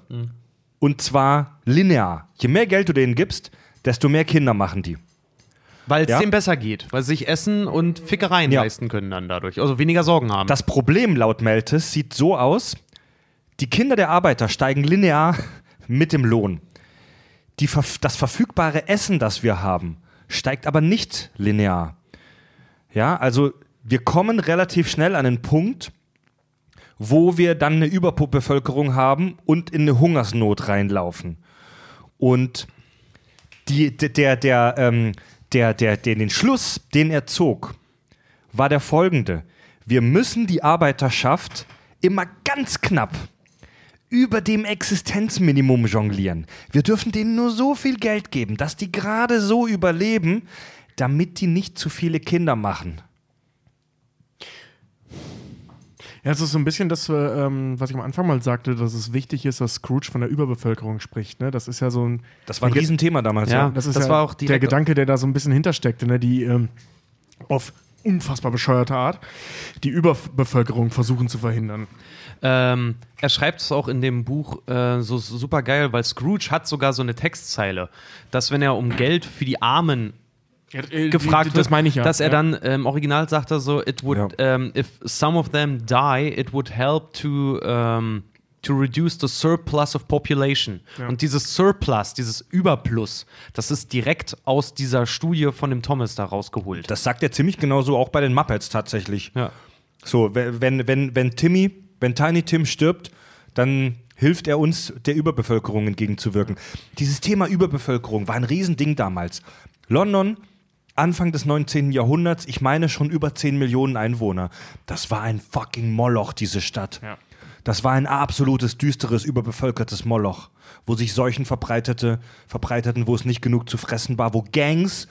Und zwar linear. Je mehr Geld du denen gibst, desto mehr Kinder machen die. Weil es Ja. denen besser geht. Weil sie sich Essen und Fickereien Ja. leisten können dann dadurch. Also weniger Sorgen haben. Das Problem laut Malthus sieht so aus, die Kinder der Arbeiter steigen linear <laughs> mit dem Lohn. Die, das verfügbare Essen, das wir haben, steigt aber nicht linear. Ja, also wir kommen relativ schnell an einen Punkt, wo wir dann eine Überbevölkerung haben und in eine Hungersnot reinlaufen. Und die, der, der, ähm, der, der, der, den Schluss, den er zog, war der folgende. Wir müssen die Arbeiterschaft immer ganz knapp über dem Existenzminimum jonglieren. Wir dürfen denen nur so viel Geld geben, dass die gerade so überleben, damit die nicht zu viele Kinder machen. Ja, es ist so ein bisschen das, äh, ähm, was ich am Anfang mal sagte, dass es wichtig ist, dass Scrooge von der Überbevölkerung spricht. Ne? Das ist ja so ein. Das war ein Riesenthema damals. Ja. Ja. Das ist Das ja war auch der Gedanke, der da so ein bisschen hintersteckte, ne? die ähm, auf unfassbar bescheuerte Art die Überbevölkerung versuchen zu verhindern. Ähm, er schreibt es auch in dem Buch äh, so super geil, weil Scrooge hat sogar so eine Textzeile, dass wenn er um Geld für die Armen gefragt wird, das meine ich ja. dass er ja. dann äh, im Original sagt er so, it would, ähm, if some of them die, it would help to ähm, to reduce the surplus of population. Und dieses Surplus, dieses Überplus, das ist direkt aus dieser Studie von dem Thomas da rausgeholt. Das sagt er ziemlich genauso auch bei den Muppets tatsächlich. Ja. So, we- wenn, wenn, wenn Timmy, wenn Tiny Tim stirbt, dann hilft er uns, der Überbevölkerung entgegenzuwirken. Dieses Thema Überbevölkerung war ein Riesending damals. London, Anfang des 19. Jahrhunderts, ich meine schon über 10 Millionen Einwohner. Das war ein fucking Moloch, diese Stadt. Ja. Das war ein absolutes, düsteres, überbevölkertes Moloch, wo sich Seuchen verbreitete, verbreiteten, wo es nicht genug zu fressen war, wo Gangs,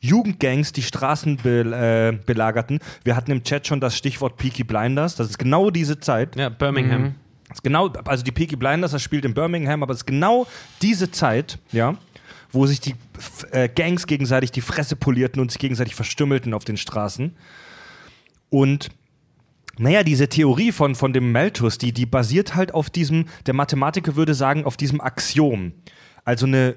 Jugendgangs die Straßen be, äh, belagerten. Wir hatten im Chat schon das Stichwort Peaky Blinders. Das ist genau diese Zeit. Ja, Birmingham. Ist genau, also die Peaky Blinders, das spielt in Birmingham, aber es ist genau diese Zeit, ja, wo sich die äh, Gangs gegenseitig die Fresse polierten und sich gegenseitig verstümmelten auf den Straßen. Und naja, diese Theorie von, von dem Malthus, die, die basiert halt auf diesem, der Mathematiker würde sagen, auf diesem Axiom. Also eine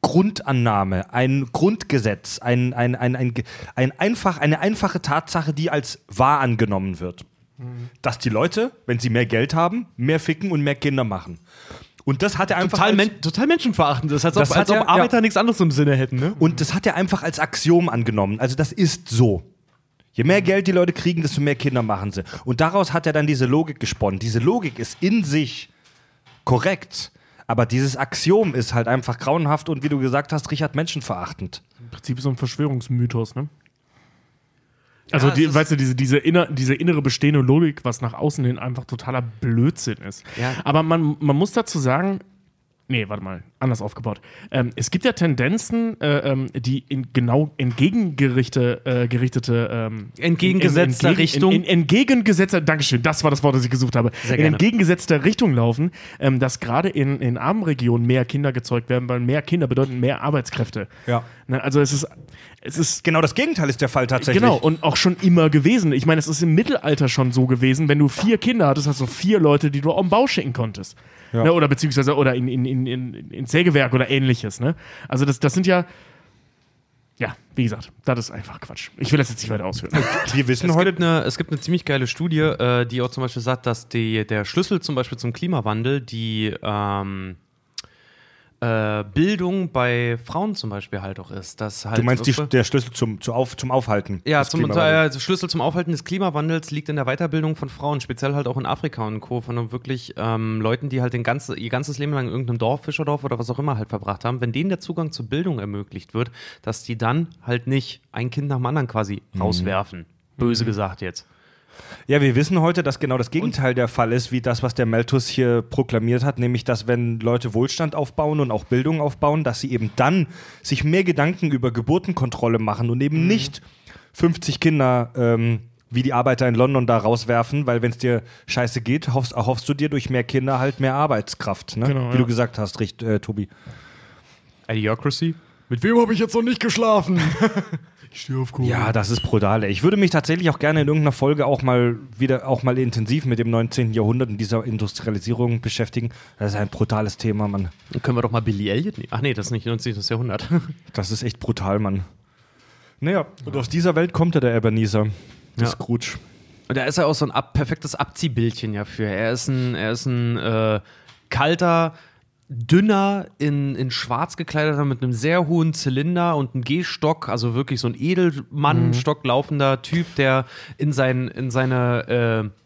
Grundannahme, ein Grundgesetz, ein, ein, ein, ein, ein einfach, eine einfache Tatsache, die als wahr angenommen wird. Dass die Leute, wenn sie mehr Geld haben, mehr ficken und mehr Kinder machen. Und das hat er einfach. Total, als- men total menschenverachtend. Das ist, als, Das ob, als ob er- Arbeiter ja. nichts anderes im Sinne hätten, ne? Und das hat er einfach als Axiom angenommen. Also das ist so. Je mehr Geld die Leute kriegen, desto mehr Kinder machen sie. Und daraus hat er dann diese Logik gesponnen. Diese Logik ist in sich korrekt. Aber dieses Axiom ist halt einfach grauenhaft und wie du gesagt hast, Richard, menschenverachtend. Im Prinzip so ein Verschwörungsmythos, ne? Also, es die, weißt du, diese, diese, inner, diese innere bestehende Logik, was nach außen hin einfach totaler Blödsinn ist. Ja. Aber man, man muss dazu sagen, nee, warte mal, anders aufgebaut. Ähm, es gibt ja Tendenzen, äh, ähm, die in genau entgegengerichtete, äh, gerichtete, ähm, Entgegengesetzter entgegen- Richtung. In, in, entgegengesetzter, Dankeschön, das war das Wort, das ich gesucht habe. Sehr in entgegengesetzter Richtung laufen, ähm, dass gerade in, in armen Regionen mehr Kinder gezeugt werden, weil mehr Kinder bedeuten mehr Arbeitskräfte. Ja. Ne, also es ist, es ist Genau das Gegenteil ist der Fall tatsächlich. Genau, und auch schon immer gewesen. Ich meine, es ist im Mittelalter schon so gewesen, wenn du vier Kinder hattest, hast du vier Leute, die du auf den Bau schicken konntest. Ja. Ne, oder beziehungsweise oder in, in, in, in, ins Sägewerk oder ähnliches. Ne? Also das, das sind ja, ja, wie gesagt, das ist einfach Quatsch. Ich will das jetzt nicht weiter ausführen. Wir wissen Es heute. gibt, eine, es gibt eine ziemlich geile Studie, äh, die auch zum Beispiel sagt, dass die, der Schlüssel zum Beispiel zum Klimawandel die ähm, äh, Bildung bei Frauen zum Beispiel halt auch ist. Dass halt Du meinst die, der Schlüssel zum, zu auf, zum Aufhalten. ja, des zum, Klimawandels. äh, Schlüssel zum Aufhalten des Klimawandels liegt in der Weiterbildung von Frauen, speziell halt auch in Afrika und Co. Von wirklich ähm, Leuten, die halt den ganze, ihr ganzes Leben lang in irgendeinem Dorf, Fischerdorf oder was auch immer halt verbracht haben. Wenn denen der Zugang zur Bildung ermöglicht wird, dass die dann halt nicht ein Kind nach dem anderen quasi Mhm. rauswerfen. Böse gesagt jetzt. Ja, wir wissen heute, dass genau das Gegenteil der Fall ist, wie das, was der Malthus hier proklamiert hat, nämlich, dass wenn Leute Wohlstand aufbauen und auch Bildung aufbauen, dass sie eben dann sich mehr Gedanken über Geburtenkontrolle machen und eben nicht 50 Kinder ähm, wie die Arbeiter in London da rauswerfen, weil wenn es dir scheiße geht, hoffst, erhoffst du dir durch mehr Kinder halt mehr Arbeitskraft, ne? Genau, wie ja. du gesagt hast, Richt, äh, Tobi. Idiocracy? Mit wem habe ich jetzt noch nicht geschlafen? <laughs> ich stehe auf Kohle. Ja, das ist brutal. ey. Ich würde mich tatsächlich auch gerne in irgendeiner Folge auch mal wieder auch mal intensiv mit dem 19. Jahrhundert und dieser Industrialisierung beschäftigen. Das ist ein brutales Thema, Mann. Dann können wir doch mal Billy Elliot nehmen. Ach nee, das ist nicht 19. Jahrhundert. <laughs> Das ist echt brutal, Mann. Naja, und aus dieser Welt kommt ja der Ebenezer. Der Ja. Scrooge. Und da ist er auch so ein ab perfektes Abziehbildchen ja für. Er ist ein, er ist ein äh, kalter, dünner, in, in schwarz gekleideter, mit einem sehr hohen Zylinder und einem Gehstock, also wirklich so ein Edelmann-Stock laufender Typ, der in, sein, in seine äh,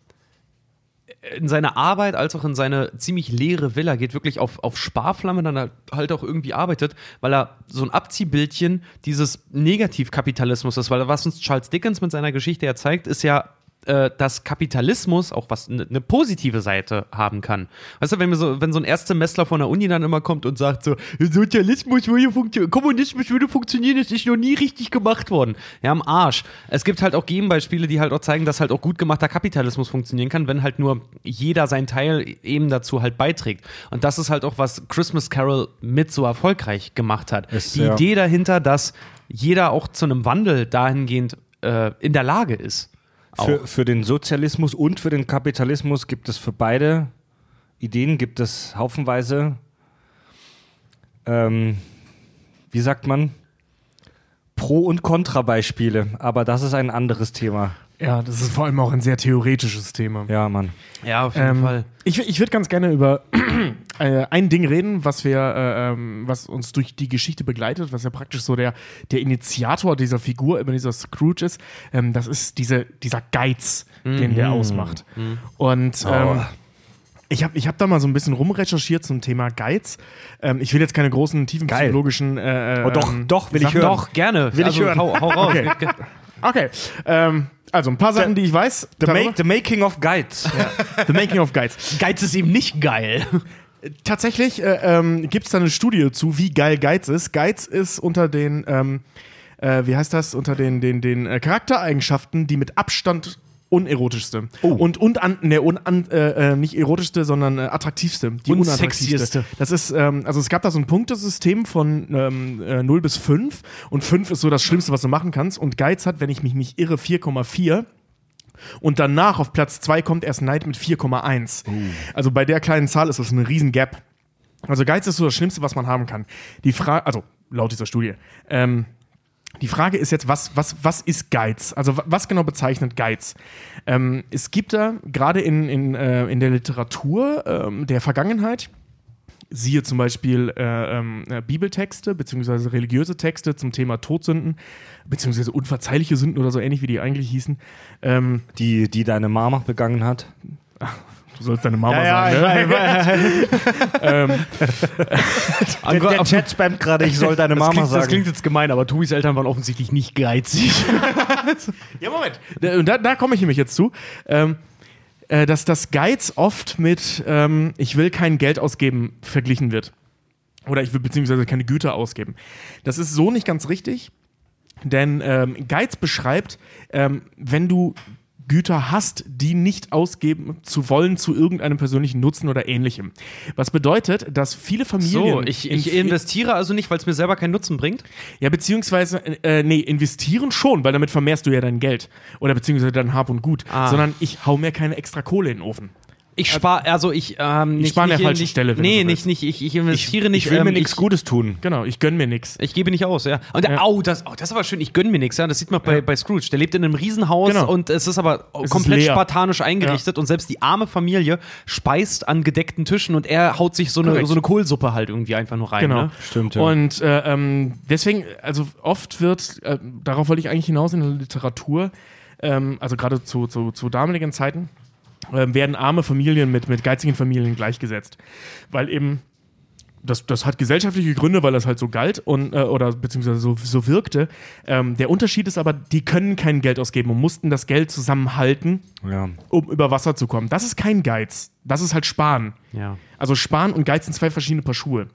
in seine Arbeit als auch in seine ziemlich leere Villa geht, wirklich auf, auf Sparflamme dann halt, halt auch irgendwie arbeitet, weil er so ein Abziehbildchen dieses Negativkapitalismus ist, weil was uns Charles Dickens mit seiner Geschichte ja zeigt, ist ja äh, dass Kapitalismus auch was eine ne positive Seite haben kann. Weißt du, wenn, wir so, wenn so ein Erstsemestler von der Uni dann immer kommt und sagt so, Sozialismus würde funktionieren, Kommunismus würde funktionieren, das ist noch nie richtig gemacht worden. Ja, am Arsch. Es gibt halt auch Gegenbeispiele, die halt auch zeigen, dass halt auch gut gemachter Kapitalismus funktionieren kann, wenn halt nur jeder seinen Teil eben dazu halt beiträgt. Und das ist halt auch, was Christmas Carol mit so erfolgreich gemacht hat. Ist, die ja. Idee dahinter, dass jeder auch zu einem Wandel dahingehend äh, in der Lage ist. Für, für den Sozialismus und für den Kapitalismus gibt es für beide Ideen gibt es haufenweise, ähm, wie sagt man, Pro- und Kontrabeispiele. Aber das ist ein anderes Thema. Ja, das ist vor allem auch ein sehr theoretisches Thema. Ja, Mann. Ja, auf jeden Ähm, Fall. Ich, ich würde ganz gerne über <clears throat> äh, ein Ding reden, was wir, äh, ähm, was uns durch die Geschichte begleitet, was ja praktisch so der, der Initiator dieser Figur, immer dieser Scrooge ist. Ähm, das ist diese, dieser Geiz, den der ausmacht. Und ähm, ich habe ich hab da mal so ein bisschen rumrecherchiert zum Thema Geiz. Ähm, ich will jetzt keine großen, tiefen Geil. psychologischen. Äh, Oh, doch, ähm, doch, will ich Sachen- hören. Doch, gerne. Will ich hören. Hau, hau raus. <laughs> Okay. Okay. Ähm, also ein paar Sachen, die ich weiß. The, make, the Making of Guides. The Making of Geiz. <laughs> Geiz ist eben nicht geil. Tatsächlich äh, ähm, gibt es da eine Studie zu, wie geil Geiz ist. Geiz ist unter den, ähm, äh, wie heißt das, unter den, den, den äh, Charaktereigenschaften, die mit Abstand unerotischste. Und, und an, ne, un, an, äh, äh, nicht erotischste, sondern äh, attraktivste. Die Und unattraktivste. Das ist, ähm, also es gab da so ein Punktesystem von ähm, äh, 0 bis 5 und 5 ist so das Schlimmste, was du machen kannst. Und Geiz hat, wenn ich mich nicht irre, 4,4. Und danach auf Platz 2 kommt erst Neid mit 4,1. Also bei der kleinen Zahl ist das eine riesen Gap. Also Geiz ist so das Schlimmste, was man haben kann. Die Frage, also laut dieser Studie. Ähm, die Frage ist jetzt, was, was, was ist Geiz? Also wa- was genau bezeichnet Geiz? Ähm, es gibt da gerade in, in, äh, in der Literatur ähm, der Vergangenheit, siehe zum Beispiel äh, ähm, äh, Bibeltexte beziehungsweise religiöse Texte zum Thema Todsünden, beziehungsweise unverzeihliche Sünden oder so ähnlich, wie die eigentlich hießen. Ähm, Die, die deine Mama begangen hat. Du sollst deine Mama sagen, ne? <laughs> <laughs> Der, der Chat spammt gerade, ich soll deine Das Mama klingt, sagen. das klingt jetzt gemein, aber Tobis Eltern waren offensichtlich nicht geizig. <laughs> Ja, Moment. Da, da, da komme ich nämlich jetzt zu. Ähm, äh, dass das Geiz oft mit ähm, ich will kein Geld ausgeben verglichen wird. Oder ich will beziehungsweise keine Güter ausgeben. Das ist so nicht ganz richtig, denn ähm, Geiz beschreibt, ähm, wenn du Güter hast, die nicht ausgeben zu wollen zu irgendeinem persönlichen Nutzen oder ähnlichem. Was bedeutet, dass viele Familien. So, ich, ich investiere also nicht, weil es mir selber keinen Nutzen bringt. ja, beziehungsweise, äh, nee, investieren schon, weil damit vermehrst du ja dein Geld. Oder beziehungsweise dein Hab und Gut. Ah. Sondern ich hau mir keine extra Kohle in den Ofen. Ich spare, also ich, ähm, nicht, spar an der falschen nicht, Stelle, wenn Nee, du so nicht, nicht, ich, ich investiere nicht. ich will mir ähm, nichts ich, Gutes tun. Genau, ich gönn mir nix. Ich gebe nicht aus, ja. Und Ja. au, das, oh, das ist aber schön, ich gönne mir nichts, ja. Das sieht man bei, bei Scrooge. Der lebt in einem Riesenhaus Genau. und es ist aber ist komplett leer. spartanisch eingerichtet und selbst die arme Familie speist an gedeckten Tischen und er haut sich so eine, Korrekt. so eine Kohlsuppe halt irgendwie einfach nur rein. Genau. Ne? Stimmt, ja. Und äh, ähm, deswegen, also oft wird, äh, darauf wollte ich eigentlich hinaus in der Literatur, ähm, also gerade zu, zu, zu damaligen Zeiten, ähm, werden arme Familien mit, mit geizigen Familien gleichgesetzt. Weil eben, das, das hat gesellschaftliche Gründe, weil das halt so galt und, äh, oder beziehungsweise so, so wirkte. Ähm, der Unterschied ist aber, die können kein Geld ausgeben und mussten das Geld zusammenhalten, Ja. um über Wasser zu kommen. Das ist kein Geiz. Das ist halt Sparen. Ja. Also Sparen und Geiz sind zwei verschiedene Paar Schuhe.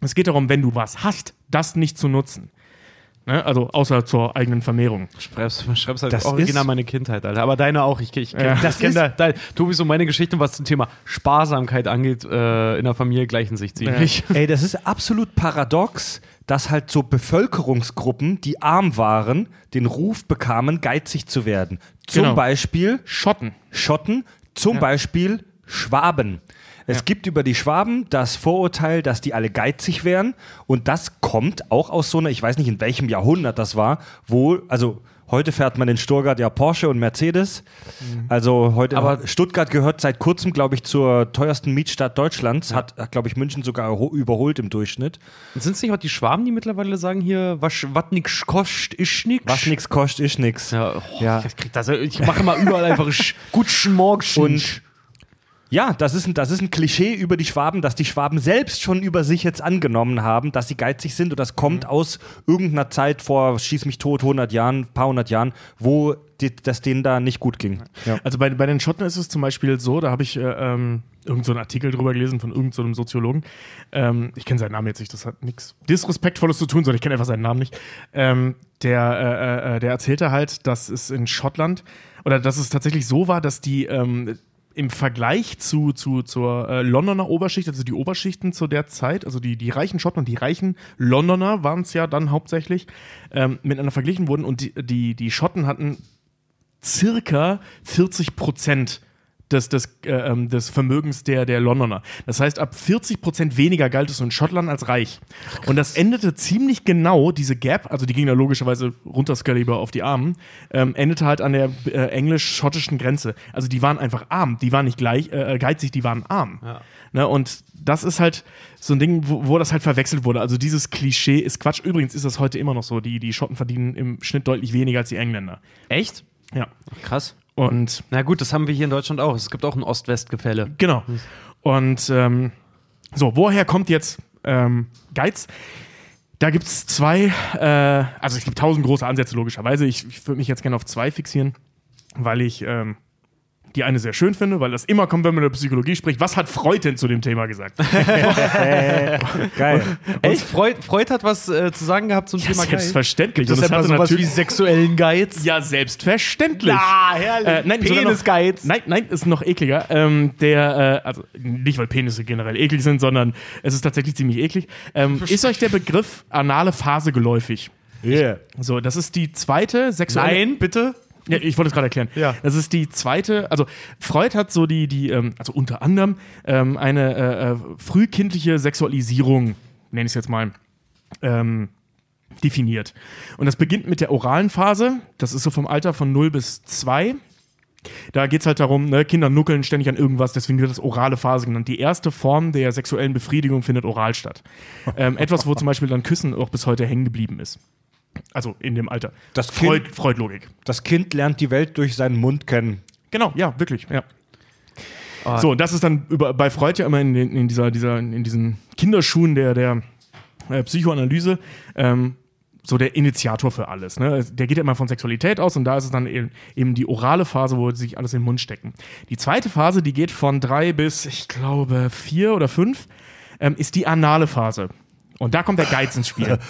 Es geht darum, wenn du was hast, das nicht zu nutzen. Ne? Also außer zur eigenen Vermehrung. Schreibst, schreibst halt Das original ist- meine Kindheit, Alter. Aber deine auch. Ich, ich, Ja. ich Das kenne ist- da, da, Tobi, so meine Geschichten, was zum Thema Sparsamkeit angeht, äh, in der Familie gleichen sich ziemlich. <laughs> Ey, das ist absolut paradox, dass halt so Bevölkerungsgruppen, die arm waren, den Ruf bekamen, geizig zu werden. Zum Genau. Beispiel Schotten. Schotten, zum Beispiel Schwaben. Es Ja. gibt über die Schwaben das Vorurteil, dass die alle geizig wären. Und das kommt auch aus so einer, ich weiß nicht in welchem Jahrhundert das war, wo, also Heute fährt man in Stuttgart ja Porsche und Mercedes. Also heute, Aber- Stuttgart gehört seit kurzem, glaube ich, zur teuersten Mietstadt Deutschlands. Hat, hat glaube ich, München sogar erho- überholt im Durchschnitt. Sind es nicht auch die Schwaben, die mittlerweile sagen hier, was was nix kostet, ist nix? Was nix kostet, ist nix. Ja, oh, Ja. Ich, das, ich mache mal überall einfach <laughs> sch- guten Morgen. Und ja, das ist, ein, das ist ein Klischee über die Schwaben, dass die Schwaben selbst schon über sich jetzt angenommen haben, dass sie geizig sind. Und das kommt aus irgendeiner Zeit vor, schieß mich tot, 100 Jahren, paar hundert Jahren, wo die, das denen da nicht gut ging. Ja. Also bei, bei den Schotten ist es zum Beispiel so, da habe ich äh, ähm, irgend so einen Artikel drüber gelesen von irgendeinem so einem Soziologen. Ähm, ich kenne seinen Namen jetzt nicht, das hat nichts Disrespektvolles zu tun, sondern ich kenne einfach seinen Namen nicht. Ähm, der, äh, äh, der erzählte halt, dass es in Schottland oder dass es tatsächlich so war, dass die ähm, im Vergleich zu, zu, zur äh, Londoner Oberschicht, also die Oberschichten zu der Zeit, also die, die reichen Schotten und die reichen Londoner waren es ja dann hauptsächlich, ähm, miteinander verglichen wurden und die, die, die Schotten hatten circa 40 Prozent des, des, äh, ähm, des Vermögens der, der Londoner. Das heißt, ab 40 Prozent weniger galt es in Schottland als reich. Und das endete ziemlich genau, diese Gap, also die ging da logischerweise runter Skaliber auf die Armen, ähm, endete halt an der äh, englisch-schottischen Grenze. Also die waren einfach arm, die waren nicht gleich äh, geizig, die waren arm. Ne, und das ist halt so ein Ding, wo, wo das halt verwechselt wurde. Also dieses Klischee ist Quatsch. Übrigens ist das heute immer noch so. Die, die Schotten verdienen im Schnitt deutlich weniger als die Engländer. Echt? Ja. Krass. Und Na gut, das haben wir hier in Deutschland auch. Es gibt auch ein Ost-West-Gefälle. Genau. Und ähm, so, woher kommt jetzt ähm, Geiz? Da gibt es zwei, äh, also es gibt tausend große Ansätze logischerweise. Ich, ich würde mich jetzt gerne auf zwei fixieren, weil ich ähm, die eine sehr schön finde, weil das immer kommt, wenn man über Psychologie spricht. Was hat Freud denn zu dem Thema gesagt? <laughs> <laughs> Geil. Echt? Freud, Freud hat was äh, zu sagen gehabt zum Thema Geiz? Selbstverständlich. Das ist das einfach hatte sowas wie natürlich- sexuellen Geiz. Ja, selbstverständlich. Ah, herrlich. Äh, nein, Penisgeiz. Nein, nein, ist noch ekliger. Ähm, der, äh, also nicht, weil Penisse generell eklig sind, sondern es ist tatsächlich ziemlich eklig. Ähm, <laughs> ist euch der Begriff anale Phase geläufig? Yeah. So, das ist die zweite sexuelle. Nein, bitte. Ja, ich wollte es gerade erklären. Ja. Das ist die zweite, also Freud hat so die, die ähm, also unter anderem ähm, eine äh, äh, frühkindliche Sexualisierung, nenne ich es jetzt mal, ähm, definiert. Und das beginnt mit der oralen Phase. Das ist so vom Alter von 0 bis 2. Da geht es halt darum, ne, Kinder nuckeln ständig an irgendwas, deswegen wird das orale Phase genannt. Die erste Form der sexuellen Befriedigung findet oral statt. Ähm, etwas, wo zum Beispiel dann Küssen auch bis heute hängen geblieben ist. Also in dem Alter. Das Freud, Kind- Freud-Logik. Das Kind lernt die Welt durch seinen Mund kennen. Genau, ja, wirklich, ja. Ah. So, und das ist dann über, bei Freud ja immer in, den, in, dieser, dieser, in diesen Kinderschuhen der, der äh, Psychoanalyse ähm, so der Initiator für alles. Ne? Der geht ja immer von Sexualität aus und da ist es dann eben, eben die orale Phase, wo sie sich alles in den Mund stecken. Die zweite Phase, die geht von drei bis, ich glaube, vier oder fünf, ähm, ist die anale Phase. Und da kommt der Geiz ins Spiel. <laughs>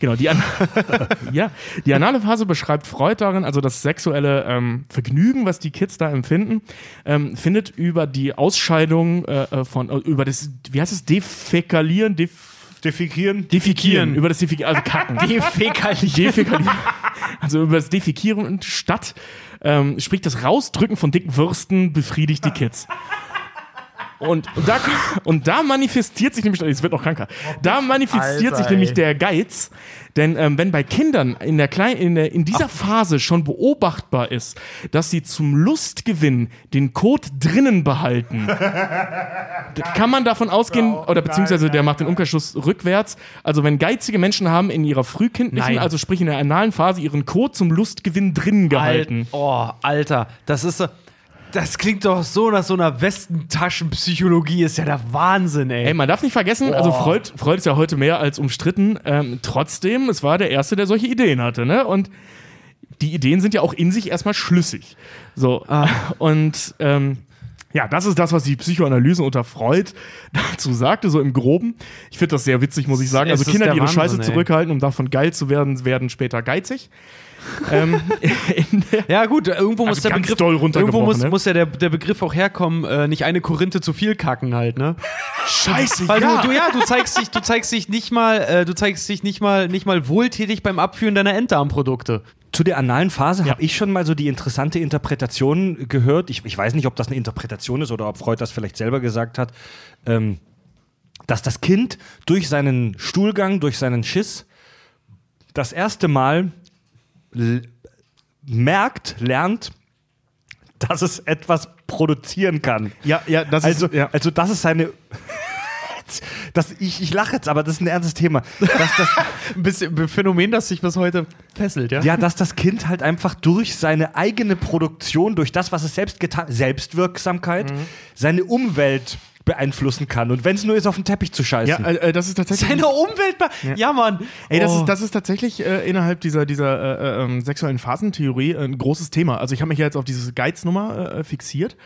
Genau, die, An <laughs> ja, die anale Phase beschreibt Freud darin, also das sexuelle ähm, Vergnügen, was die Kids da empfinden, ähm, findet über die Ausscheidung äh, äh, von, äh, über das, wie heißt es, Defekalieren, Def Defikieren? Defikieren, über das Defikieren, also Kacken. <laughs> Defekalieren. Defekalieren. Also über das Defikieren statt, ähm, sprich das Rausdrücken von dicken Würsten befriedigt die Kids. Und, und, da, und da manifestiert sich nämlich, es wird noch kranker, da manifestiert sich nämlich der Geiz, denn ähm, wenn bei Kindern in, der Klein, in, der, in dieser Phase schon beobachtbar ist, dass sie zum Lustgewinn den Code drinnen behalten, <laughs> kann man davon ausgehen, oder beziehungsweise der macht den Umkehrschluss rückwärts, also wenn geizige Menschen haben in ihrer frühkindlichen, Nein. also sprich in der analen Phase, ihren Code zum Lustgewinn drinnen gehalten. Alt, oh, Alter, das ist so. Das klingt doch so nach so einer Westentaschenpsychologie. Ist ja der Wahnsinn, ey. Ey, man darf nicht vergessen, also Freud, Freud ist ja heute mehr als umstritten. Ähm, trotzdem, es war der Erste, der solche Ideen hatte, ne? Und die Ideen sind ja auch in sich erstmal schlüssig. So. Und ähm, ja, das ist das, was die Psychoanalyse unter Freud <laughs> dazu sagte, so im Groben. Ich finde das sehr witzig, muss ich sagen. Also Kinder, der die ihre Wahnsinn, Scheiße ey. zurückhalten, um davon geil zu werden, werden später geizig. <laughs> ähm, Ja, gut, irgendwo muss Also der Begriff. irgendwo muss, ne? muss ja der, der Begriff auch herkommen, äh, nicht eine Korinthe zu viel kacken halt, ne? Scheiße, Weil du, du, ja, du zeigst dich, du zeigst dich nicht mal, äh, du zeigst dich nicht mal, nicht mal wohltätig beim Abführen deiner Enddarmprodukte. Zu der analen Phase Ja. habe ich schon mal so die interessante Interpretation gehört. Ich, ich weiß nicht, ob das eine Interpretation ist oder ob Freud das vielleicht selber gesagt hat, ähm, dass das Kind durch seinen Stuhlgang, durch seinen Schiss das erste Mal merkt, lernt, dass es etwas produzieren kann. Ja, ja, das Also, ist. Ja. also das ist seine. Das, ich, ich lache jetzt, aber das ist ein ernstes Thema. Dass das, <laughs> Ein bisschen ein Phänomen, das sich bis heute fesselt, ja? ja, dass das Kind halt einfach durch seine eigene Produktion, durch das, was es selbst getan Selbstwirksamkeit, seine Umwelt beeinflussen kann. Und wenn es nur ist, auf den Teppich zu scheißen. ja, äh, äh, das ist tatsächlich. Seine Umwelt. Ja, Mann. Ey, das, Oh. ist, das ist tatsächlich äh, innerhalb dieser, dieser äh, äh, ähm, sexuellen Phasentheorie ein großes Thema. Also ich habe mich ja jetzt auf diese Geiz-Nummer äh, fixiert.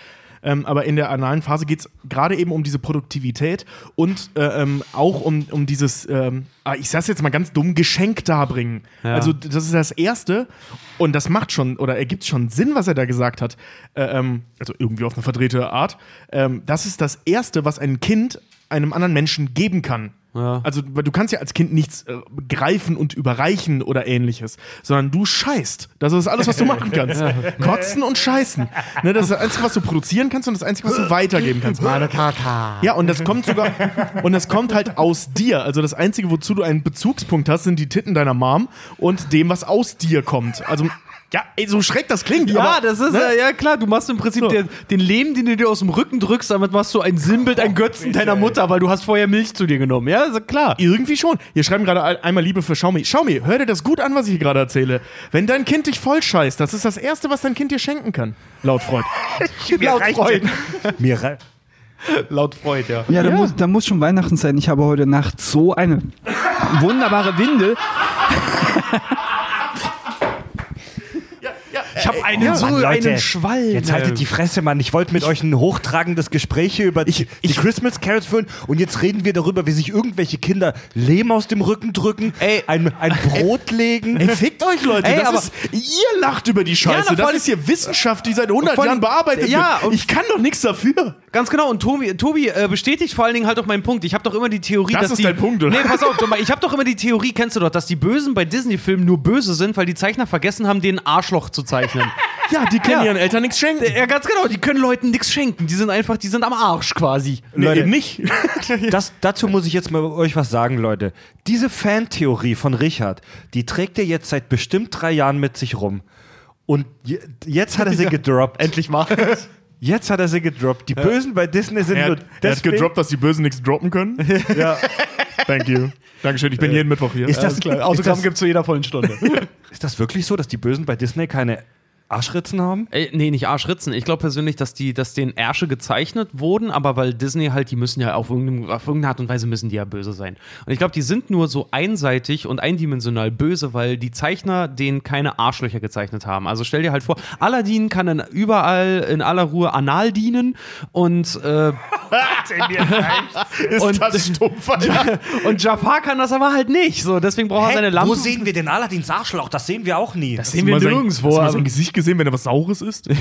Ähm, aber in der analen Phase geht es gerade eben um diese Produktivität und äh, ähm, auch um, um dieses, ähm, ah, ich sag's jetzt mal ganz dumm, Geschenk darbringen. Ja. Also das ist das Erste und das macht schon oder ergibt schon Sinn, was er da gesagt hat. Äh, ähm, also irgendwie auf eine verdrehte Art. Ähm, das ist das Erste, was ein Kind einem anderen Menschen geben kann. Ja. Also, weil du kannst ja als Kind nichts äh, greifen und überreichen oder ähnliches, sondern du scheißt. Das ist alles, was du machen kannst. Kotzen und scheißen. Ne, das ist das Einzige, was du produzieren kannst und das Einzige, was du weitergeben kannst. Meine Kaka. Ja, und das kommt sogar, und das kommt halt aus dir. Also das Einzige, wozu du einen Bezugspunkt hast, sind die Titten deiner Mom und dem, was aus dir kommt. Also, ja, ey, so schreck das klingt. Ja, aber, das ist ne? äh, ja klar. Du machst im Prinzip So. den, den Lehm, den du dir aus dem Rücken drückst, damit machst du ein Sinnbild, ein Götzen deiner Mutter, weil du hast vorher Milch zu dir genommen. Ja, ist klar. Irgendwie schon. Hier schreiben gerade ein- einmal Liebe für Xiaomi. Xiaomi, hör dir das gut an, was ich hier gerade erzähle. Wenn dein Kind dich voll scheißt, das ist das Erste, was dein Kind dir schenken kann. Laut Freud. <laughs> Laut Freud. Mir rei- Laut Freud, ja. Ja, da, Muss, da muss schon Weihnachten sein. Ich habe heute Nacht so eine wunderbare Windel. <laughs> Ich habe einen Ja, so Mann, Leute, einen Schwall. Jetzt haltet die Fresse, Mann. Ich wollte mit euch ein hochtragendes Gespräch hier über die, die Christmas Carols führen und jetzt reden wir darüber, wie sich irgendwelche Kinder Lehm aus dem Rücken drücken, Ey. ein, ein Brot legen. Ey, fickt euch, Leute. Ey, das aber- ist, ihr lacht über die Scheiße. Ja, das ist hier Wissenschaft, die seit 100 voll- Jahren bearbeitet Ja, wird. und- Ich kann doch nichts dafür. Ganz genau. Und Tobi, Tobi äh, bestätigt vor allen Dingen halt auch meinen Punkt. Ich habe doch immer die Theorie, Das dass ist die, dein Punkt, oder? Nee, pass auf, ich habe doch immer die Theorie, kennst du doch, dass die Bösen bei Disney-Filmen nur böse sind, weil die Zeichner vergessen haben, den Arschloch zu zeichnen. Ja, die können Ja. ihren Eltern nichts schenken. ja, ganz genau. Die können Leuten nichts schenken. Die sind einfach, die sind am Arsch quasi. Nee, Leute. eben nicht. <laughs> Das, dazu muss ich jetzt mal euch was sagen, Leute. Diese Fantheorie von Richard, die trägt er jetzt seit bestimmt drei Jahren mit sich rum. Und je, jetzt hat er sie gedroppt. Endlich mal. <laughs> Jetzt hat er sie gedroppt. Die Bösen bei Disney sind Er nur hat, er hat deswegen- gedroppt, dass die Bösen nichts droppen können. <laughs> Ja. Thank you. Dankeschön, ich bin jeden Mittwoch hier. Ist das, klar. ist, Autogramm das, gibt's zu jeder vollen Stunde. ist das wirklich so, dass die Bösen bei Disney keine Arschritzen haben? Ey, nee, nicht Arschritzen. Ich glaube persönlich, dass die, dass den Ärsche gezeichnet wurden, aber weil Disney halt, die müssen ja auf, irgendeinem, auf irgendeine Art und Weise müssen die ja böse sein. Und ich glaube, die sind nur so einseitig und eindimensional böse, weil die Zeichner denen keine Arschlöcher gezeichnet haben. Also stell dir halt vor, Aladdin kann dann überall in aller Ruhe anal dienen und, äh, ist und- das stumpf, Alter. und Jafar kann das aber halt nicht. So, deswegen braucht er seine Lampe. Wo sehen wir den Aladdins Arschloch? Das sehen wir auch nie. das Hast sehen wir sein- nirgendwo. Aber- sein Gesicht gesehen, wenn er was Saures ist? <laughs> ich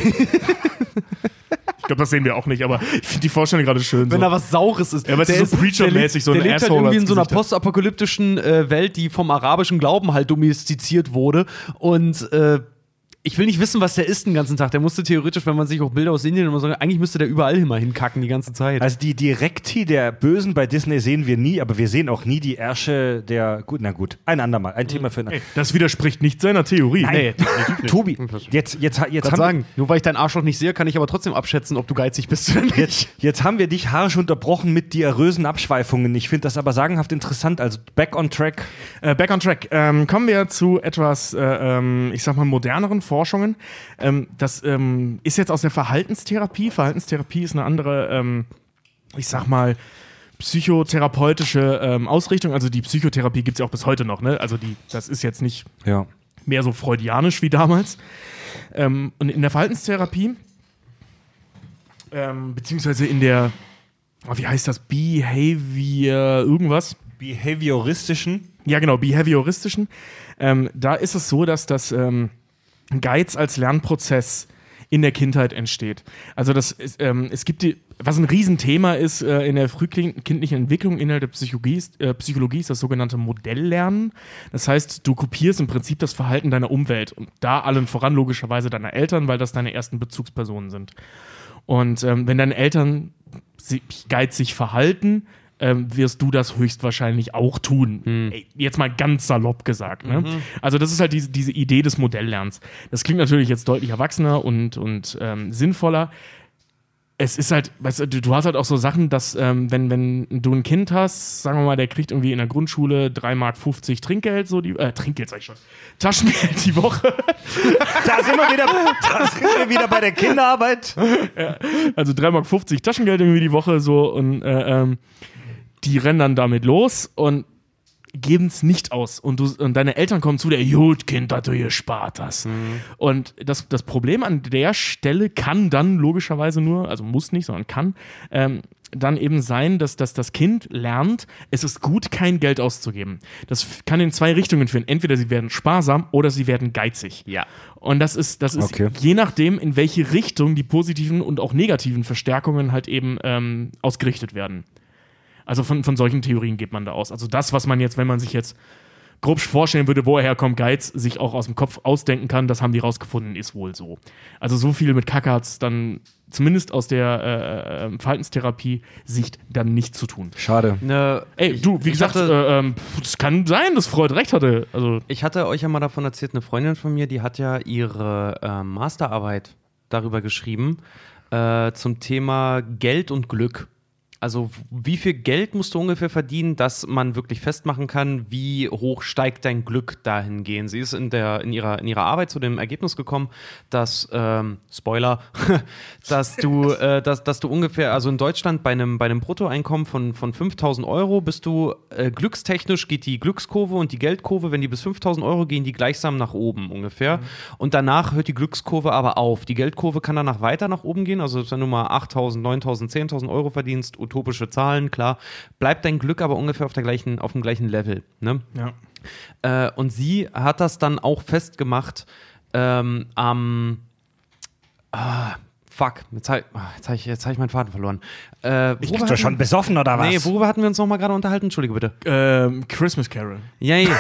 glaube, das sehen wir auch nicht, aber ich finde die Vorstellung gerade schön. Wenn so. da was Saures ist. Ja, aber es ist so Preacher-mäßig, so der ein lebt halt Asshole irgendwie in so einer postapokalyptischen äh, Welt, die vom arabischen Glauben halt domestiziert wurde. Und äh, ich will nicht wissen, was der isst den ganzen Tag. Der musste theoretisch, wenn man sich auch Bilder aus Indien immer so, eigentlich müsste der überall immer hinkacken die ganze Zeit. Also die Direkti der Bösen bei Disney sehen wir nie, aber wir sehen auch nie die Ärsche der. Gut, na gut, ein andermal, ein Thema für ein Das widerspricht nicht seiner Theorie. Nee. <laughs> Tobi, jetzt, jetzt, jetzt, Kann haben, sagen, nur weil ich deinen Arschloch nicht sehe, kann ich aber trotzdem abschätzen, ob du geizig bist oder nicht. jetzt, jetzt haben wir dich harsch unterbrochen mit diarösen Abschweifungen. Ich finde das aber sagenhaft interessant. Also back on track. Äh, back on track. Ähm, kommen wir zu etwas, äh, ähm, ich sag mal, moderneren Forschungen. Ähm, das ähm, ist jetzt aus der Verhaltenstherapie. Verhaltenstherapie ist eine andere, ähm, ich sag mal, psychotherapeutische ähm, Ausrichtung. Also die Psychotherapie gibt es ja auch bis heute noch. Ne? Also die, das ist jetzt nicht Ja. mehr so freudianisch wie damals. Ähm, und in der Verhaltenstherapie, ähm, beziehungsweise in der, oh, wie heißt das, Behavior irgendwas? Behavioristischen. Ja, genau, behavioristischen. Ähm, da ist es so, dass das ähm, Geiz als Lernprozess in der Kindheit entsteht. Also das ist, ähm, es gibt die, was ein Riesenthema ist äh, in der frühkindlichen Entwicklung innerhalb der Psychologie, ist- äh, Psychologie ist das sogenannte Modelllernen. Das heißt, du kopierst im Prinzip das Verhalten deiner Umwelt und da allen voran logischerweise deiner Eltern, weil das deine ersten Bezugspersonen sind. Und ähm, wenn deine Eltern sich geizig verhalten, ähm, wirst du das höchstwahrscheinlich auch tun. Ey, jetzt mal ganz salopp gesagt. Ne? Also das ist halt diese, diese Idee des Modelllernens. Das klingt natürlich jetzt deutlich erwachsener und, und ähm, sinnvoller es ist halt, weißt du, du hast halt auch so Sachen, dass, ähm, wenn, wenn du ein Kind hast, sagen wir mal, der kriegt irgendwie in der Grundschule 3,50 Mark Trinkgeld, so die, äh, Trinkgeld sag ich schon, Taschengeld die Woche. <laughs> Da sind wir wieder, da sind wir wieder bei der Kinderarbeit. Also 3,50 Mark Taschengeld irgendwie die Woche, so, und äh, ähm, die rennen dann damit los und geben es nicht aus. Und, du, und deine Eltern kommen zu der, gut, Kind, dass du gespart hast. Und das, das Problem an der Stelle kann dann logischerweise nur, also muss nicht, sondern kann, ähm, dann eben sein, dass, dass das Kind lernt, es ist gut, kein Geld auszugeben. Das kann in zwei Richtungen führen. Entweder sie werden sparsam oder sie werden geizig. Ja. Und das ist, das ist Okay. je nachdem, in welche Richtung die positiven und auch negativen Verstärkungen halt eben ähm, ausgerichtet werden. Also von, von solchen Theorien geht man da aus. Also das, was man jetzt, wenn man sich jetzt grob vorstellen würde, woher kommt Geiz, sich auch aus dem Kopf ausdenken kann, das haben die rausgefunden, ist wohl so. Also so viel mit Kacke hat's dann zumindest aus der äh, äh, Verhaltenstherapie-Sicht dann nicht zu tun. Schade. Ne, Ey, du, wie ich gesagt, hatte- äh, ähm, es kann sein, dass Freud recht hatte. Also Ich hatte euch ja mal davon erzählt, eine Freundin von mir, die hat ja ihre äh, Masterarbeit darüber geschrieben, äh, zum Thema Geld und Glück. Also wie viel Geld musst du ungefähr verdienen, dass man wirklich festmachen kann, wie hoch steigt dein Glück dahingehend. Sie ist in, der, in, ihrer, in ihrer Arbeit zu dem Ergebnis gekommen, dass, ähm, Spoiler, <laughs> dass du, äh, dass, dass du ungefähr, also in Deutschland bei einem, bei einem Bruttoeinkommen von, von 5000 Euro bist du äh, glückstechnisch geht die Glückskurve und die Geldkurve, wenn die bis 5000 Euro gehen, die gleichsam nach oben ungefähr. Und danach hört die Glückskurve aber auf. Die Geldkurve kann danach weiter nach oben gehen. Also wenn du mal 8000, 9000, 10.000 Euro verdienst, utopische Zahlen, klar, bleibt dein Glück aber ungefähr auf, der gleichen, auf dem gleichen Level. Ne? ja. Äh, und sie hat das dann auch festgemacht ähm, am. Ah, fuck, jetzt habe hab ich, jetzt hab ich meinen Faden verloren. Äh, Ich bin schon besoffen oder was? Nee, worüber hatten wir uns nochmal gerade unterhalten? Entschuldige bitte. ähm, Christmas Carol. Ja, ja. <laughs>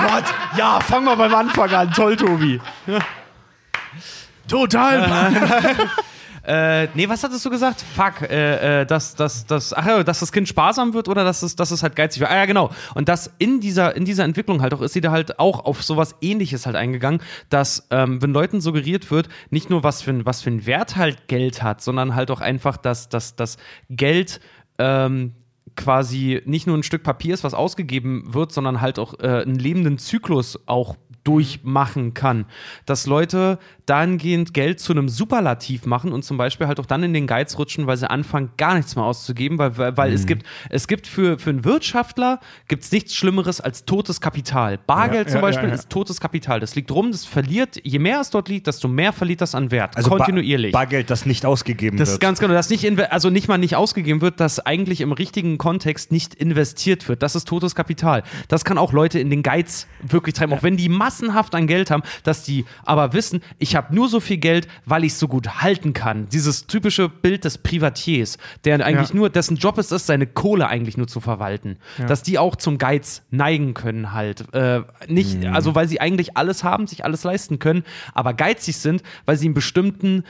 Gott, ja, fang mal beim Anfang an. Toll, Tobi. <laughs> Total. <laughs> Äh, nee, was hattest du gesagt? Fuck, äh, äh, dass, dass, dass, ach ja, dass das Kind sparsam wird oder dass es, dass es halt geizig wird. Ah ja, genau. Und dass in dieser, in dieser Entwicklung halt auch ist sie da halt auch auf sowas ähnliches halt eingegangen, dass, ähm, wenn Leuten suggeriert wird, nicht nur was für, ein, was für einen Wert halt Geld hat, sondern halt auch einfach, dass, dass, dass Geld ähm, quasi nicht nur ein Stück Papier ist, was ausgegeben wird, sondern halt auch äh, einen lebenden Zyklus auch durchmachen kann. Dass Leute dahingehend Geld zu einem Superlativ machen und zum Beispiel halt auch dann in den Geiz rutschen, weil sie anfangen, gar nichts mehr auszugeben, weil, weil, weil es gibt, es gibt für, für einen Wirtschaftler gibt's nichts Schlimmeres als totes Kapital. Bargeld Ja, zum ja, Beispiel ja, ist totes Kapital. Das liegt rum, das verliert, je mehr es dort liegt, desto mehr verliert das an Wert. also Ba- kontinuierlich. Bargeld, das nicht ausgegeben Das wird. ist ganz genau, dass nicht, also nicht mal nicht ausgegeben wird, dass eigentlich im richtigen Kontext nicht investiert wird. Das ist totes Kapital. Das kann auch Leute in den Geiz wirklich treiben, auch wenn die massenhaft an Geld haben, dass die aber wissen, ich habe nur so viel Geld, weil ich so gut halten kann. Dieses typische Bild des Privatiers, der eigentlich Ja. nur, dessen Job ist es, seine Kohle eigentlich nur zu verwalten. Dass die auch zum Geiz neigen können halt. Äh, nicht, also weil sie eigentlich alles haben, sich alles leisten können, aber geizig sind, weil sie einen bestimmten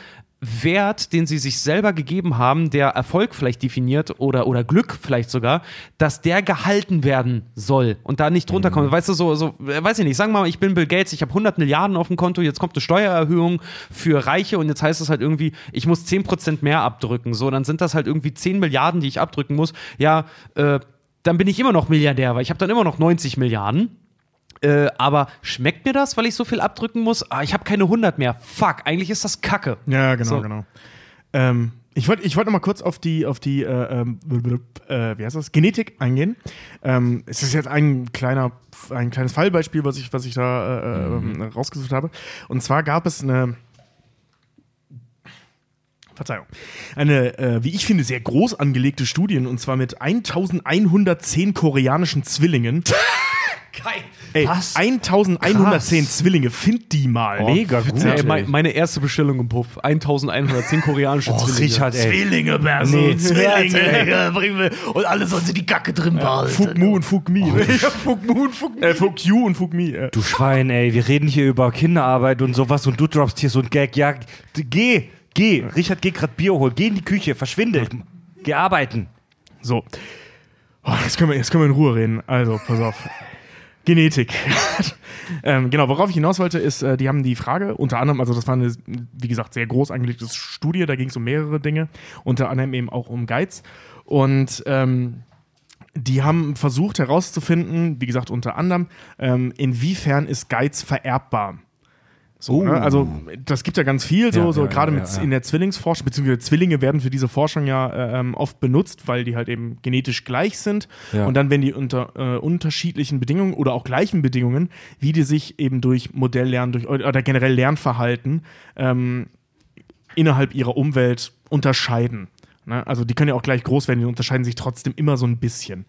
Wert, den sie sich selber gegeben haben, der Erfolg vielleicht definiert oder, oder Glück vielleicht sogar, dass der gehalten werden soll und da nicht drunter kommt. Weißt du, so, so, weiß ich nicht, sagen wir mal, ich bin Bill Gates, ich habe 100 Milliarden auf dem Konto, jetzt kommt eine Steuererhöhung für Reiche und jetzt heißt es halt irgendwie, ich muss 10% mehr abdrücken. So, dann sind das halt irgendwie 10 Milliarden, die ich abdrücken muss. Ja, äh, dann bin ich immer noch Milliardär, weil ich habe dann immer noch 90 Milliarden. Äh, aber schmeckt mir das, weil ich so viel abdrücken muss? Ah, ich habe keine 100 mehr. Fuck, eigentlich ist das Kacke. Ja, genau, So. genau. Ähm, ich wollte ich wollt noch mal kurz auf die, auf die äh, ähm, äh, wie heißt das? Genetik eingehen. Ähm, es ist jetzt ein, kleiner, ein kleines Fallbeispiel, was ich, was ich da äh, ähm, rausgesucht habe. Und zwar gab es eine Verzeihung. Eine, äh, wie ich finde, sehr groß angelegte Studien und zwar mit 1110 koreanischen Zwillingen. <laughs> <laughs> Geil. Ey, Was? 1110 Zwillinge, find die mal. Mega gut. Ey, mei- meine erste Bestellung im Puff. 1110 koreanische Oh, Zwillinge. Richard, ey. Zwillinge, Berso. Nee, Zwillinge. Bringen wir. Und alle sollen sie die Kacke drin behalten. Fuck Mu und Fuck Me. fuck Mu und Fuck Me. Äh, fuck You und Fuck Me. Äh. Du Schwein, ey, wir reden hier über Kinderarbeit und sowas und du droppst hier so ein Gag. Ja, geh, geh. Richard, geh grad Bier holen. Geh in die Küche, verschwinde. Geh arbeiten. So. Oh, jetzt, können wir, jetzt können wir in Ruhe reden. Also, pass auf. Genetik. <laughs> ähm, genau, worauf ich hinaus wollte, ist, äh, die haben die Frage, unter anderem, also das war eine, wie gesagt, sehr groß angelegte Studie, da ging es um mehrere Dinge, unter anderem eben auch um Geiz. Und ähm, die haben versucht herauszufinden, wie gesagt, unter anderem, ähm, inwiefern ist Geiz vererbbar. So, ne? Also das gibt ja ganz viel, so, Ja, so ja, gerade ja, mit in der Zwillingsforschung, beziehungsweise Zwillinge werden für diese Forschung ja äh, ähm, oft benutzt, weil die halt eben genetisch gleich sind. Und dann, wenn die unter äh, unterschiedlichen Bedingungen oder auch gleichen Bedingungen, wie die sich eben durch Modelllernen, durch oder generell Lernverhalten ähm, innerhalb ihrer Umwelt unterscheiden. Ne? Also die können ja auch gleich groß werden, die unterscheiden sich trotzdem immer so ein bisschen.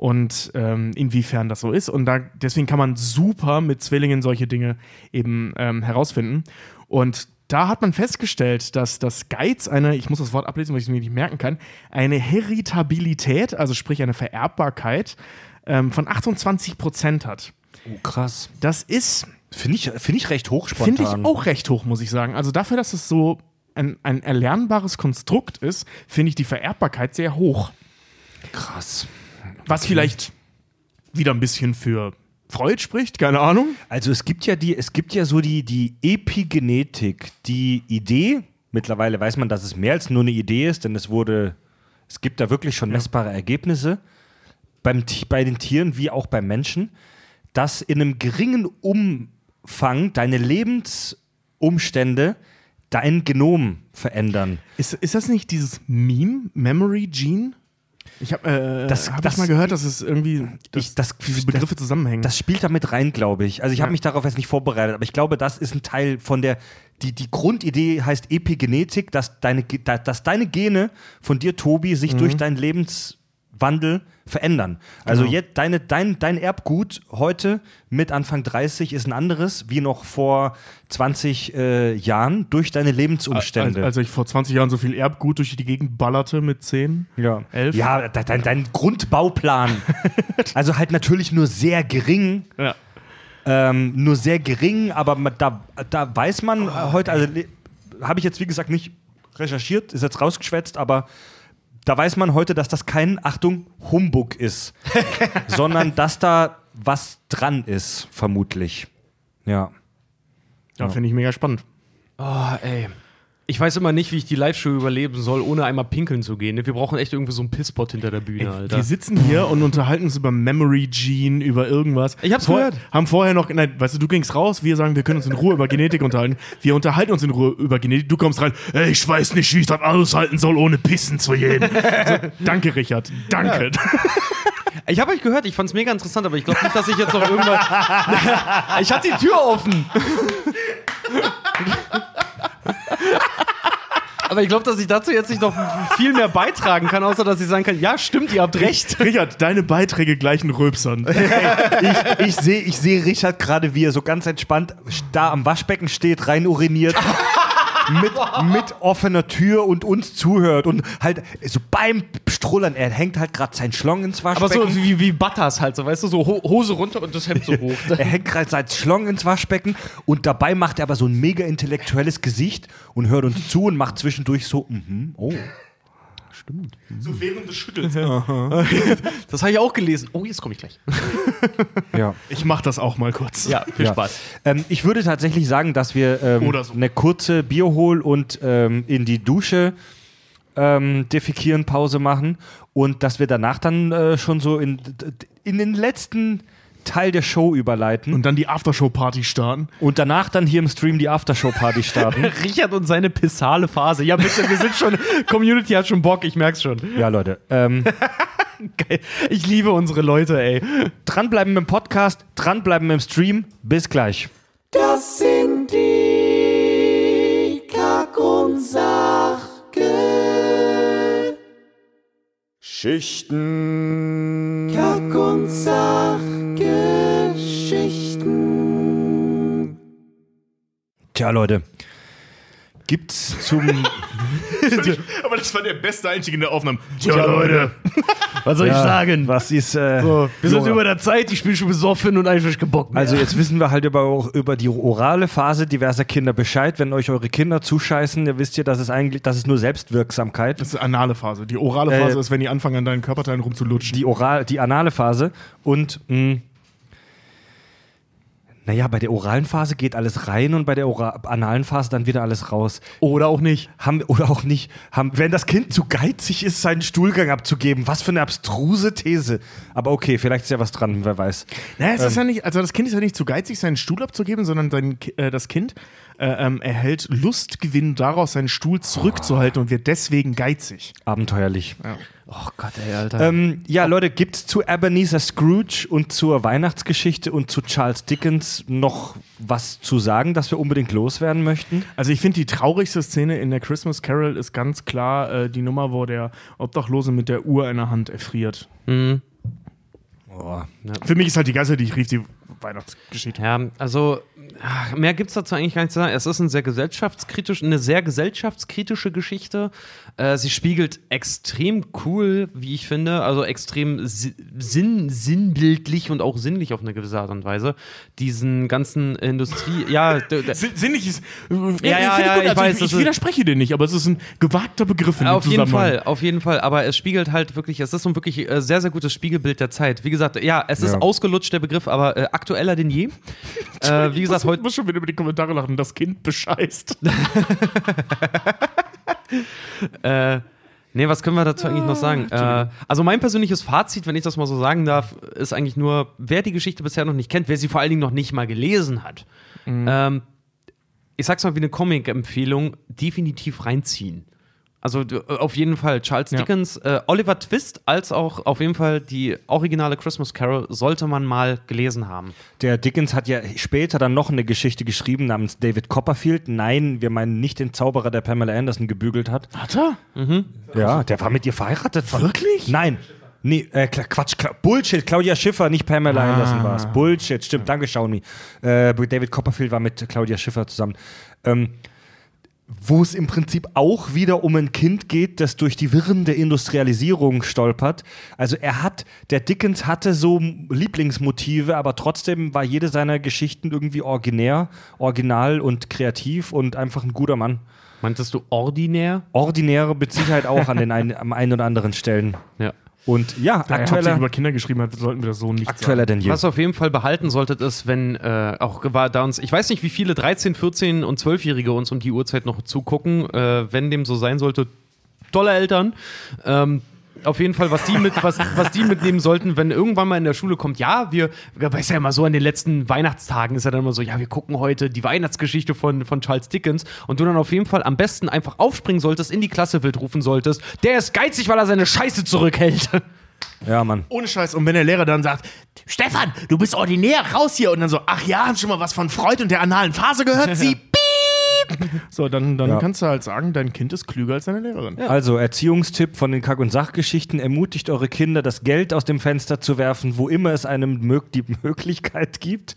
Und ähm, inwiefern das so ist. Und da, deswegen kann man super mit Zwillingen solche Dinge eben ähm, herausfinden. Und da hat man festgestellt, dass das Geiz eine, ich muss das Wort ablesen, weil ich es mir nicht merken kann, eine Heritabilität, also sprich eine Vererbbarkeit ähm, von 28 Prozent hat. Oh, krass. Das ist Finde ich, find ich recht hoch spontan. Finde ich auch recht hoch, muss ich sagen. Also dafür, dass es so ein, ein erlernbares Konstrukt ist, finde ich die Vererbbarkeit sehr hoch. krass. Was vielleicht wieder ein bisschen für Freud spricht, keine Ahnung. Also es gibt ja die, es gibt ja so die, die Epigenetik, die Idee. Mittlerweile weiß man, dass es mehr als nur eine Idee ist, denn es wurde, es gibt da wirklich schon messbare Ergebnisse beim, bei den Tieren wie auch beim Menschen, dass in einem geringen Umfang deine Lebensumstände dein Genom verändern. Ist, ist das nicht dieses Meme, Memory Gene? Ich habe äh, Das- hab das- ich mal gehört, dass es irgendwie dass Ich- das- diese Begriffe zusammenhängen. Das spielt damit rein, glaube ich. Also ich habe Ja. mich darauf jetzt nicht vorbereitet, aber ich glaube, das ist ein Teil von der. Die, die Grundidee heißt Epigenetik, dass deine, dass deine Gene von dir, Tobi, sich durch deinen Lebenswandel verändern. Also Genau. jetzt deine, dein, dein Erbgut heute mit Anfang 30 ist ein anderes wie noch vor 20 äh, Jahren durch deine Lebensumstände. Als, als ich vor 20 Jahren so viel Erbgut durch die Gegend ballerte mit 10. ja. elf. ja, de- dein, dein Grundbauplan. <laughs> also halt natürlich nur sehr gering. Ja. Ähm, nur sehr gering, aber da, da weiß man äh, heute, also habe ich jetzt wie gesagt nicht recherchiert, ist jetzt rausgeschwätzt, aber da weiß man heute, dass das kein, Achtung, Humbug ist, <laughs> sondern dass da was dran ist, vermutlich. Ja. Ja, finde ich mega spannend. Oh, ey. Ich weiß immer nicht, wie ich die Live-Show überleben soll, ohne einmal pinkeln zu gehen. Wir brauchen echt irgendwie so einen Pisspot hinter der Bühne, Alter. Wir sitzen hier und unterhalten uns über Memory Gene, über irgendwas. Ich hab's Vor, gehört. Haben vorher noch, nein, weißt du, du gingst raus, wir sagen, wir können uns in Ruhe über Genetik unterhalten. Wir unterhalten uns in Ruhe über Genetik. Du kommst rein, ey, ich weiß nicht, wie ich das aushalten soll, ohne pissen zu gehen. so, danke, Richard. Danke. Ich habe euch gehört, ich fand's mega interessant, aber ich glaube nicht, dass ich jetzt noch irgendwann. <laughs> ich hatte die Tür offen. Aber ich glaube, dass ich dazu jetzt nicht noch viel mehr beitragen kann, außer dass ich sagen kann, ja, stimmt, ihr habt recht. Richard, deine Beiträge gleichen Röpsern. <laughs> Ich, ich sehe ich seh Richard gerade, wie er so ganz entspannt da am Waschbecken steht, rein uriniert. <laughs> mit, mit offener Tür und uns zuhört und halt so beim Strullern, er hängt halt gerade seinen Schlong ins Aber Waschbecken. so wie, wie Butters halt, so weißt du, so Ho Hose runter und das Hemd so hoch. <laughs> Er hängt gerade seinen Schlong ins Waschbecken und dabei macht er aber so ein mega intellektuelles Gesicht und hört uns zu und macht zwischendurch so, mhm, oh. So während des Schüttels. <laughs> Das habe ich auch gelesen. Oh, jetzt komme ich gleich. <laughs> Ja. Ich mach das auch mal kurz. Ja, viel Ja. Spaß. Ähm, ich würde tatsächlich sagen, dass wir ähm, so. eine kurze Bierhol- und ähm, in die Dusche ähm, defekieren Pause machen und dass wir danach dann äh, schon so in, in den letzten Teil der Show überleiten und, Und dann die Aftershow-Party starten. danach dann hier im Stream die Aftershow-Party starten. <laughs> Richard und seine pissale Phase. Ja, bitte, wir sind schon, Community hat schon Bock, ich merk's schon. ja, Leute. Ähm, <laughs> Geil. Ich liebe unsere Leute, ey. dranbleiben im Podcast, dranbleiben im Stream. Bis gleich. Das sind die Kack- und Sachgeschichten. Schichten. Kack- und Sachgeschichten. Tja, Leute. gibt's zum <laughs> Aber das war der beste Einstieg in der Aufnahme. Tja, Leute. Was soll ich sagen? was ist äh, Wir sind über der Zeit, ich bin schon besoffen und einfach gebockt. Also jetzt wissen wir halt über, auch über die orale Phase diverser Kinder Bescheid. Wenn euch eure Kinder zuscheißen, ihr wisst ihr, dass es eigentlich, das ist nur Selbstwirksamkeit. Das ist die anale Phase. Die orale Phase Äh, ist, wenn die anfangen, an deinen Körperteilen rumzulutschen. Die oral, die anale Phase und mh, naja, bei der oralen Phase geht alles rein und bei der analen Phase dann wieder alles raus. Oder auch nicht. Haben, oder auch nicht. Haben, wenn das Kind zu geizig ist, seinen Stuhlgang abzugeben. Was für eine abstruse These. Aber okay, vielleicht ist ja was dran, wer weiß. Naja, es ist ja nicht, also das Kind ist ja nicht zu geizig, seinen Stuhl abzugeben, sondern sein, äh, das Kind ähm, erhält Lustgewinn daraus, seinen Stuhl zurückzuhalten und wird deswegen geizig. Abenteuerlich. Oh Gott, ey, Alter. Ähm, ja, Leute, gibt's zu Ebenezer Scrooge und zur Weihnachtsgeschichte und zu Charles Dickens noch was zu sagen, das wir unbedingt loswerden möchten? Also ich finde, die traurigste Szene in der Christmas Carol ist ganz klar äh, die Nummer, wo der Obdachlose mit der Uhr in der Hand erfriert. Mhm. Für mich ist halt die Zeit, die ich rief die Weihnachtsgeschichte. Ja, also ach, mehr gibt es dazu eigentlich gar nicht zu sagen. Es ist ein sehr gesellschaftskritisch, eine sehr gesellschaftskritische Geschichte. Äh, sie spiegelt extrem cool, wie ich finde, also extrem si sinn sinnbildlich und auch sinnlich auf eine gewisse Art und Weise diesen ganzen Industrie. ja, <laughs> Sinnlich ist. Ja, ja, ja, ich weiß, ich, ich widerspreche dir nicht, aber es ist ein gewagter Begriff in Auf jeden. Fall, auf jeden Fall. Aber es spiegelt halt wirklich, es ist so ein wirklich äh, sehr, sehr gutes Spiegelbild der Zeit. Wie gesagt, ja, es ist Ja. ausgelutscht, der Begriff, aber äh, aktueller denn je. <laughs> äh, wie gesagt, ich heute. muss schon wieder über die Kommentare lachen, das Kind bescheißt. <laughs> <laughs> Äh, nee, was können wir dazu eigentlich noch sagen? Äh, also mein persönliches Fazit, wenn ich das mal so sagen darf, ist eigentlich nur, wer die Geschichte bisher noch nicht kennt, wer sie vor allen Dingen noch nicht mal gelesen hat, ähm, ich sag's mal wie eine Comic-Empfehlung, definitiv reinziehen. Also auf jeden Fall Charles Ja. Dickens, äh, Oliver Twist, als auch auf jeden Fall die originale Christmas Carol sollte man mal gelesen haben. Der Dickens hat ja später dann noch eine Geschichte geschrieben namens David Copperfield. Nein, wir meinen nicht den Zauberer, der Pamela Anderson gebügelt hat. Hat er? Ja, der war mit ihr verheiratet. Wirklich? Nein. Nee, äh, Quatsch, Bullshit. Claudia Schiffer, nicht Pamela Anderson war es. Bullshit, stimmt. Danke, Shawnee. Äh, David Copperfield war mit Claudia Schiffer zusammen. Ähm, wo es im Prinzip auch wieder um ein Kind geht, das durch die Wirren der Industrialisierung stolpert. Also er hat, der Dickens hatte so Lieblingsmotive, aber trotzdem war jede seiner Geschichten irgendwie originär, original und kreativ und einfach ein guter Mann. Meintest du ordinär? Ordinäre mit Sicherheit auch an den ein, <laughs> am einen oder anderen Stellen. Ja. Und ja, Da er aktueller, über Kinder geschrieben hat, sollten wir das so nicht aktueller denn je. Was auf jeden Fall behalten solltet, ist, wenn äh, auch war da uns, ich weiß nicht, wie viele 13, 14 und 12-Jährige uns um die Uhrzeit noch zugucken, äh, wenn dem so sein sollte, tolle Eltern. Ähm, auf jeden Fall, was die, mit, was, was die mitnehmen sollten, wenn irgendwann mal in der Schule kommt, ja, wir, weiß ja immer so, an den letzten Weihnachtstagen ist ja dann immer so, ja, wir gucken heute die Weihnachtsgeschichte von, von Charles Dickens und du dann auf jeden Fall am besten einfach aufspringen solltest, in die Klasse wild rufen solltest, der ist geizig, weil er seine Scheiße zurückhält. Ja, Mann. Ohne Scheiß. Und wenn der Lehrer dann sagt, Stefan, du bist ordinär, raus hier. Und dann so, ach ja, hast schon mal was von Freud und der analen Phase gehört? <laughs> Sie. <laughs> So, dann, dann Ja. kannst du halt sagen, dein Kind ist klüger als deine Lehrerin. Also, Erziehungstipp von den Kack- und Sachgeschichten: Ermutigt eure Kinder, das Geld aus dem Fenster zu werfen, wo immer es einem mög die Möglichkeit gibt.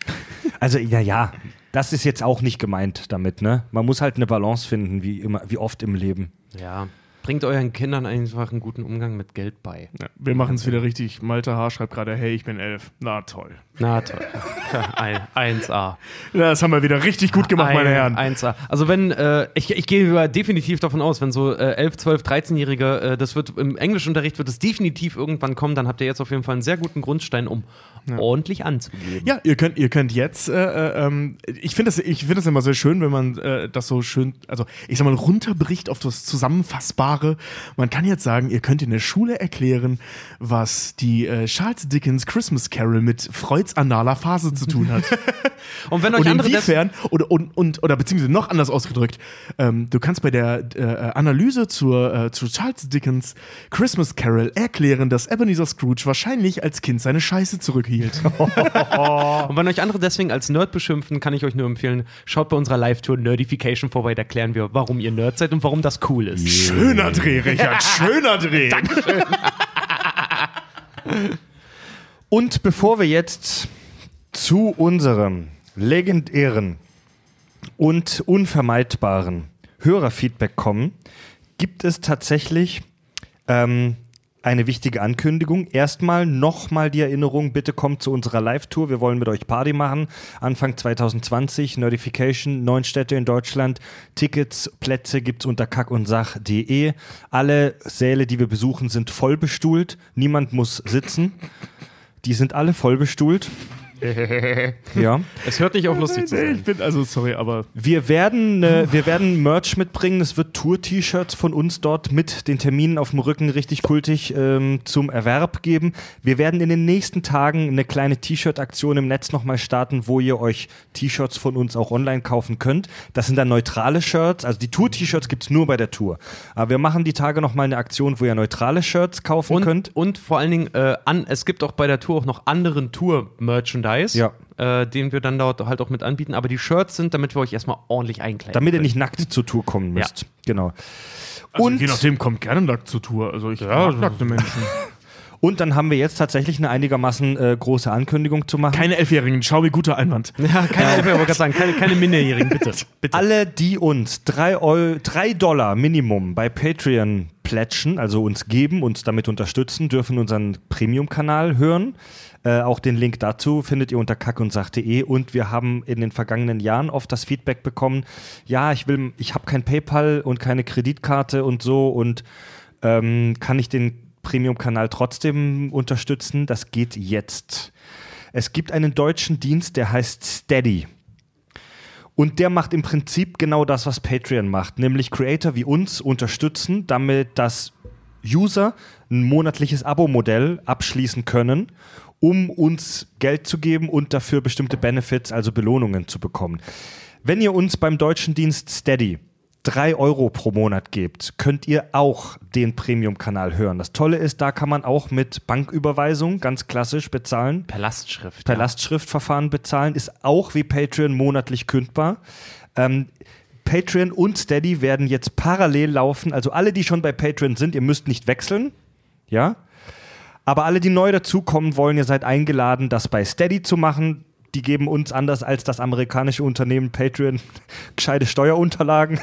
Also, ja, ja, das ist jetzt auch nicht gemeint damit, ne? Man muss halt eine Balance finden, wie, immer, wie oft im Leben. Ja. Bringt euren Kindern einfach einen guten Umgang mit Geld bei. Ja, wir machen es wieder richtig. Malte Haar schreibt gerade, hey, ich bin elf. Na toll. Na toll. <laughs> Ein, 1A. Ja, das haben wir wieder richtig gut gemacht, meine Herren. 1A. Also wenn, äh, ich, ich gehe definitiv davon aus, wenn so äh, 11, 12, 13-Jährige, äh, das wird im Englischunterricht wird es definitiv irgendwann kommen, dann habt ihr jetzt auf jeden Fall einen sehr guten Grundstein, um ordentlich anzugeben. Ja, ihr könnt, ihr könnt jetzt, äh, äh, ähm, ich finde das, ich finde das immer sehr schön, wenn man äh, das so schön, also ich sag mal, runterbricht auf das Zusammenfassbare. Man kann jetzt sagen, ihr könnt in der Schule erklären, was die äh, Charles Dickens Christmas Carol mit Freuds analer Phase zu tun hat. <laughs> Und wenn euch und andere inwiefern, oder, und, und, oder beziehungsweise noch anders ausgedrückt, ähm, du kannst bei der äh, Analyse zur, äh, zu Charles Dickens Christmas Carol erklären, dass Ebenezer Scrooge wahrscheinlich als Kind seine Scheiße zurückhielt. <laughs> <laughs> Und wenn euch andere deswegen als Nerd beschimpfen, kann ich euch nur empfehlen, schaut bei unserer Live-Tour Nerdification vorbei, da erklären wir, warum ihr Nerd seid und warum das cool ist. Schöner Dreh, Richard, schöner Dreh. Und bevor wir jetzt zu unserem legendären und unvermeidbaren Hörerfeedback kommen, gibt es tatsächlich ähm, eine wichtige Ankündigung. Erstmal nochmal die Erinnerung, bitte kommt zu unserer Live-Tour. Wir wollen mit euch Party machen. Anfang 2020, Notification, neun Städte in Deutschland. Tickets, Plätze gibt's unter kackundsach.de. Alle Säle, die wir besuchen, sind voll bestuhlt. Niemand muss sitzen. Die sind alle voll bestuhlt. Ja. Es hört nicht auf, lustig zu sein. Ich bin also sorry, aber Wir werden, äh, wir werden Merch mitbringen. Es wird Tour-T-Shirts von uns dort mit den Terminen auf dem Rücken richtig kultig ähm, zum Erwerb geben. Wir werden in den nächsten Tagen eine kleine T-Shirt-Aktion im Netz nochmal starten, wo ihr euch T-Shirts von uns auch online kaufen könnt. Das sind dann neutrale Shirts. Also die Tour-T-Shirts gibt's nur bei der Tour. Aber wir machen die Tage nochmal eine Aktion, wo ihr neutrale Shirts kaufen könnt. Und, und vor allen Dingen, äh, an, es gibt auch bei der Tour auch noch anderen Tour-Merchandise, Ja. äh, den wir dann dort halt auch mit anbieten. Aber die Shirts sind, damit wir euch erstmal ordentlich einkleiden. Damit ihr nicht nackt zur Tour kommen müsst. Genau. also Und- je nachdem kommt gerne nackt zur Tour. Also ich mag nackte Menschen. <laughs> Und dann haben wir jetzt tatsächlich eine einigermaßen äh, große Ankündigung zu machen. Keine Elfjährigen, schau wie guter Einwand. <laughs> Ja, keine, ich wollte gerade sagen, keine, keine Minderjährigen, bitte. <laughs> bitte. Alle, die uns 3 drei Dollar Minimum bei Patreon plätschen, also uns geben, uns damit unterstützen, dürfen unseren Premium-Kanal hören. Äh, auch den Link dazu findet ihr unter kackundsach.de und wir haben in den vergangenen Jahren oft das Feedback bekommen, ja, ich will, ich habe kein PayPal und keine Kreditkarte und so und ähm, kann ich den Premium-Kanal trotzdem unterstützen? Das geht jetzt. Es gibt einen deutschen Dienst, der heißt Steady. Und der macht im Prinzip genau das, was Patreon macht, nämlich Creator wie uns unterstützen, damit das User ein monatliches Abo-Modell abschließen können, um uns Geld zu geben und dafür bestimmte Benefits, also Belohnungen zu bekommen. Wenn ihr uns beim deutschen Dienst Steady 3 Euro pro Monat gebt, könnt ihr auch den Premium-Kanal hören. Das Tolle ist, da kann man auch mit Banküberweisung ganz klassisch bezahlen Per Lastschrift. per ja. Lastschriftverfahren bezahlen, ist auch wie Patreon monatlich kündbar. Ähm, Patreon und Steady werden jetzt parallel laufen. Also alle, die schon bei Patreon sind, ihr müsst nicht wechseln. Ja. Aber alle, die neu dazukommen wollen, ihr seid eingeladen, das bei Steady zu machen. Die geben uns anders als das amerikanische Unternehmen Patreon <laughs> gescheite Steuerunterlagen.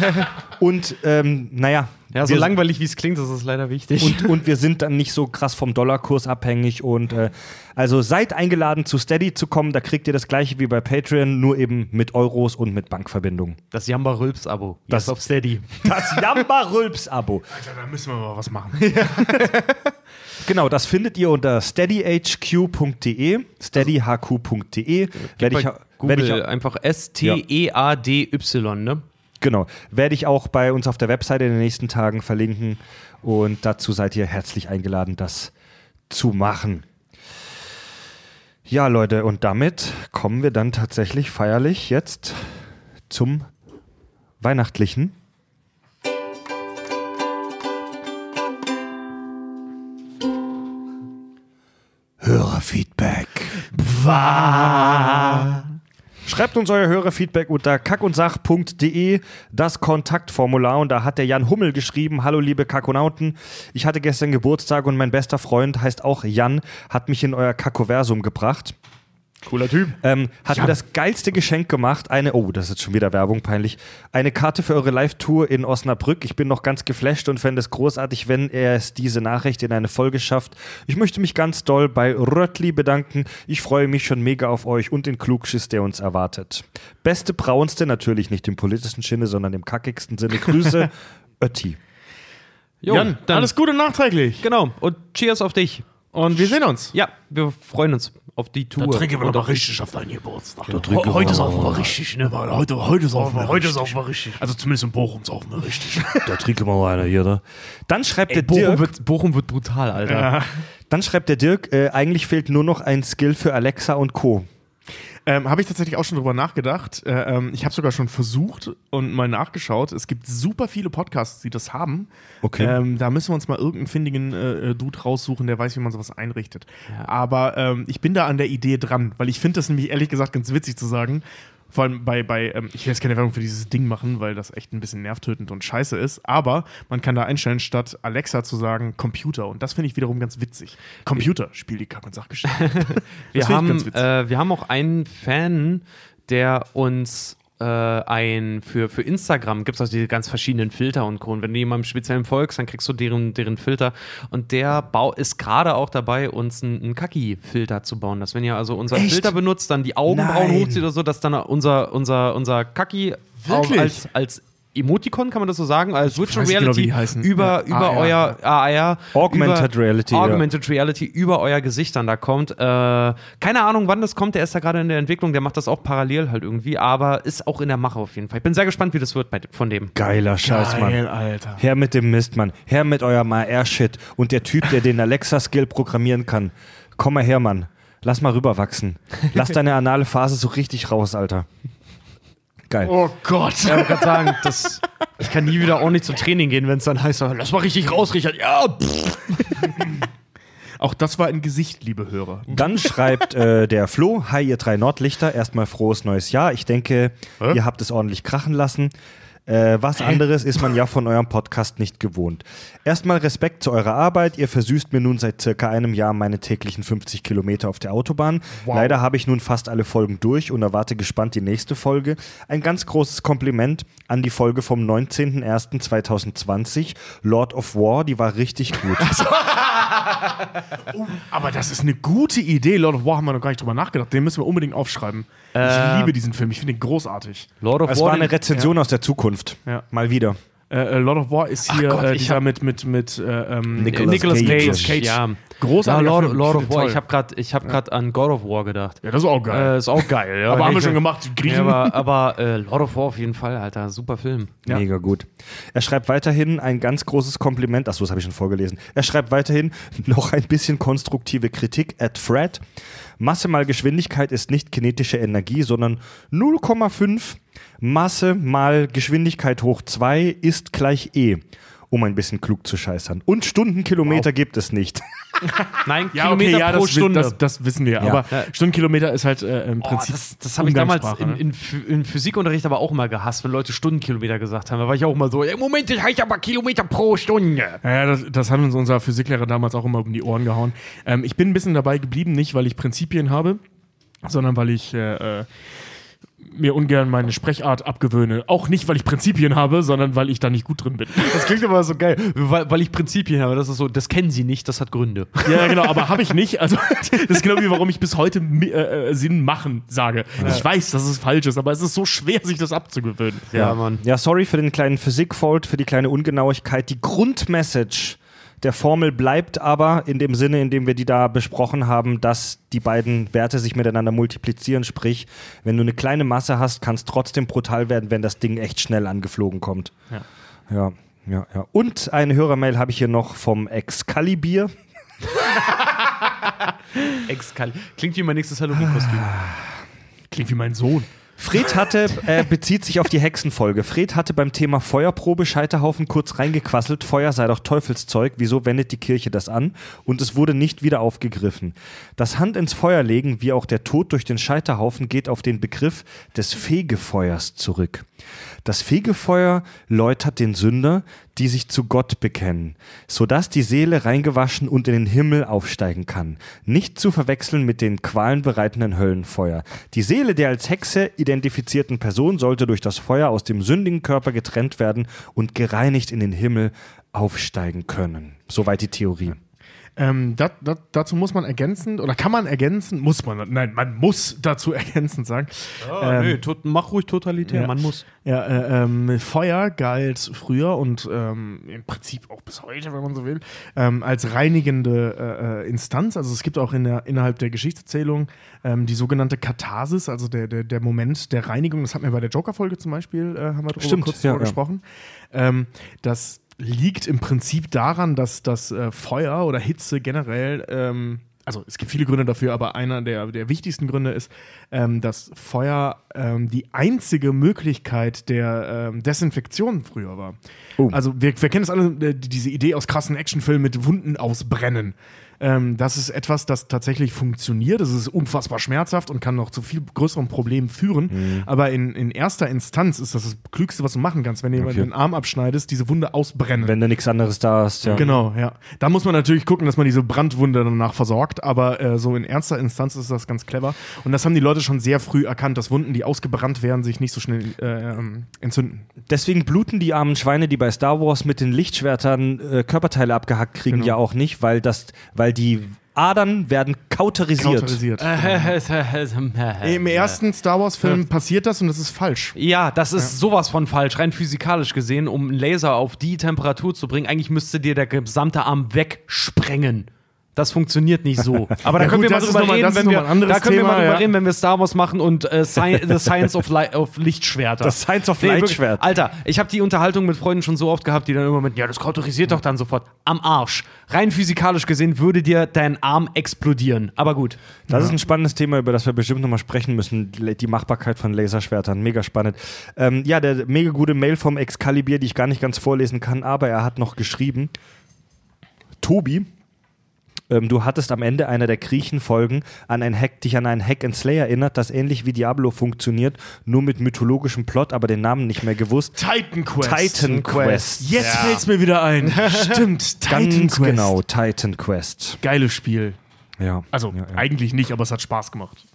<laughs> und ähm, naja. Ja, so langweilig wie es klingt, das ist leider wichtig. und, <laughs> und wir sind dann nicht so krass vom Dollarkurs abhängig. Und äh, also seid eingeladen, zu Steady zu kommen. Da kriegt ihr das gleiche wie bei Patreon, nur eben mit Euros und mit Bankverbindung. das Jamba Rülps-Abo. Das- auf Steady. Das Jamba-Rülps-Abo. Alter, da müssen wir mal was machen. Genau, das findet ihr unter steadyhq.de, steadyhq.de. Werde ich, Google ich, einfach S-T-E-A-D-Y, ne? genau, werde ich auch bei uns auf der Webseite in den nächsten Tagen verlinken. Und dazu seid ihr herzlich eingeladen, das zu machen. Ja, Leute, und damit kommen wir dann tatsächlich feierlich jetzt zum Weihnachtlichen. Hörerfeedback. Schreibt uns euer Hörerfeedback unter kackundsach.de, das Kontaktformular. Und da hat der Jan Hummel geschrieben: Hallo, liebe Kakonauten. Ich hatte gestern Geburtstag und mein bester Freund heißt auch Jan, hat mich in euer Kakoversum gebracht. Cooler Typ. Ähm, hat mir das geilste Geschenk gemacht. Eine, oh, das ist schon wieder Werbung, peinlich. Eine Karte für eure Live-Tour in Osnabrück. Ich bin noch ganz geflasht und fände es großartig, wenn er es diese Nachricht in eine Folge schafft. Ich möchte mich ganz doll bei Röttli bedanken. Ich freue mich schon mega auf euch und den Klugschiss, der uns erwartet. Beste, braunste, natürlich nicht im politischen Sinne, sondern im kackigsten Sinne. Grüße, <laughs> Ötti. Jo, Jan, dann, alles Gute nachträglich. Genau. Und Cheers auf dich. Und wir sehen uns. Ja, wir freuen uns auf die Tour. wir Und auf- richtig auf deinen Geburtstag. trinken heute wir saufen mal wir richtig, ne? Heute, heute saufen wir heute saufen wir richtig. Also zumindest in Bochum saufen wir richtig. <laughs> Da trinken wir mal einer hier, ne? Dann schreibt der Bochum Dirk. wird, Bochum wird brutal, Alter. Dann schreibt der Dirk, äh, eigentlich fehlt nur noch ein Skill für Alexa und Co. Ähm, habe ich tatsächlich auch schon drüber nachgedacht. Äh, ähm, ich habe sogar schon versucht und mal nachgeschaut. Es gibt super viele Podcasts, die das haben. Okay. Ähm, da müssen wir uns mal irgendeinen findigen äh, äh, Dude raussuchen, der weiß, wie man sowas einrichtet. Aber ähm, ich bin da an der Idee dran, weil ich finde das nämlich ehrlich gesagt ganz witzig zu sagen. Vor allem bei, bei ähm, ich will jetzt keine Werbung für dieses Ding machen, weil das echt ein bisschen nervtötend und scheiße ist. Aber man kann da einstellen, statt Alexa zu sagen Computer. Und das finde ich wiederum ganz witzig. Computer, spiel die Kack- und Sachgeschichte. <laughs> Wir haben, äh, wir haben auch einen Fan, der uns äh, ein, für, für Instagram gibt es also diese ganz verschiedenen Filter und Co. Und wenn du jemandem speziellen folgst, dann kriegst du deren, deren Filter. Und der Bau ist gerade auch dabei, uns einen, einen Kaki-Filter zu bauen. Dass wenn ihr also unseren Echt? Filter benutzt, dann die Augenbrauen hochzieht oder so, dass dann unser, unser, unser Kaki Wirklich? als, als Emoticon, kann man das so sagen, als Virtual genau, wie Reality die heißen. über, Ja, über AR. euer AR, Augmented über, Reality, ja. Augmented Reality über euer Gesicht dann da kommt. Äh, keine Ahnung, wann das kommt. Der ist da gerade in der Entwicklung. Der macht das auch parallel halt irgendwie, aber ist auch in der Mache auf jeden Fall. Ich bin sehr gespannt, wie das wird bei, von dem. Geiler Scheiß, Mann. Geil, Alter. Her mit dem Mist, Mann. Her mit eurem AR-Shit. Und der Typ, der den Alexa-Skill programmieren kann. Komm mal her, Mann. Lass mal rüberwachsen. Lass deine <laughs> anale Phase so richtig raus, Alter. Geil. Oh Gott. Ich wollte gerade sagen, das, ich kann nie wieder ordentlich zum Training gehen, wenn es dann heißt, lass mal richtig raus, Richard. Ja. <laughs> Auch das war ein Gesicht, liebe Hörer. Dann schreibt äh, der Flo, hi ihr drei Nordlichter, erstmal frohes neues Jahr. Ich denke, ihr habt es ordentlich krachen lassen. Äh, was anderes ist man ja von eurem Podcast nicht gewohnt. Erstmal Respekt zu eurer Arbeit. Ihr versüßt mir nun seit circa einem Jahr meine täglichen 50 Kilometer auf der Autobahn. Leider habe ich nun fast alle Folgen durch und erwarte gespannt die nächste Folge. Ein ganz großes Kompliment an die Folge vom 19.01.2020, Lord of War. Die war richtig gut. <laughs> Aber das ist eine gute Idee. Lord of War haben wir noch gar nicht drüber nachgedacht. Den müssen wir unbedingt aufschreiben. Ich liebe diesen Film. Ich finde ihn großartig. Lord of Es War. war eine Rezension aus der Zukunft. Ja. Mal wieder. Äh, äh, Lord of War ist hier Gott, äh, ich dieser hab- mit, mit, mit äh, ähm, Nicolas Nicolas Cage. Cage. Cage. Ja. Großartiger Ja, Lord. Lord of War. toll. Ich habe gerade hab grad an God of War gedacht. Ja, das ist auch geil. Äh, ist auch geil. Ja. <laughs> aber haben wir Ich- schon gemacht. Griechen. Ja, aber aber äh, Lord of War auf jeden Fall, Alter. Super Film. Ja. Mega gut. Er schreibt weiterhin ein ganz großes Kompliment. Achso, das habe ich schon vorgelesen. Er schreibt weiterhin noch ein bisschen konstruktive Kritik at Fred. Masse mal Geschwindigkeit ist nicht kinetische Energie, sondern 0,5 Masse mal Geschwindigkeit hoch 2 ist gleich E. Um ein bisschen klug zu scheißern. Und Stundenkilometer gibt es nicht. <laughs> Nein, ja, Kilometer okay, ja, pro das, Stunde. Das, das wissen wir. Aber Stundenkilometer ist halt äh, im Oh, Prinzip. das das habe ich damals in, ne? in, Phy- in Physikunterricht aber auch immer gehasst, wenn Leute Stundenkilometer gesagt haben. Da war ich auch mal so, "Ey, Moment, ich heiße aber Kilometer pro Stunde. Ja, ja, das, das hat uns unser Physiklehrer damals auch immer um die Ohren gehauen. Ähm, ich bin ein bisschen dabei geblieben, nicht weil ich Prinzipien habe, sondern weil ich äh, äh, mir ungern meine Sprechart abgewöhne. Auch nicht, weil ich Prinzipien habe, sondern weil ich da nicht gut drin bin. Das klingt aber so geil, weil, weil ich Prinzipien habe. Das ist so, das kennen sie nicht, das hat Gründe. Ja, genau, aber habe ich nicht. Also, das ist genau wie, warum ich bis heute äh, äh, Sinn machen sage. Ich weiß, dass es falsch ist, aber es ist so schwer, sich das abzugewöhnen. Ja, Mann. Ja, sorry für den kleinen Physik-Fault, für die kleine Ungenauigkeit. Die Grundmessage der Formel bleibt aber in dem Sinne, in dem wir die da besprochen haben, dass die beiden Werte sich miteinander multiplizieren. Sprich, wenn du eine kleine Masse hast, kann es trotzdem brutal werden, wenn das Ding echt schnell angeflogen kommt. Ja. Ja, ja, ja. Und eine Hörermail habe ich hier noch vom Excalibur. <laughs> Exkal Klingt wie mein nächstes Halloween-Kostüm. Klingt wie mein Sohn. Fred hatte, äh, bezieht sich auf die Hexenfolge. Fred hatte beim Thema Feuerprobe Scheiterhaufen kurz reingequasselt. Feuer sei doch Teufelszeug. Wieso wendet die Kirche das an? Und es wurde nicht wieder aufgegriffen. Das Hand ins Feuer legen, wie auch der Tod durch den Scheiterhaufen, geht auf den Begriff des Fegefeuers zurück. Das Fegefeuer läutert den Sünder, die sich zu Gott bekennen, sodass die Seele reingewaschen und in den Himmel aufsteigen kann. Nicht zu verwechseln mit den qualenbereitenden Höllenfeuer. Die Seele der als Hexe identifizierten Person sollte durch das Feuer aus dem sündigen Körper getrennt werden und gereinigt in den Himmel aufsteigen können. Soweit die Theorie. Ähm, dat, dat, dazu muss man ergänzend, oder kann man ergänzen, muss man, nein, man muss dazu <laughs> ergänzend sagen. ähm, Nö, tot, mach ruhig totalitär, ja. man muss. Ja, äh, ähm, Feuer galt früher und ähm, im Prinzip auch bis heute, wenn man so will, ähm, als reinigende äh, äh, Instanz. Also es gibt auch in der, innerhalb der Geschichtserzählung ähm, die sogenannte Katharsis, also der, der, der Moment der Reinigung. Das hatten wir bei der Joker-Folge zum Beispiel, äh, haben wir darüber Stimmt, kurz ja, ja. gesprochen. Ähm, das liegt im Prinzip daran, dass das äh, Feuer oder Hitze generell ähm, also es gibt viele Gründe dafür, aber einer der, der wichtigsten Gründe ist, ähm, dass Feuer ähm, die einzige Möglichkeit der ähm, Desinfektion früher war. Oh. Also wir, wir kennen es alle, äh, diese Idee aus krassen Actionfilmen mit Wunden ausbrennen. Ähm, das ist etwas, das tatsächlich funktioniert. Das ist unfassbar schmerzhaft und kann noch zu viel größeren Problemen führen. Mhm. Aber in, in erster Instanz ist das das Klügste, was du machen kannst, wenn du jemanden Okay. den Arm abschneidest, diese Wunde ausbrennen. Wenn du nichts anderes da hast, ja. Genau, ja. Da muss man natürlich gucken, dass man diese Brandwunde danach versorgt, aber äh, so in erster Instanz ist das ganz clever. Und das haben die Leute schon sehr früh erkannt, dass Wunden, die ausgebrannt werden, sich nicht so schnell äh, ähm, entzünden. Deswegen bluten die armen Schweine, die bei Star Wars mit den Lichtschwertern äh, Körperteile abgehackt kriegen, Genau. ja auch nicht, weil das, weil die Adern werden kauterisiert. Kauterisiert. Äh, <laughs> Im ersten Star Wars-Film passiert das und das ist falsch. Ja, das ist sowas von falsch, rein physikalisch gesehen, um einen Laser auf die Temperatur zu bringen. Eigentlich müsste dir der gesamte Arm wegsprengen. Das funktioniert nicht so. <laughs> Aber da Ja, können gut, wir mal drüber mal- reden, wenn wir, da können wir mal Thema, drüber ja. reden, wenn wir Star Wars machen und äh, Sci <laughs> The Science of, Li of Lichtschwerter. Das Science of Nee, wirklich. Lichtschwert. Alter, ich habe die Unterhaltung mit Freunden schon so oft gehabt, die dann immer mit, ja, das kautorisiert doch dann sofort. Am Arsch. Rein physikalisch gesehen würde dir dein Arm explodieren. Aber gut. Das ist ein spannendes Thema, über das wir bestimmt nochmal sprechen müssen. Die Machbarkeit von Laserschwertern. Mega spannend. Ähm, ja, der mega gute Mail vom Excalibur, die ich gar nicht ganz vorlesen kann, aber er hat noch geschrieben: Tobi, ähm, du hattest am Ende einer der Griechen-Folgen an ein Hack, dich an ein Hack and Slay erinnert, das ähnlich wie Diablo funktioniert, nur mit mythologischem Plot, aber den Namen nicht mehr gewusst. Titan Quest. Titan Quest. Jetzt fällt's mir wieder ein. <laughs> Stimmt, Titan Ganz Quest. genau, Titan Quest. Geiles Spiel. Ja. Also ja, ja. eigentlich nicht, aber es hat Spaß gemacht.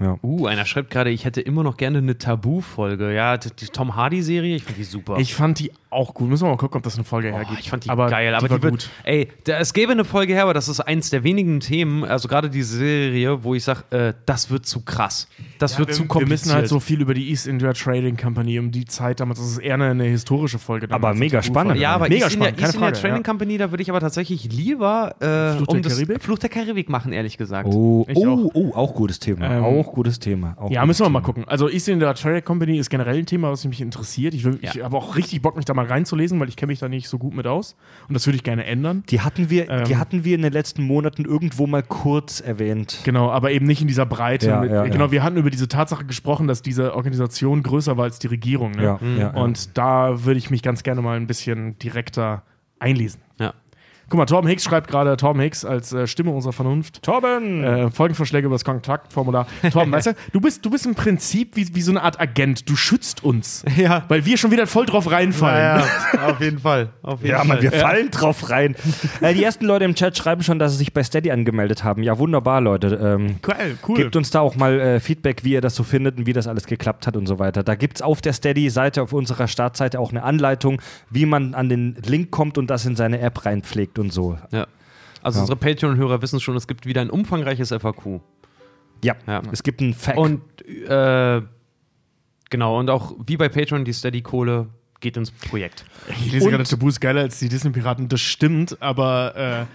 Ja. Uh, einer schreibt gerade, ich hätte immer noch gerne eine Tabu-Folge. Ja, die die Tom Hardy-Serie, ich finde die super. Ich fand die auch gut. Müssen wir mal gucken, ob das eine Folge Oh, hergibt. ich fand die geil, aber war die, wird, gut. ey, da, es gäbe eine Folge her, aber das ist eins der wenigen Themen, also gerade die Serie, wo ich sage, äh, das wird zu krass. Das wird wir, zu wir kompliziert. müssen halt so viel über die East India Trading Company um die Zeit damals. Das ist eher eine, eine historische Folge. Aber mega spannend. Ja, aber mega East India, spannend, keine East India Trading ja. Company, da würde ich aber tatsächlich lieber äh, Fluch um der das Karibik? Fluch der Karibik machen, ehrlich gesagt. Oh, Ich oh, oh, auch gutes Thema. Ähm, auch gutes Thema. Auch Ja, müssen wir mal Thema. gucken. Also East India Trading Company ist generell ein Thema, was mich interessiert. Ich, will- ich habe auch richtig Bock, mich da mal reinzulesen, weil ich kenne mich da nicht so gut mit aus. Und das würde ich gerne ändern. Die hatten wir, die Ähm. hatten wir in den letzten Monaten irgendwo mal kurz erwähnt. Genau, aber eben nicht in dieser Breite. Ja, mit, ja, genau, ja. wir hatten über diese Tatsache gesprochen, dass diese Organisation größer war als die Regierung. Ne? Ja, ja, ja. Und da würde ich mich ganz gerne mal ein bisschen direkter einlesen. Ja. Guck mal, Torben Hicks schreibt gerade, Torben Hicks als äh, Stimme unserer Vernunft. Torben! Äh, Folgenvorschläge über das Kontaktformular. Torben, <laughs> weißt du, du bist, du bist im Prinzip wie, wie so eine Art Agent. Du schützt uns. Ja. Weil wir schon wieder voll drauf reinfallen. <laughs> auf jeden Fall. Auf jeden ja, Mann, wir fallen drauf rein. äh, die ersten Leute im Chat schreiben schon, dass sie sich bei Steady angemeldet haben. Ja, wunderbar, Leute. Ähm, Geil, cool. Gebt uns da auch mal äh, Feedback, wie ihr das so findet und wie das alles geklappt hat und so weiter. Da gibt es auf der Steady-Seite, auf unserer Startseite auch eine Anleitung, wie man an den Link kommt und das in seine App reinpflegt und so. Ja. Also Ja. unsere Patreon-Hörer wissen schon, es gibt wieder ein umfangreiches FAQ. Ja, Ja. es gibt einen Fact. Und äh, genau, und auch wie bei Patreon, die Steady-Kohle geht ins Projekt. Ich lese Und- gerade, Tabu ist geiler als die Disney-Piraten. Das stimmt, aber äh,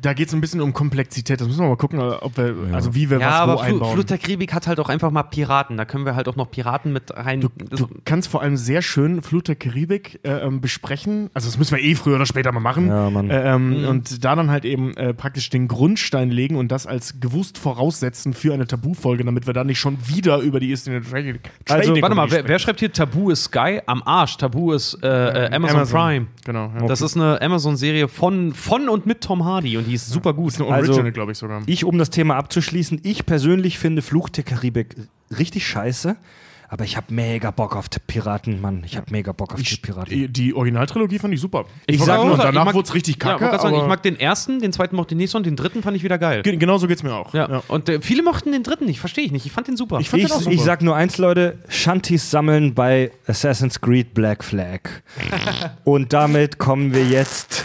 da geht es ein bisschen um Komplexität. Das müssen wir mal gucken, ob wir, also wie wir Ja, was aber wo Fl einbauen. Flut der Karibik hat halt auch einfach mal Piraten. Da können wir halt auch noch Piraten mit rein. Du, du kannst vor allem sehr schön Flut der Karibik äh, ähm, besprechen. Also das müssen wir eh früher oder später mal machen. Ja, Mann. Äh, ähm, Mhm. Und da dann halt eben äh, praktisch den Grundstein legen und das als gewusst voraussetzen für eine Tabu-Folge, damit wir dann nicht schon wieder über die East India Trading also, Trading warte mal, wer, wer schreibt hier Tabu ist Sky? Am Arsch. Tabu ist äh, äh, Amazon, Prime. Genau. Ja. Das ist eine Amazon-Serie von, von und mit Tom Hardy und die ist super gut. ist eine Also- Original, glaube ich sogar. Ich, um das Thema abzuschließen, ich persönlich finde Fluch der Karibik richtig scheiße, aber ich habe mega Bock auf die Piraten, Mann. Ich habe mega Bock auf die Piraten. Die, Originaltrilogie fand ich super. Ich wollte sag nur, und ich danach wurde es richtig Ja, kacke. grad sagen, ich mag den ersten, den zweiten mochte ich nicht so und den dritten fand ich wieder geil. Ge- genauso geht es mir auch. Ja. Und äh, viele mochten den dritten nicht, verstehe ich nicht. Ich fand den super. Ich fand Ich, den auch super. ich sag nur eins, Leute: Shanties sammeln bei Assassin's Creed Black Flag. <laughs> Und damit kommen wir jetzt.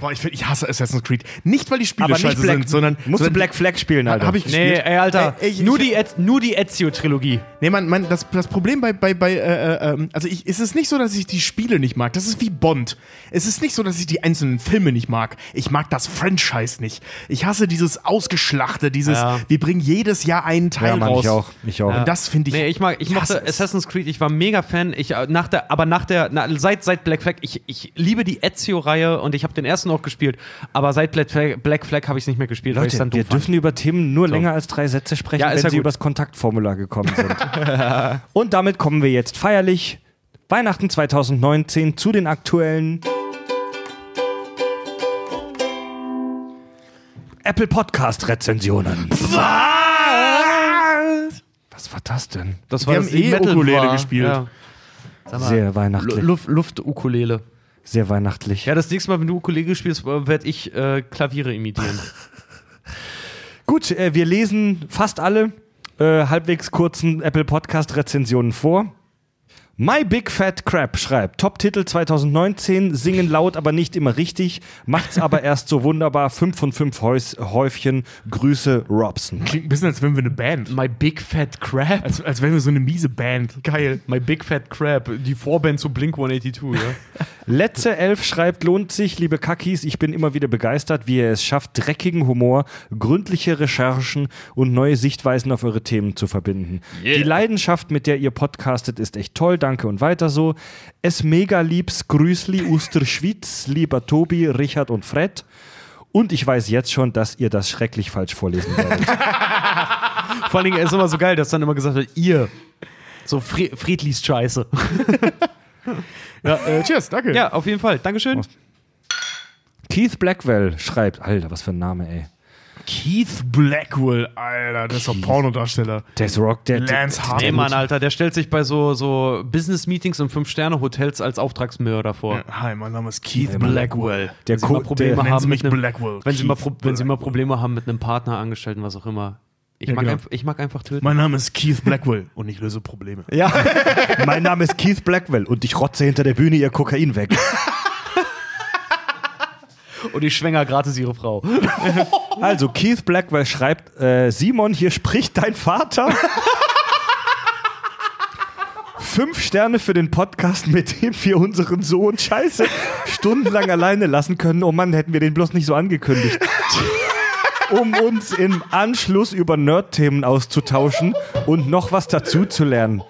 Boah, ich, find, ich hasse Assassin's Creed. Nicht, weil die Spiele Aber nicht scheiße Black, sind, sondern. musst du sondern Black Flag spielen, Alter. Habe ich nee, gespielt. ey, Alter. Ey, ich- nur, ich- die Ez- nur die Ezio-Trilogie. Nee, man, man, das, das Problem bei, bei, bei äh, äh, ähm, also ich, es ist nicht so, dass ich die Spiele nicht mag. Das ist wie Bond. Es ist nicht so, dass ich die einzelnen Filme nicht mag. Ich mag das Franchise nicht. Ich hasse dieses Ausgeschlachte, dieses, Ja. wir bringen jedes Jahr einen Teil ja, Mann, raus. ich auch. Ich auch. Und das finde ich. Nee, ich mag, ich hasse mochte es. Assassin's Creed, ich war mega Fan. Ich, äh, nach der, aber nach der, na, seit, seit Black Flag, ich, ich liebe die Ezio-Reihe und ich habe den ersten auch gespielt. Aber seit Black Flag, Black Flag habe ich es nicht mehr gespielt, Leute, dann wir fand. dürfen über Themen nur länger als drei Sätze sprechen, Ja, ist wenn ja sie gut. übers Kontaktformular gekommen sind. <laughs> <laughs> Und damit kommen wir jetzt feierlich Weihnachten 2019 zu den aktuellen Apple Podcast Rezensionen. Was? Was war das denn? Das Wir haben das eh Metal Ukulele war. gespielt. Ja. Sag mal, Sehr weihnachtlich. Luft, Luft-Ukulele. Sehr weihnachtlich. Ja, das nächste Mal, wenn du Ukulele spielst, werde ich äh, Klaviere imitieren. <laughs> Gut, äh, wir lesen fast alle äh, halbwegs kurzen Apple Podcast Rezensionen vor. My Big Fat Crap schreibt, Top-Titel 2019, singen laut, aber nicht immer richtig, macht's aber <laughs> erst so wunderbar, 5 von 5 Häus Häufchen, Grüße Robson. Klingt ein bisschen, als wären wir eine Band. My Big Fat Crab. Als, als wären wir so eine miese Band. Geil. My Big Fat Crab. Die Vorband zu Blink 182, ja. <laughs> Letze Elf schreibt, lohnt sich, liebe Kackis, ich bin immer wieder begeistert, wie ihr es schafft, dreckigen Humor, gründliche Recherchen und neue Sichtweisen auf eure Themen zu verbinden. Die Leidenschaft, mit der ihr podcastet, ist echt toll, danke und weiter so. Es mega liebs Grüßli Uster Schwitz, lieber Tobi, Richard und Fred. Und ich weiß jetzt schon, dass ihr das schrecklich falsch vorlesen werdet. <laughs> Vor allen Dingen ist immer so geil, dass dann immer gesagt wird, ihr. So Fre Fred liest Scheiße. <laughs> Ja, äh, cheers, danke. Ja, auf jeden Fall. Dankeschön. Keith Blackwell schreibt, Alter, was für ein Name, ey. Keith Blackwell, Alter, der ist doch Pornodarsteller. Der ist Rock, der, Lance der, Hartwood. Nee, Mann, Alter, der stellt sich bei so, so Business-Meetings und Fünf-Sterne-Hotels als Auftragsmörder vor. Hi, mein Name ist Keith Blackwell. Der wenn Co- Probleme der- haben mich mit einem, Blackwell. wenn Sie, mal, Pro- wenn Sie mal Blackwell. Probleme haben mit einem Partner, Angestellten, was auch immer. Ich, Ja, mag, genau. einfach, ich mag einfach töten. Mein Name ist Keith Blackwell und ich löse Probleme. Ja. <laughs> mein Name ist Keith Blackwell und ich rotze hinter der Bühne ihr Kokain weg. Und ich schwänger gratis ihre Frau. <laughs> Also, Keith Blackwell schreibt: äh, Simon, hier spricht dein Vater. Fünf Sterne für den Podcast, mit dem wir unseren Sohn scheiße stundenlang alleine lassen können. Oh Mann, hätten wir den bloß nicht so angekündigt. Um uns im Anschluss über Nerd-Themen auszutauschen und noch was dazu zu lernen.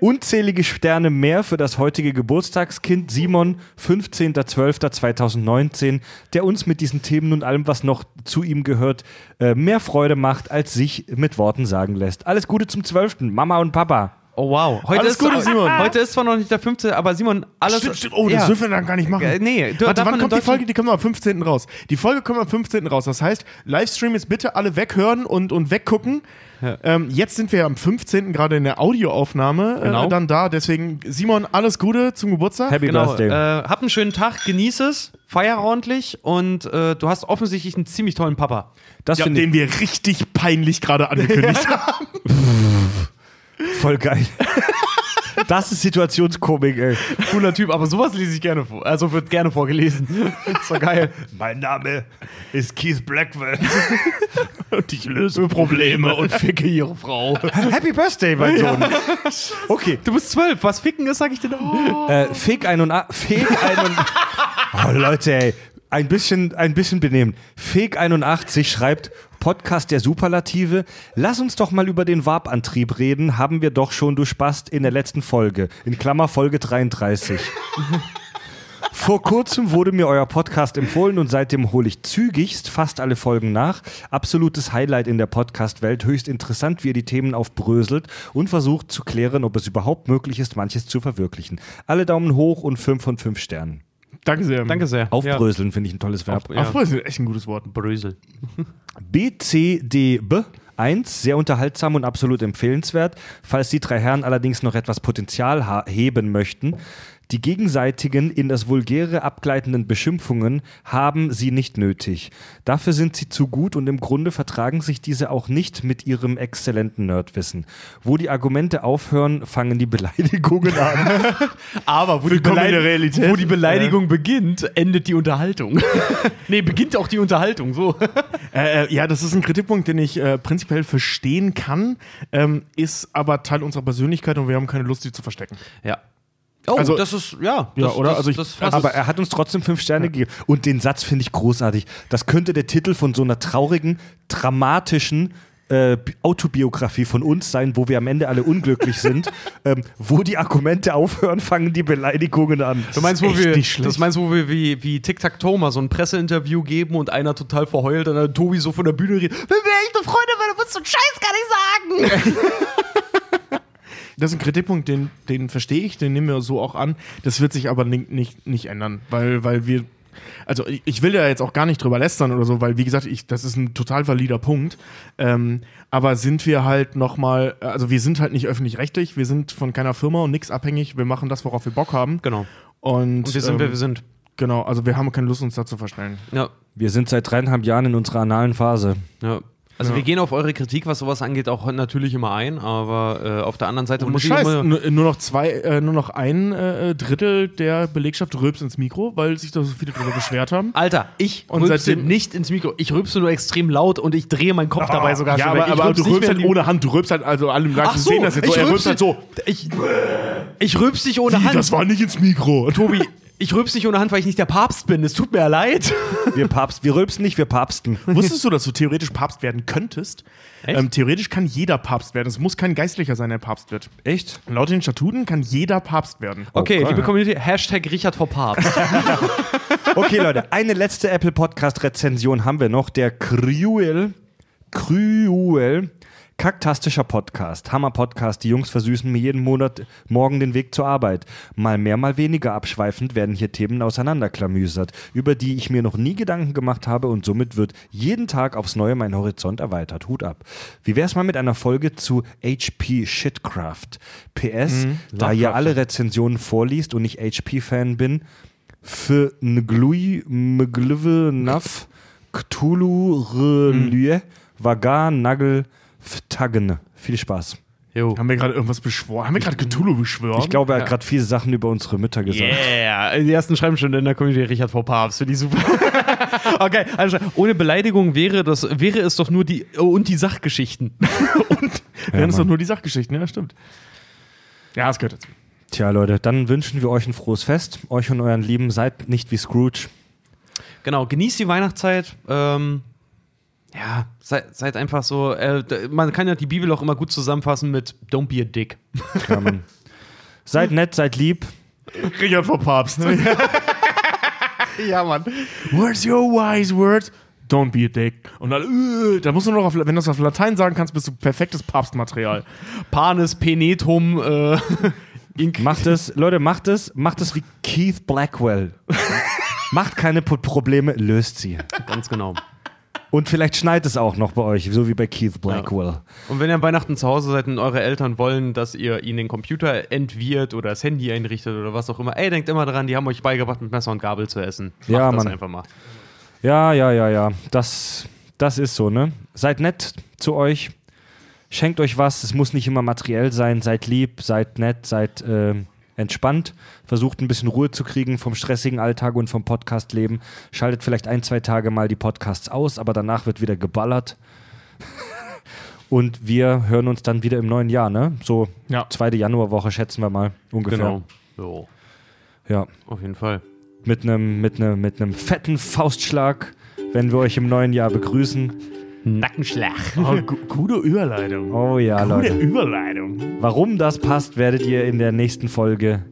Unzählige Sterne mehr für das heutige Geburtstagskind Simon, 15.12.2019, der uns mit diesen Themen und allem, was noch zu ihm gehört, äh, mehr Freude macht, als sich mit Worten sagen lässt. Alles Gute zum 12. Mama und Papa. Oh wow. Heute Alles ist, Gute, Simon. Heute ist zwar noch nicht der 15., aber Simon, alles. Stimmt, stimmt. Oh, das ja. dürfen wir dann gar nicht machen. Äh, nee, du- Warte, wann kommt die Folge? Die kommt am 15. raus. Die Folge kommt am 15. raus. Das heißt, Livestream ist bitte alle weghören und, und weggucken. Ähm, jetzt sind wir am 15. gerade in der Audioaufnahme Genau. äh, dann da. Deswegen, Simon, alles Gute zum Geburtstag. Happy Genau, Birthday. äh, hab einen schönen Tag, genieß es, feier ordentlich und äh, du hast offensichtlich einen ziemlich tollen Papa. das ja, ich den wir richtig peinlich gerade angekündigt <laughs> haben. voll geil. <laughs> Das ist Situationskomik, ey. Cooler Typ, aber sowas lese ich gerne vor. Also wird gerne vorgelesen. <laughs> ist doch geil. Mein Name ist Keith Blackwell. Und ich löse Probleme und ficke ihre Frau. Happy Birthday, mein Sohn. Okay, Du bist zwölf, was ficken ist, sag ich dir doch. Äh, Feg 81. Feg 81. Oh, Leute, ey. Ein bisschen, ein bisschen benehmen. Feg 81 schreibt, Podcast der Superlative. Lass uns doch mal über den Warp-Antrieb reden. Haben wir doch schon, du Spast, in der letzten Folge. In Klammer Folge 33. <laughs> Vor kurzem wurde mir euer Podcast empfohlen und seitdem hole ich zügigst fast alle Folgen nach. Absolutes Highlight in der Podcast-Welt. Höchst interessant, wie ihr die Themen aufbröselt und versucht zu klären, ob es überhaupt möglich ist, manches zu verwirklichen. Alle Daumen hoch und 5 von 5 Sternen. Danke sehr. Danke sehr. Aufbröseln finde ich ein tolles Verb. Ja. Auf, ist echt ein gutes Wort. Brösel. BCDB 1, sehr unterhaltsam und absolut empfehlenswert. Falls die drei Herren allerdings noch etwas Potenzial heben möchten, die gegenseitigen in das Vulgäre abgleitenden Beschimpfungen haben sie nicht nötig. Dafür sind sie zu gut und im Grunde vertragen sich diese auch nicht mit ihrem exzellenten Nerdwissen. Wo die Argumente aufhören, fangen die Beleidigungen an. <laughs> Aber wo die, wo die Beleidigung beginnt, endet die Unterhaltung. <laughs> nee, beginnt auch die Unterhaltung, so. <laughs> Äh, äh, ja, das ist ein Kritikpunkt, den ich äh, prinzipiell verstehen kann, ähm, ist aber Teil unserer Persönlichkeit und wir haben keine Lust, die zu verstecken. Ja. Oh, Also- das ist, ja. Ja, Das, oder? Das, Also ich- das, Aber er hat uns trotzdem fünf Sterne gegeben. Und den Satz finde ich großartig. Das könnte der Titel von so einer traurigen, dramatischen äh, Bi- Autobiografie von uns sein, wo wir am Ende alle unglücklich sind. <laughs> ähm, wo die Argumente aufhören, fangen die Beleidigungen an. Du meinst, wo wir, das meinst, wo wir wie, wie Tic-Tac-Toe mal so ein Presseinterview geben und einer total verheult und dann Tobi so von der Bühne redet. Wenn wir echte Freunde wären, würdest du einen Scheiß gar nicht sagen. <laughs> <laughs> Das ist ein Kritikpunkt, den, den verstehe ich, den nehmen wir so auch an. Das wird sich aber nicht, nicht, nicht ändern, weil, weil wir also ich, will da jetzt auch gar nicht drüber lästern oder so, weil wie gesagt, ich, das ist ein total valider Punkt. Ähm, aber sind wir halt nochmal, also wir sind halt nicht öffentlich-rechtlich, wir sind von keiner Firma und nichts abhängig, wir machen das, worauf wir Bock haben. Genau. Und, Und wir sind, ähm, wer wir sind. Genau, also wir haben keine Lust, uns da zu verstellen. Ja. Wir sind seit dreieinhalb Jahren in unserer analen Phase. Ja. Also Ja. wir gehen auf eure Kritik, was sowas angeht, auch natürlich immer ein, aber äh, auf der anderen Seite Ohne muss ich Scheiß, immer, nur, noch zwei, äh, nur noch ein äh, Drittel der Belegschaft rülps ins Mikro, weil sich da so viele drüber beschwert haben. Alter, ich Und rülpse seitdem- nicht ins Mikro. Ich rübse nur extrem laut und ich drehe meinen Kopf dabei sogar ja, schon aber, weg. Ich aber rülpse du rülpst halt ohne Hand, du rülpst halt, also alle Leute Ach so, sehen das jetzt so, ich er rülpst rülpse halt so. Ich, ich rülpse nicht ohne Wie, Hand. das war nicht ins Mikro. Tobi, <laughs> ich rülpse nicht ohne Hand, weil ich nicht der Papst bin. Es tut mir leid. <laughs> Wir Papst, wir rülpsen nicht, wir Papsten. Wusstest du, dass du theoretisch Papst werden könntest? Echt? Ähm, theoretisch kann jeder Papst werden. Es muss kein Geistlicher sein, der Papst wird. Echt? Laut den Statuten kann jeder Papst werden. Okay, geil. liebe Community, Hashtag Richard vor Papst. <laughs> Okay, Leute, eine letzte Apple Podcast Rezension haben wir noch. Der Cruel, Cruel, kaktastischer Podcast. Hammer Podcast. Die Jungs versüßen mir jeden Monat morgen den Weg zur Arbeit. Mal mehr, mal weniger abschweifend werden hier Themen auseinanderklamüsert, über die ich mir noch nie Gedanken gemacht habe und somit wird jeden Tag aufs Neue mein Horizont erweitert. Hut ab. Wie wär's mal mit einer Folge zu HP Shitcraft? PS, da ihr alle Rezensionen vorliest und ich HP-Fan bin, für Nglui Mglüwe Naf Cthulhu Relue Vagar Nagel Ftaggen. Viel Spaß. Jo. Haben wir gerade irgendwas beschworen? Haben wir gerade Cthulhu beschworen? Ich glaube, er hat gerade viele Sachen über unsere Mütter gesagt. Yeah, die ersten schreiben schon in der Community Richard vor Papst, finde ich super. <laughs> okay, also ohne Beleidigung wäre das wäre es doch nur die oh, und die Sachgeschichten. <laughs> Ja, das ist doch nur die Sachgeschichten, ja, stimmt. Ja, das gehört dazu. Tja, Leute, dann wünschen wir euch ein frohes Fest. Euch und euren Lieben seid nicht wie Scrooge. Genau, genießt die Weihnachtszeit. Ähm, ja, seid, seid einfach so. Äh, man kann ja die Bibel auch immer gut zusammenfassen mit Don't be a dick. Ja, Mann. seid nett, seid lieb. Richard vor Papst. <laughs> ja, Mann. Where's your wise words? Don't be a dick. Und dann, äh, da musst du noch, auf, wenn du das auf Latein sagen kannst, bist du perfektes Papstmaterial. Panis penetum. Äh, <laughs> Macht es, Leute, macht es, macht es wie Keith Blackwell. <laughs> macht keine Probleme, löst sie. Ganz genau. Und vielleicht schneit es auch noch bei euch, so wie bei Keith Blackwell. Und wenn ihr an Weihnachten zu Hause seid und eure Eltern wollen, dass ihr ihnen den Computer entwirrt oder das Handy einrichtet oder was auch immer, ey, denkt immer dran, die haben euch beigebracht, mit Messer und Gabel zu essen. Macht Ja, das Mann. einfach mal. Ja, ja, ja, ja. Das, das ist so, ne? Seid nett zu euch. Schenkt euch was. Es muss nicht immer materiell sein. Seid lieb, seid nett, seid äh, entspannt. Versucht ein bisschen Ruhe zu kriegen vom stressigen Alltag und vom Podcast-Leben. Schaltet vielleicht ein, zwei Tage mal die Podcasts aus, aber danach wird wieder geballert. <laughs> Und wir hören uns dann wieder im neuen Jahr, ne? So Ja. zweite Januarwoche schätzen wir mal ungefähr. Genau. So, Ja. auf jeden Fall. Mit einem mit einem mit einem fetten Faustschlag, wenn wir euch im neuen Jahr begrüßen. Nackenschlag. Oh, gu gute Überleitung. Oh ja, Gute Leute. Überleitung. Warum das passt, werdet ihr in der nächsten Folge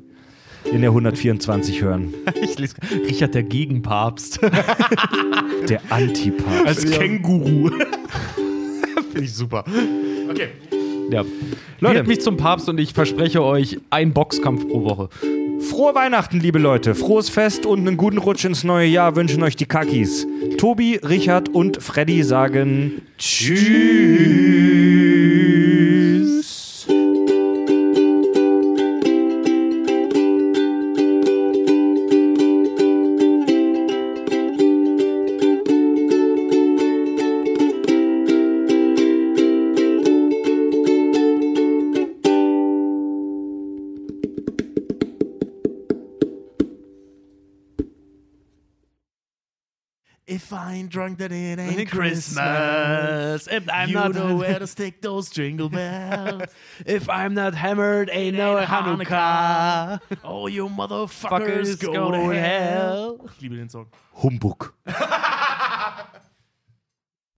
in der 124 hören. <laughs> Ich lese Richard der Gegenpapst. <laughs> Der Antipapst. Als Känguru. <laughs> Finde ich super. Okay. Ja. Leute. Wählt mich zum Papst und ich verspreche euch ein Boxkampf pro Woche. Frohe Weihnachten, liebe Leute. Frohes Fest und einen guten Rutsch ins neue Jahr wünschen euch die Kakis. Tobi, Richard und Freddy sagen Tschüss. If I ain't drunk, that it ain't Ain't Christmas. Christmas. If I'm you not- know where to stick those jingle bells. <laughs> If I'm not hammered, ain't no Hanukkah. Oh, you motherfuckers Fuckers go, go to to hell. hell. Ich liebe den Song. Humbug. <laughs>